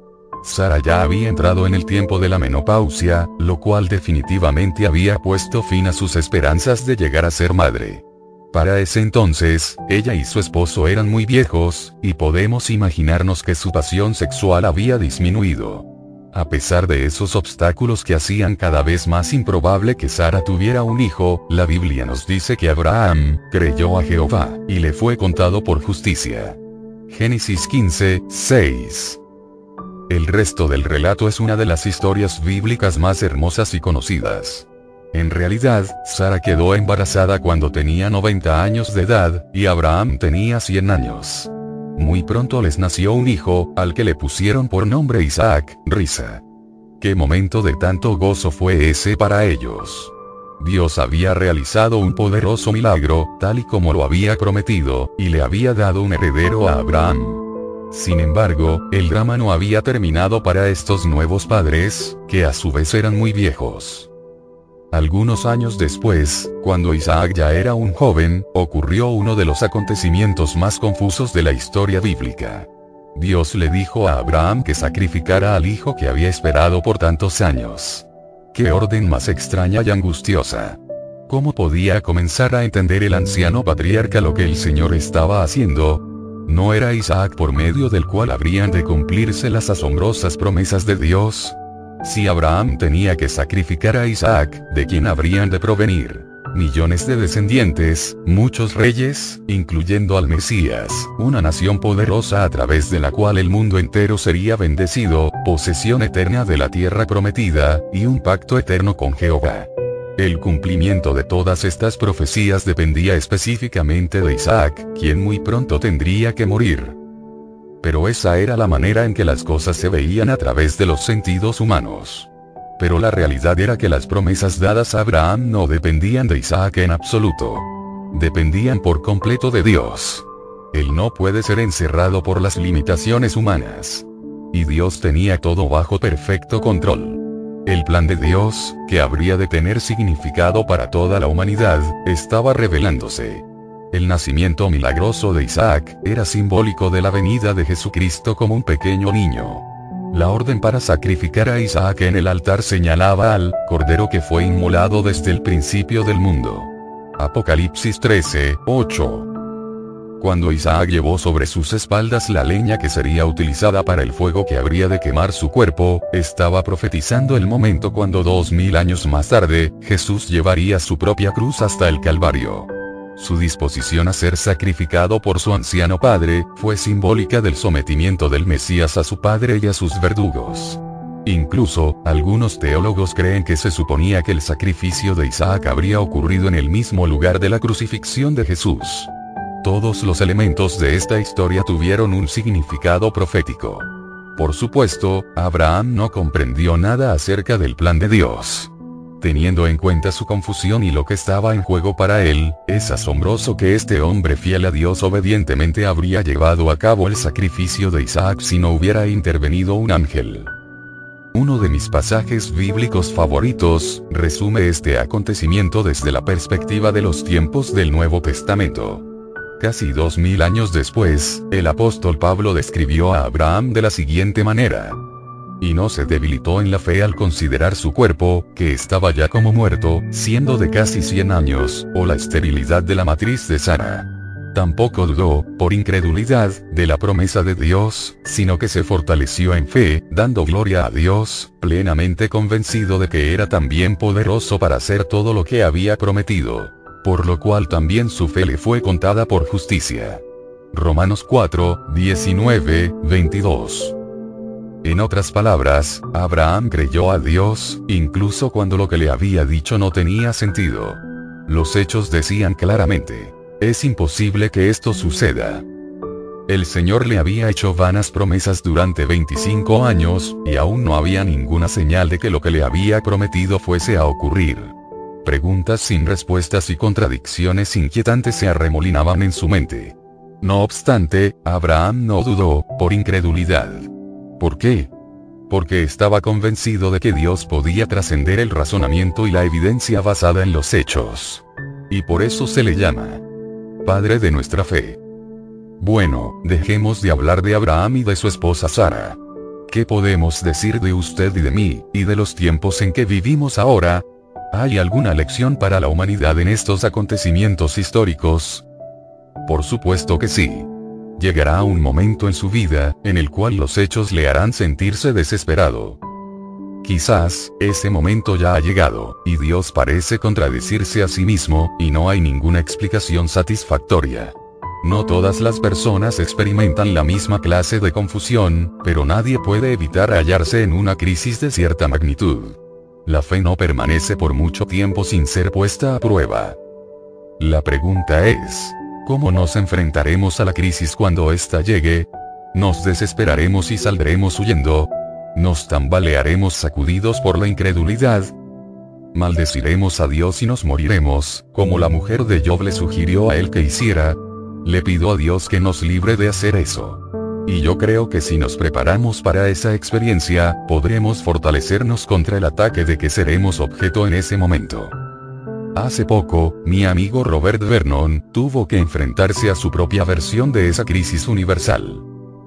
S1: Sara ya había entrado en el tiempo de la menopausia, lo cual definitivamente había puesto fin a sus esperanzas de llegar a ser madre. Para ese entonces, ella y su esposo eran muy viejos, y podemos imaginarnos que su pasión sexual había disminuido. A pesar de esos obstáculos que hacían cada vez más improbable que Sara tuviera un hijo, la Biblia nos dice que Abraham, creyó a Jehová, y le fue contado por justicia. Génesis 15, 6. El resto del relato es una de las historias bíblicas más hermosas y conocidas. En realidad, Sara quedó embarazada cuando tenía 90 años de edad, y Abraham tenía 100 años. Muy pronto les nació un hijo, al que le pusieron por nombre Isaac, Risa. ¿Qué momento de tanto gozo fue ese para ellos? Dios había realizado un poderoso milagro, tal y como lo había prometido, y le había dado un heredero a Abraham. Sin embargo, el drama no había terminado para estos nuevos padres, que a su vez eran muy viejos. Algunos años después, cuando Isaac ya era un joven, ocurrió uno de los acontecimientos más confusos de la historia bíblica. Dios le dijo a Abraham que sacrificara al hijo que había esperado por tantos años. Qué orden más extraña y angustiosa. ¿Cómo podía comenzar a entender el anciano patriarca lo que el Señor estaba haciendo? ¿No era Isaac por medio del cual habrían de cumplirse las asombrosas promesas de Dios? Si Abraham tenía que sacrificar a Isaac, ¿de quién habrían de provenir? millones de descendientes, muchos reyes, incluyendo al Mesías, una nación poderosa a través de la cual el mundo entero sería bendecido, posesión eterna de la tierra prometida, y un pacto eterno con Jehová. El cumplimiento de todas estas profecías dependía específicamente de Isaac, quien muy pronto tendría que morir. Pero esa era la manera en que las cosas se veían a través de los sentidos humanos. Pero la realidad era que las promesas dadas a Abraham no dependían de Isaac en absoluto. Dependían por completo de Dios. Él no puede ser encerrado por las limitaciones humanas. Y Dios tenía todo bajo perfecto control. El plan de Dios, que habría de tener significado para toda la humanidad, estaba revelándose. El nacimiento milagroso de Isaac era simbólico de la venida de Jesucristo como un pequeño niño. La orden para sacrificar a Isaac en el altar señalaba al Cordero que fue inmolado desde el principio del mundo. Apocalipsis 13, 8. Cuando Isaac llevó sobre sus espaldas la leña que sería utilizada para el fuego que habría de quemar su cuerpo, estaba profetizando el momento cuando dos mil años más tarde, Jesús llevaría su propia cruz hasta el Calvario. Su disposición a ser sacrificado por su anciano padre, fue simbólica del sometimiento del Mesías a su padre y a sus verdugos. Incluso, algunos teólogos creen que se suponía que el sacrificio de Isaac habría ocurrido en el mismo lugar de la crucifixión de Jesús. Todos los elementos de esta historia tuvieron un significado profético. Por supuesto, Abraham no comprendió nada acerca del plan de Dios. Teniendo en cuenta su confusión y lo que estaba en juego para él, es asombroso que este hombre fiel a Dios obedientemente habría llevado a cabo el sacrificio de Isaac si no hubiera intervenido un ángel. Uno de mis pasajes bíblicos favoritos, resume este acontecimiento desde la perspectiva de los tiempos del Nuevo Testamento. Casi dos mil años después, el apóstol Pablo describió a Abraham de la siguiente manera y no se debilitó en la fe al considerar su cuerpo, que estaba ya como muerto, siendo de casi 100 años, o la esterilidad de la matriz de Sara. Tampoco dudó, por incredulidad, de la promesa de Dios, sino que se fortaleció en fe, dando gloria a Dios, plenamente convencido de que era también poderoso para hacer todo lo que había prometido. Por lo cual también su fe le fue contada por justicia. Romanos 4, 19, 22. En otras palabras, Abraham creyó a Dios, incluso cuando lo que le había dicho no tenía sentido. Los hechos decían claramente, es imposible que esto suceda. El Señor le había hecho vanas promesas durante 25 años, y aún no había ninguna señal de que lo que le había prometido fuese a ocurrir. Preguntas sin respuestas y contradicciones inquietantes se arremolinaban en su mente. No obstante, Abraham no dudó, por incredulidad. ¿Por qué? Porque estaba convencido de que Dios podía trascender el razonamiento y la evidencia basada en los hechos. Y por eso se le llama Padre de nuestra fe. Bueno, dejemos de hablar de Abraham y de su esposa Sara. ¿Qué podemos decir de usted y de mí, y de los tiempos en que vivimos ahora? ¿Hay alguna lección para la humanidad en estos acontecimientos históricos? Por supuesto que sí. Llegará un momento en su vida, en el cual los hechos le harán sentirse desesperado. Quizás, ese momento ya ha llegado, y Dios parece contradecirse a sí mismo, y no hay ninguna explicación satisfactoria. No todas las personas experimentan la misma clase de confusión, pero nadie puede evitar hallarse en una crisis de cierta magnitud. La fe no permanece por mucho tiempo sin ser puesta a prueba. La pregunta es, ¿Cómo nos enfrentaremos a la crisis cuando ésta llegue? ¿Nos desesperaremos y saldremos huyendo? ¿Nos tambalearemos sacudidos por la incredulidad? maldeciremos a Dios y nos moriremos, como la mujer de Job le sugirió a él que hiciera. Le pido a Dios que nos libre de hacer eso. Y yo creo que si nos preparamos para esa experiencia, podremos fortalecernos contra el ataque de que seremos objeto en ese momento. Hace poco, mi amigo Robert Vernon, tuvo que enfrentarse a su propia versión de esa crisis universal.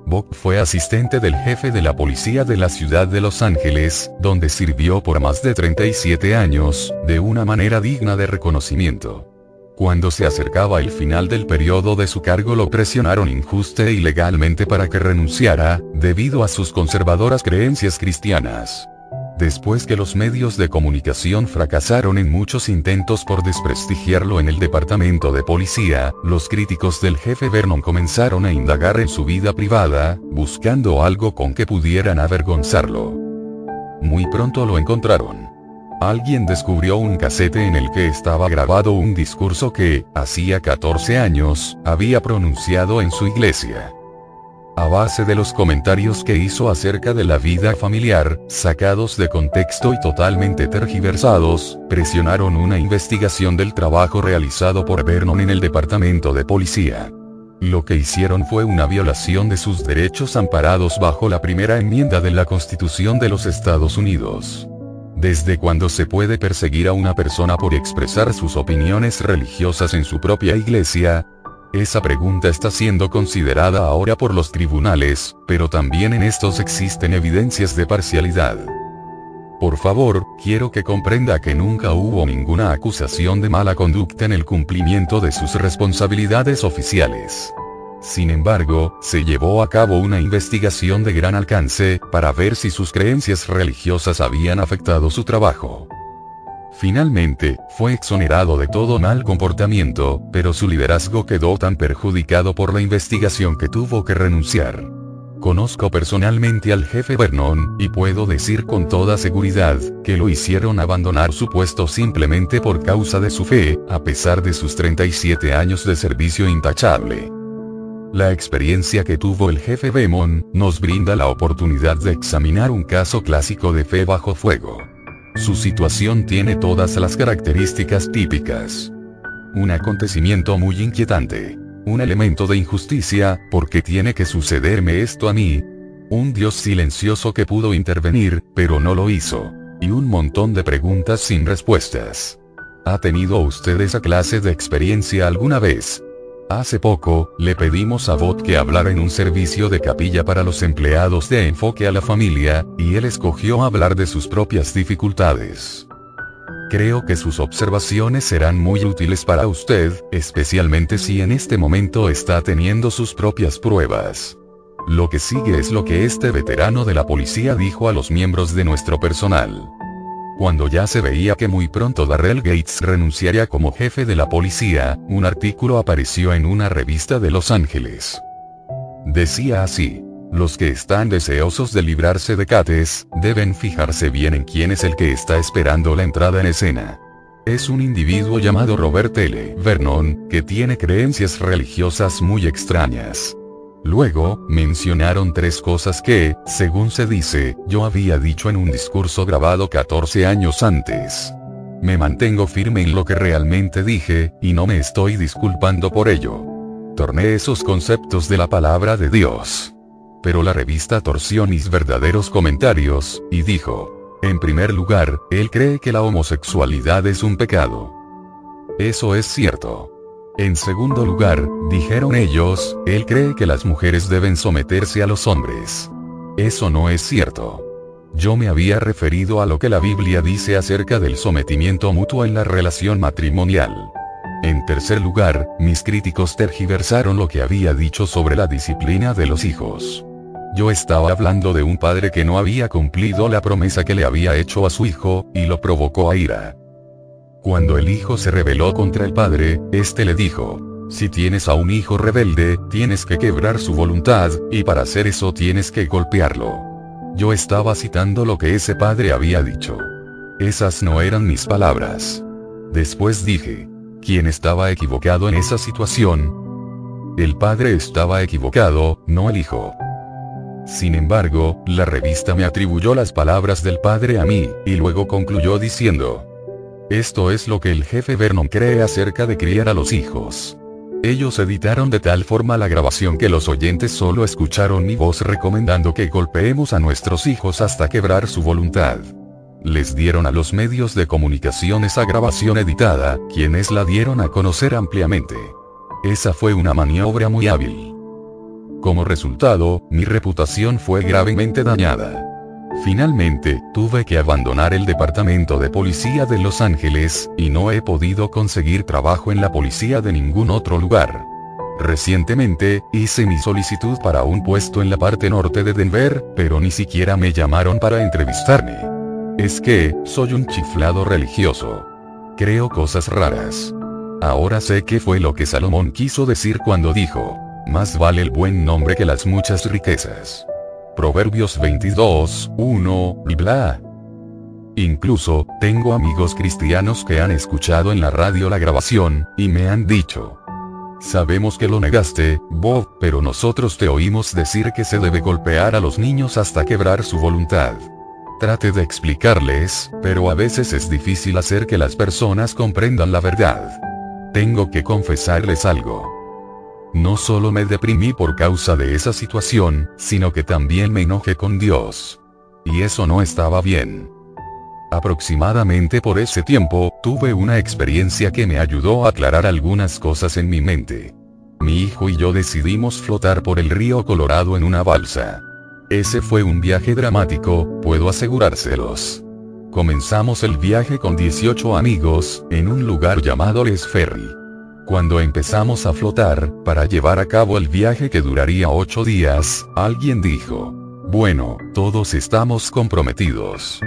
S1: Bob fue asistente del jefe de la policía de la ciudad de Los Ángeles, donde sirvió por más de 37 años, de una manera digna de reconocimiento. Cuando se acercaba el final del periodo de su cargo lo presionaron injusta e ilegalmente para que renunciara, debido a sus conservadoras creencias cristianas. Después que los medios de comunicación fracasaron en muchos intentos por desprestigiarlo en el departamento de policía, los críticos del jefe Vernon comenzaron a indagar en su vida privada, buscando algo con que pudieran avergonzarlo. Muy pronto lo encontraron. Alguien descubrió un casete en el que estaba grabado un discurso que, hacía 14 años, había pronunciado en su iglesia. A base de los comentarios que hizo acerca de la vida familiar, sacados de contexto y totalmente tergiversados, presionaron una investigación del trabajo realizado por Vernon en el departamento de policía. Lo que hicieron fue una violación de sus derechos amparados bajo la primera enmienda de la Constitución de los Estados Unidos. ¿Desde cuándo se puede perseguir a una persona por expresar sus opiniones religiosas en su propia iglesia? Esa pregunta está siendo considerada ahora por los tribunales, pero también en estos existen evidencias de parcialidad. Por favor, quiero que comprenda que nunca hubo ninguna acusación de mala conducta en el cumplimiento de sus responsabilidades oficiales. Sin embargo, se llevó a cabo una investigación de gran alcance, para ver si sus creencias religiosas habían afectado su trabajo. Finalmente, fue exonerado de todo mal comportamiento, pero su liderazgo quedó tan perjudicado por la investigación que tuvo que renunciar. Conozco personalmente al jefe Vernon, y puedo decir con toda seguridad, que lo hicieron abandonar su puesto simplemente por causa de su fe, a pesar de sus 37 años de servicio intachable. La experiencia que tuvo el jefe Vernon, nos brinda la oportunidad de examinar un caso clásico de fe bajo fuego. Su situación tiene todas las características típicas. Un acontecimiento muy inquietante. Un elemento de injusticia, porque tiene que sucederme esto a mí. Un Dios silencioso que pudo intervenir, pero no lo hizo. Y un montón de preguntas sin respuestas. ¿Ha tenido usted esa clase de experiencia alguna vez? Hace poco, le pedimos a Bot que hablara en un servicio de capilla para los empleados de enfoque a la familia, y él escogió hablar de sus propias dificultades. Creo que sus observaciones serán muy útiles para usted, especialmente si en este momento está teniendo sus propias pruebas. Lo que sigue es lo que este veterano de la policía dijo a los miembros de nuestro personal. Cuando ya se veía que muy pronto Darrell Gates renunciaría como jefe de la policía, un artículo apareció en una revista de Los Ángeles. Decía así. Los que están deseosos de librarse de Cates, deben fijarse bien en quién es el que está esperando la entrada en escena. Es un individuo llamado Robert L. Vernon, que tiene creencias religiosas muy extrañas. Luego, mencionaron tres cosas que, según se dice, yo había dicho en un discurso grabado 14 años antes. Me mantengo firme en lo que realmente dije, y no me estoy disculpando por ello. Torné esos conceptos de la palabra de Dios. Pero la revista torció mis verdaderos comentarios, y dijo, en primer lugar, él cree que la homosexualidad es un pecado. Eso es cierto. En segundo lugar, dijeron ellos, él cree que las mujeres deben someterse a los hombres. Eso no es cierto. Yo me había referido a lo que la Biblia dice acerca del sometimiento mutuo en la relación matrimonial. En tercer lugar, mis críticos tergiversaron lo que había dicho sobre la disciplina de los hijos. Yo estaba hablando de un padre que no había cumplido la promesa que le había hecho a su hijo, y lo provocó a ira. Cuando el hijo se rebeló contra el padre, este le dijo, si tienes a un hijo rebelde, tienes que quebrar su voluntad, y para hacer eso tienes que golpearlo. Yo estaba citando lo que ese padre había dicho. Esas no eran mis palabras. Después dije, ¿quién estaba equivocado en esa situación? El padre estaba equivocado, no el hijo. Sin embargo, la revista me atribuyó las palabras del padre a mí, y luego concluyó diciendo, Esto es lo que el jefe Vernon cree acerca de criar a los hijos. Ellos editaron de tal forma la grabación que los oyentes solo escucharon mi voz recomendando que golpeemos a nuestros hijos hasta quebrar su voluntad. Les dieron a los medios de comunicación esa grabación editada, quienes la dieron a conocer ampliamente. Esa fue una maniobra muy hábil. Como resultado, mi reputación fue gravemente dañada. Finalmente, tuve que abandonar el departamento de policía de Los Ángeles, y no he podido conseguir trabajo en la policía de ningún otro lugar. Recientemente, hice mi solicitud para un puesto en la parte norte de Denver, pero ni siquiera me llamaron para entrevistarme. Es que, soy un chiflado religioso. Creo cosas raras. Ahora sé qué fue lo que Salomón quiso decir cuando dijo, más vale el buen nombre que las muchas riquezas. Proverbios 22, 1, bla. Incluso, tengo amigos cristianos que han escuchado en la radio la grabación, y me han dicho. Sabemos que lo negaste, Bob, pero nosotros te oímos decir que se debe golpear a los niños hasta quebrar su voluntad. Trate de explicarles, pero a veces es difícil hacer que las personas comprendan la verdad. Tengo que confesarles algo. No solo me deprimí por causa de esa situación, sino que también me enojé con Dios. Y eso no estaba bien. Aproximadamente por ese tiempo, tuve una experiencia que me ayudó a aclarar algunas cosas en mi mente. Mi hijo y yo decidimos flotar por el río Colorado en una balsa. Ese fue un viaje dramático, puedo asegurárselos. Comenzamos el viaje con 18 amigos, en un lugar llamado Les Ferry. Cuando empezamos a flotar, para llevar a cabo el viaje que duraría ocho días, alguien dijo, bueno, todos estamos comprometidos.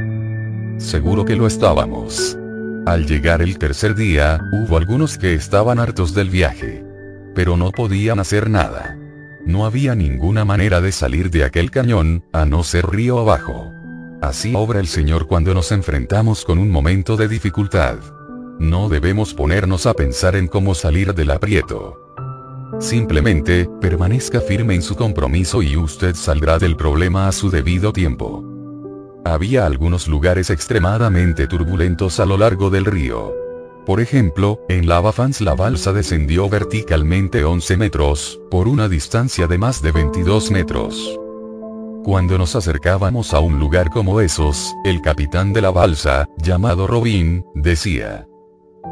S1: Seguro que lo estábamos. Al llegar el tercer día, hubo algunos que estaban hartos del viaje. Pero no podían hacer nada. No había ninguna manera de salir de aquel cañón, a no ser río abajo. Así obra el Señor cuando nos enfrentamos con un momento de dificultad. No debemos ponernos a pensar en cómo salir del aprieto. Simplemente, permanezca firme en su compromiso y usted saldrá del problema a su debido tiempo. Había algunos lugares extremadamente turbulentos a lo largo del río. Por ejemplo, en Lava Fans la balsa descendió verticalmente 11 metros, por una distancia de más de 22 metros. Cuando nos acercábamos a un lugar como esos, el capitán de la balsa, llamado Robin, decía,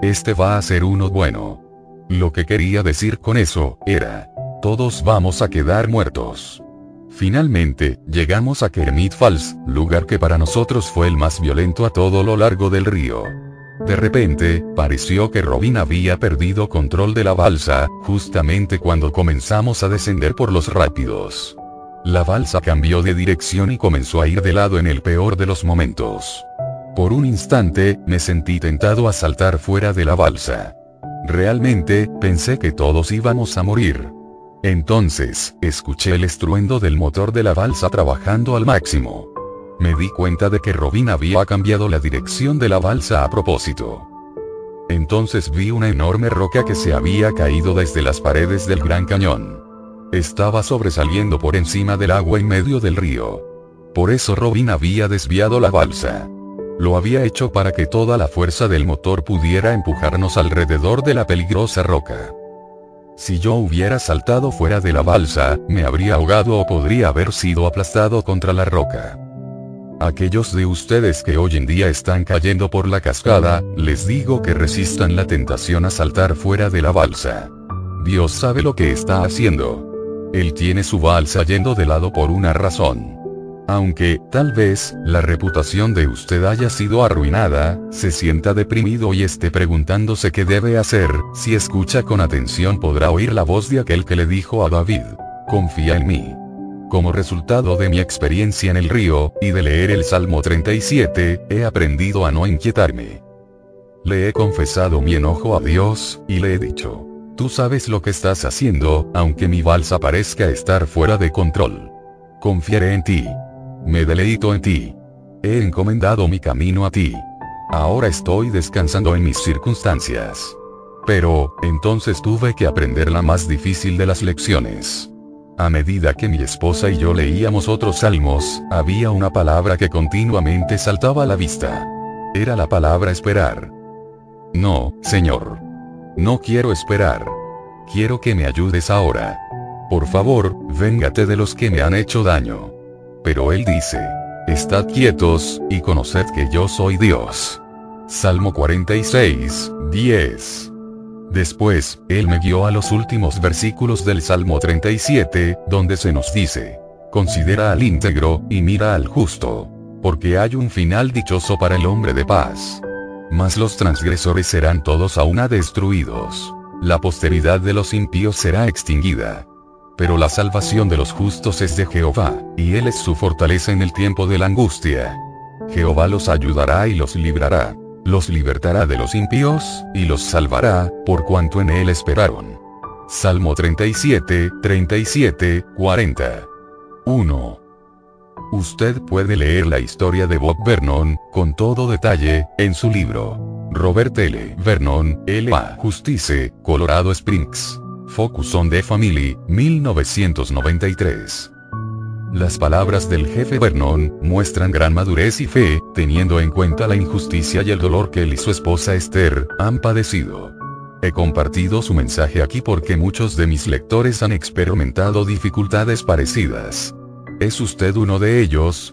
S1: este va a ser uno bueno. Lo que quería decir con eso, era, todos vamos a quedar muertos. Finalmente, llegamos a Kermit Falls, lugar que para nosotros fue el más violento a todo lo largo del río. De repente, pareció que Robin había perdido control de la balsa, justamente cuando comenzamos a descender por los rápidos. La balsa cambió de dirección y comenzó a ir de lado en el peor de los momentos. Por un instante, me sentí tentado a saltar fuera de la balsa. Realmente, pensé que todos íbamos a morir. Entonces, escuché el estruendo del motor de la balsa trabajando al máximo. Me di cuenta de que Robin había cambiado la dirección de la balsa a propósito. Entonces vi una enorme roca que se había caído desde las paredes del Gran Cañón. Estaba sobresaliendo por encima del agua en medio del río. Por eso Robin había desviado la balsa. Lo había hecho para que toda la fuerza del motor pudiera empujarnos alrededor de la peligrosa roca. Si yo hubiera saltado fuera de la balsa, me habría ahogado o podría haber sido aplastado contra la roca. Aquellos de ustedes que hoy en día están cayendo por la cascada, les digo que resistan la tentación a saltar fuera de la balsa. Dios sabe lo que está haciendo. Él tiene su balsa yendo de lado por una razón. Aunque, tal vez, la reputación de usted haya sido arruinada, se sienta deprimido y esté preguntándose qué debe hacer, si escucha con atención podrá oír la voz de aquel que le dijo a David, confía en mí. Como resultado de mi experiencia en el río, y de leer el Salmo 37, he aprendido a no inquietarme. Le he confesado mi enojo a Dios, y le he dicho, tú sabes lo que estás haciendo, aunque mi balsa parezca estar fuera de control. Confiaré en ti. Me deleito en ti. He encomendado mi camino a ti. Ahora estoy descansando en mis circunstancias. Pero, entonces tuve que aprender la más difícil de las lecciones. A medida que mi esposa y yo leíamos otros salmos, había una palabra que continuamente saltaba a la vista. Era la palabra esperar. No, Señor. No quiero esperar. Quiero que me ayudes ahora. Por favor, véngate de los que me han hecho daño. Pero él dice, Estad quietos, y conoced que yo soy Dios. Salmo 46, 10. Después, él me guió a los últimos versículos del Salmo 37, donde se nos dice, Considera al íntegro, y mira al justo. Porque hay un final dichoso para el hombre de paz. Mas los transgresores serán todos a una destruidos. La posteridad de los impíos será extinguida. Pero la salvación de los justos es de Jehová, y Él es su fortaleza en el tiempo de la angustia. Jehová los ayudará y los librará. Los libertará de los impíos, y los salvará, por cuanto en Él esperaron. Salmo 37, 37, 40. 1. Usted puede leer la historia de Bob Vernon, con todo detalle, en su libro. Robert L. Vernon, L.A. Justice, Colorado Springs. Focus on the Family, 1993. Las palabras del jefe Vernon muestran gran madurez y fe, teniendo en cuenta la injusticia y el dolor que él y su esposa Esther han padecido. He compartido su mensaje aquí porque muchos de mis lectores han experimentado dificultades parecidas. ¿Es usted uno de ellos?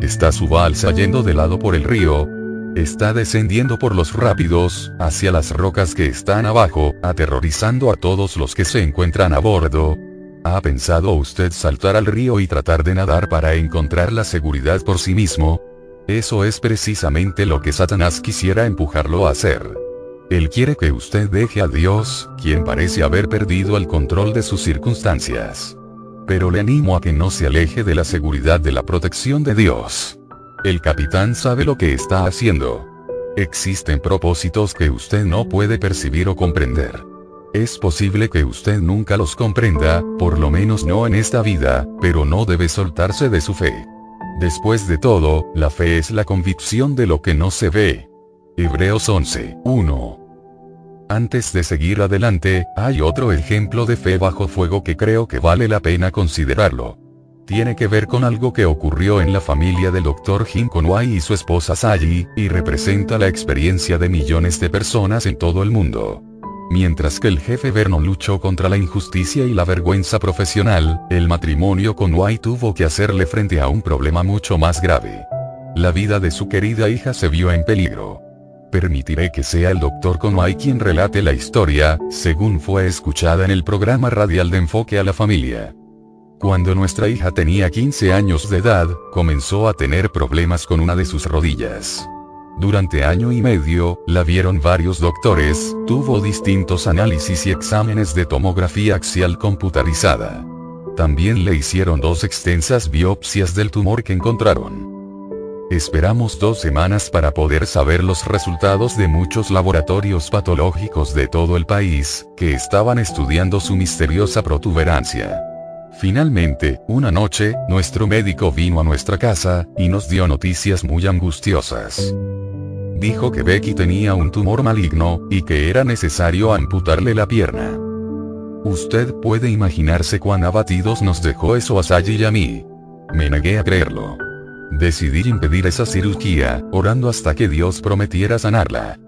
S1: ¿Está su balsa yendo de lado por el río? Está descendiendo por los rápidos, hacia las rocas que están abajo, aterrorizando a todos los que se encuentran a bordo. ¿Ha pensado usted saltar al río y tratar de nadar para encontrar la seguridad por sí mismo? Eso es precisamente lo que Satanás quisiera empujarlo a hacer. Él quiere que usted deje a Dios, quien parece haber perdido el control de sus circunstancias. Pero le animo a que no se aleje de la seguridad de la protección de Dios. El capitán sabe lo que está haciendo. Existen propósitos que usted no puede percibir o comprender. Es posible que usted nunca los comprenda, por lo menos no en esta vida, pero no debe soltarse de su fe. Después de todo, la fe es la convicción de lo que no se ve. Hebreos 11, 1. Antes de seguir adelante, hay otro ejemplo de fe bajo fuego que creo que vale la pena considerarlo tiene que ver con algo que ocurrió en la familia del Dr. Jim Conway y su esposa Sally, y representa la experiencia de millones de personas en todo el mundo. Mientras que el jefe Vernon luchó contra la injusticia y la vergüenza profesional, el matrimonio Conway tuvo que hacerle frente a un problema mucho más grave. La vida de su querida hija se vio en peligro. Permitiré que sea el Dr. Conway quien relate la historia, según fue escuchada en el programa radial de enfoque a la familia. Cuando nuestra hija tenía 15 años de edad, comenzó a tener problemas con una de sus rodillas. Durante año y medio, la vieron varios doctores, tuvo distintos análisis y exámenes de tomografía axial computarizada. También le hicieron dos extensas biopsias del tumor que encontraron. Esperamos dos semanas para poder saber los resultados de muchos laboratorios patológicos de todo el país, que estaban estudiando su misteriosa protuberancia. Finalmente, una noche, nuestro médico vino a nuestra casa, y nos dio noticias muy angustiosas. Dijo que Becky tenía un tumor maligno, y que era necesario amputarle la pierna. Usted puede imaginarse cuán abatidos nos dejó eso a Sally y a mí. Me negué a creerlo. Decidí impedir esa cirugía, orando hasta que Dios prometiera sanarla.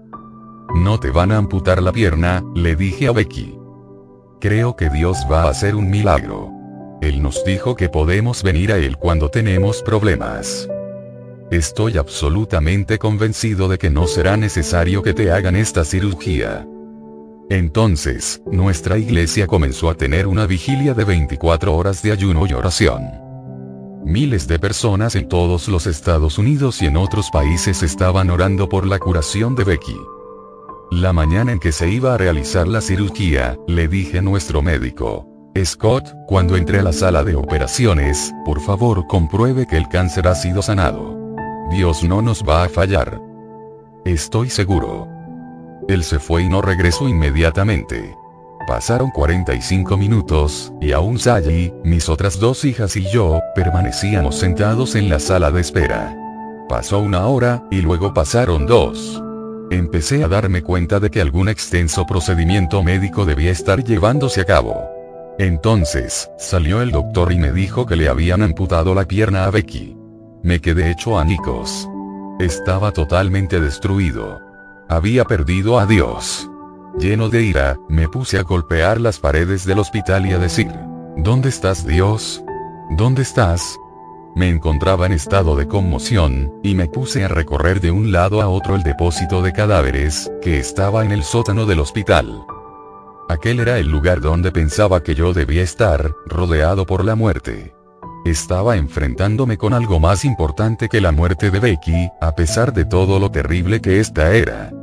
S1: No te van a amputar la pierna, le dije a Becky. Creo que Dios va a hacer un milagro. Él nos dijo que podemos venir a Él cuando tenemos problemas. Estoy absolutamente convencido de que no será necesario que te hagan esta cirugía. Entonces, nuestra iglesia comenzó a tener una vigilia de 24 horas de ayuno y oración. Miles de personas en todos los Estados Unidos y en otros países estaban orando por la curación de Becky. La mañana en que se iba a realizar la cirugía, le dije a nuestro médico, Scott, cuando entre a la sala de operaciones, por favor compruebe que el cáncer ha sido sanado. Dios no nos va a fallar. Estoy seguro. Él se fue y no regresó inmediatamente. Pasaron 45 minutos, y aún Sally, mis otras dos hijas y yo, permanecíamos sentados en la sala de espera. Pasó una hora, y luego pasaron dos. Empecé a darme cuenta de que algún extenso procedimiento médico debía estar llevándose a cabo. Entonces, salió el doctor y me dijo que le habían amputado la pierna a Becky. Me quedé hecho anicos. Estaba totalmente destruido. había perdido a Dios. Lleno de ira, me puse a golpear las paredes del hospital y a decir, ¿Dónde estás Dios? ¿Dónde estás? Me encontraba en estado de conmoción, y me puse a recorrer de un lado a otro el depósito de cadáveres, que estaba en el sótano del hospital. Aquel era el lugar donde pensaba que yo debía estar, rodeado por la muerte. Estaba enfrentándome con algo más importante que la muerte de Becky, a pesar de todo lo terrible que ésta era.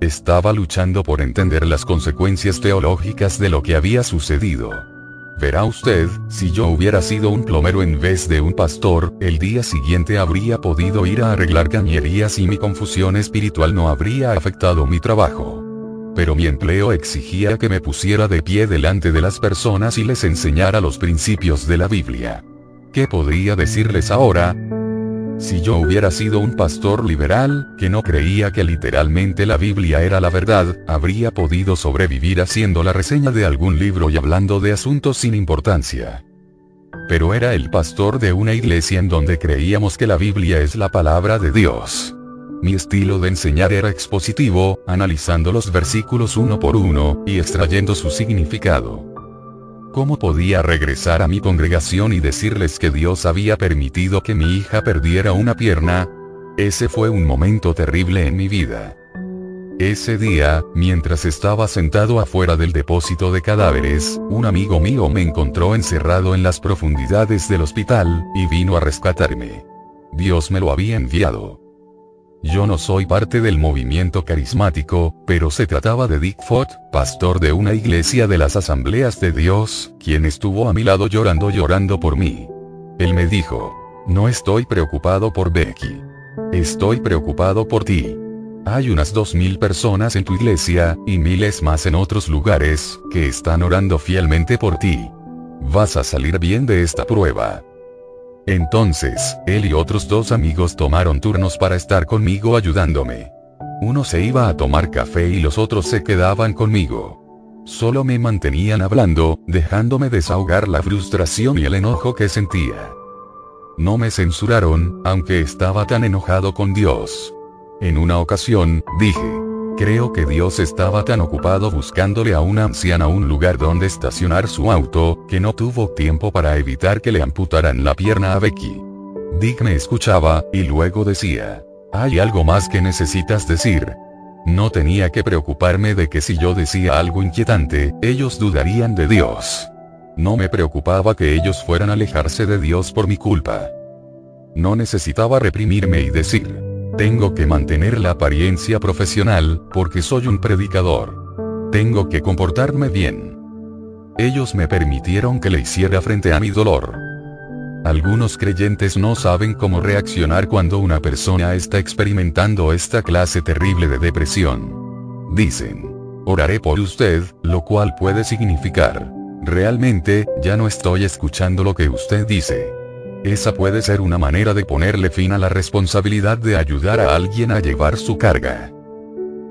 S1: Estaba luchando por entender las consecuencias teológicas de lo que había sucedido. Verá usted, si yo hubiera sido un plomero en vez de un pastor, el día siguiente habría podido ir a arreglar cañerías y mi confusión espiritual no habría afectado mi trabajo. Pero mi empleo exigía que me pusiera de pie delante de las personas y les enseñara los principios de la Biblia. ¿Qué podría decirles ahora? Si yo hubiera sido un pastor liberal, que no creía que literalmente la Biblia era la verdad, habría podido sobrevivir haciendo la reseña de algún libro y hablando de asuntos sin importancia. Pero era el pastor de una iglesia en donde creíamos que la Biblia es la palabra de Dios. Mi estilo de enseñar era expositivo, analizando los versículos uno por uno, y extrayendo su significado. ¿Cómo podía regresar a mi congregación y decirles que Dios había permitido que mi hija perdiera una pierna? Ese fue un momento terrible en mi vida. Ese día, mientras estaba sentado afuera del depósito de cadáveres, un amigo mío me encontró encerrado en las profundidades del hospital, y vino a rescatarme. Dios me lo había enviado. Yo no soy parte del movimiento carismático, pero se trataba de Dick Fott, pastor de una iglesia de las asambleas de Dios, quien estuvo a mi lado llorando llorando por mí. Él me dijo, no estoy preocupado por Becky. Estoy preocupado por ti. Hay unas dos mil personas en tu iglesia, y miles más en otros lugares, que están orando fielmente por ti. Vas a salir bien de esta prueba. Entonces, él y otros dos amigos tomaron turnos para estar conmigo ayudándome. Uno se iba a tomar café y los otros se quedaban conmigo. Solo me mantenían hablando, dejándome desahogar la frustración y el enojo que sentía. No me censuraron, aunque estaba tan enojado con Dios. En una ocasión, dije, Creo que Dios estaba tan ocupado buscándole a una anciana un lugar donde estacionar su auto, que no tuvo tiempo para evitar que le amputaran la pierna a Becky. Dick me escuchaba, y luego decía, ¿hay algo más que necesitas decir? No tenía que preocuparme de que si yo decía algo inquietante, ellos dudarían de Dios. No me preocupaba que ellos fueran a alejarse de Dios por mi culpa. No necesitaba reprimirme y decir, tengo que mantener la apariencia profesional, porque soy un predicador. Tengo que comportarme bien. Ellos me permitieron que le hiciera frente a mi dolor. Algunos creyentes no saben cómo reaccionar cuando una persona está experimentando esta clase terrible de depresión. Dicen, oraré por usted, lo cual puede significar, realmente, ya no estoy escuchando lo que usted dice. Esa puede ser una manera de ponerle fin a la responsabilidad de ayudar a alguien a llevar su carga.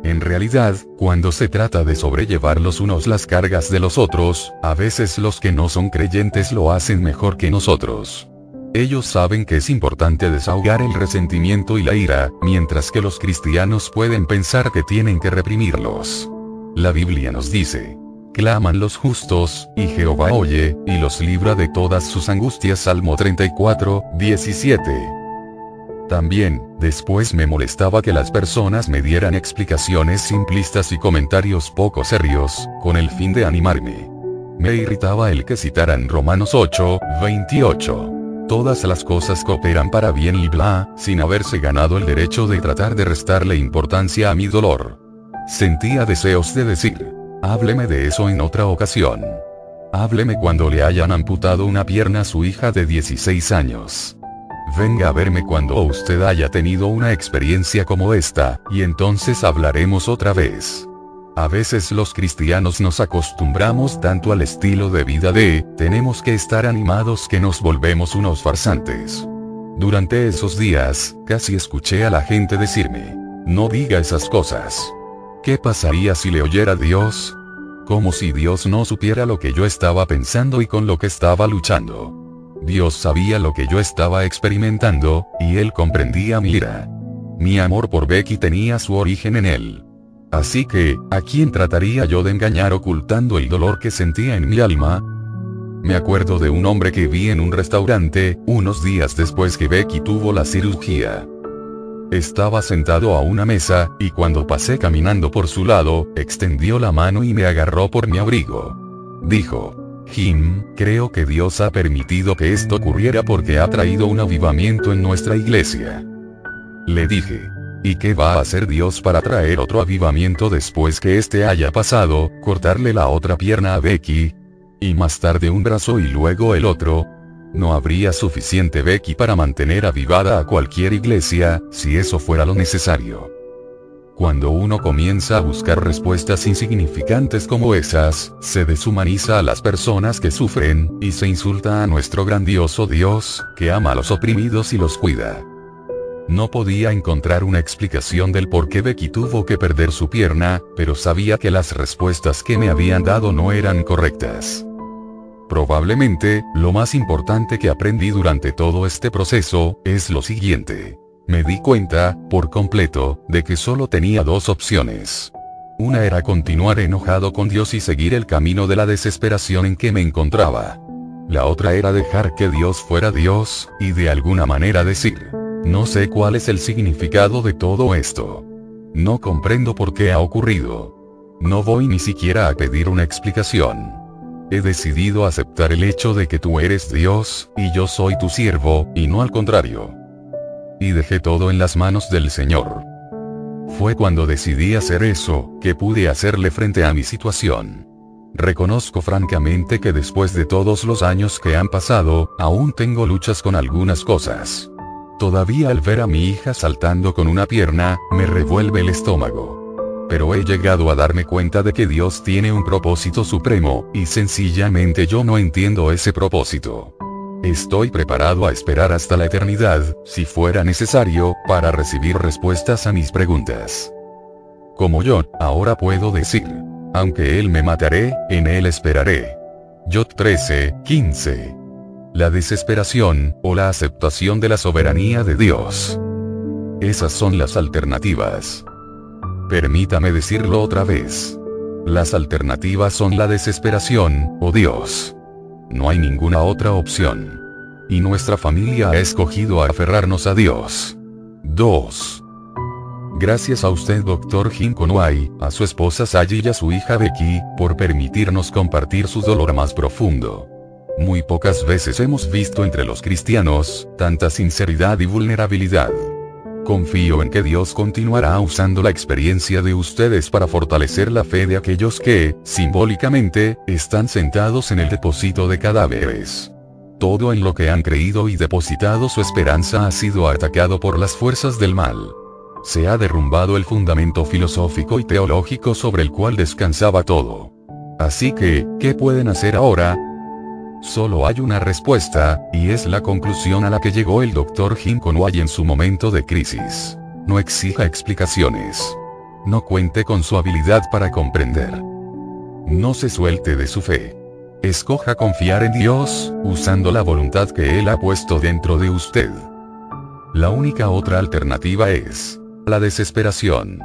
S1: En realidad, cuando se trata de sobrellevar los unos las cargas de los otros, a veces los que no son creyentes lo hacen mejor que nosotros. Ellos saben que es importante desahogar el resentimiento y la ira, mientras que los cristianos pueden pensar que tienen que reprimirlos. La Biblia nos dice, claman los justos, y Jehová oye, y los libra de todas sus angustias. Salmo 34, 17. También, después me molestaba que las personas me dieran explicaciones simplistas y comentarios poco serios, con el fin de animarme. Me irritaba el que citaran Romanos 8, 28. Todas las cosas cooperan para bien y bla, sin haberse ganado el derecho de tratar de restarle importancia a mi dolor. Sentía deseos de decir, Hábleme de eso en otra ocasión. Hábleme cuando le hayan amputado una pierna a su hija de 16 años. Venga a verme cuando usted haya tenido una experiencia como esta, y entonces hablaremos otra vez. A veces los cristianos nos acostumbramos tanto al estilo de vida de, tenemos que estar animados que nos volvemos unos farsantes. Durante esos días, casi escuché a la gente decirme, no diga esas cosas. ¿Qué pasaría si le oyera Dios? Como si Dios no supiera lo que yo estaba pensando y con lo que estaba luchando. Dios sabía lo que yo estaba experimentando, y Él comprendía mi ira. Mi amor por Becky tenía su origen en él. Así que, ¿a quién trataría yo de engañar ocultando el dolor que sentía en mi alma? Me acuerdo de un hombre que vi en un restaurante, unos días después que Becky tuvo la cirugía. Estaba sentado a una mesa, y cuando pasé caminando por su lado, extendió la mano y me agarró por mi abrigo. Dijo, Jim, creo que Dios ha permitido que esto ocurriera porque ha traído un avivamiento en nuestra iglesia. Le dije, ¿y qué va a hacer Dios para traer otro avivamiento después que este haya pasado, cortarle la otra pierna a Becky? Y más tarde un brazo y luego el otro, no habría suficiente Becky para mantener avivada a cualquier iglesia, si eso fuera lo necesario. Cuando uno comienza a buscar respuestas insignificantes como esas, se deshumaniza a las personas que sufren, y se insulta a nuestro grandioso Dios, que ama a los oprimidos y los cuida. No podía encontrar una explicación del por qué Becky tuvo que perder su pierna, pero sabía que las respuestas que me habían dado no eran correctas. Probablemente, lo más importante que aprendí durante todo este proceso, es lo siguiente. Me di cuenta, por completo, de que solo tenía dos opciones. Una era continuar enojado con Dios y seguir el camino de la desesperación en que me encontraba. La otra era dejar que Dios fuera Dios, y de alguna manera decir, no sé cuál es el significado de todo esto. No comprendo por qué ha ocurrido. No voy ni siquiera a pedir una explicación. He decidido aceptar el hecho de que tú eres Dios, y yo soy tu siervo, y no al contrario. Y dejé todo en las manos del Señor. Fue cuando decidí hacer eso, que pude hacerle frente a mi situación. Reconozco francamente que después de todos los años que han pasado, aún tengo luchas con algunas cosas. Todavía al ver a mi hija saltando con una pierna, me revuelve el estómago. Pero he llegado a darme cuenta de que Dios tiene un propósito supremo, y sencillamente yo no entiendo ese propósito. Estoy preparado a esperar hasta la eternidad, si fuera necesario, para recibir respuestas a mis preguntas. Como yo, ahora puedo decir, aunque Él me mataré, en Él esperaré. Yot 13, 15. La desesperación, o la aceptación de la soberanía de Dios. Esas son las alternativas. Permítame decirlo otra vez. Las alternativas son la desesperación, o Dios. No hay ninguna otra opción. Y nuestra familia ha escogido aferrarnos a Dios. 2. Gracias a usted Dr. Jim Conway, a su esposa Sally y a su hija Becky, por permitirnos compartir su dolor más profundo. Muy pocas veces hemos visto entre los cristianos, tanta sinceridad y vulnerabilidad. Confío en que Dios continuará usando la experiencia de ustedes para fortalecer la fe de aquellos que, simbólicamente, están sentados en el depósito de cadáveres. Todo en lo que han creído y depositado su esperanza ha sido atacado por las fuerzas del mal. Se ha derrumbado el fundamento filosófico y teológico sobre el cual descansaba todo. Así que, ¿qué pueden hacer ahora? Solo hay una respuesta, y es la conclusión a la que llegó el Dr. Jim Conway en su momento de crisis. No exija explicaciones. No cuente con su habilidad para comprender. No se suelte de su fe. Escoja confiar en Dios, usando la voluntad que Él ha puesto dentro de usted. La única otra alternativa es la desesperación.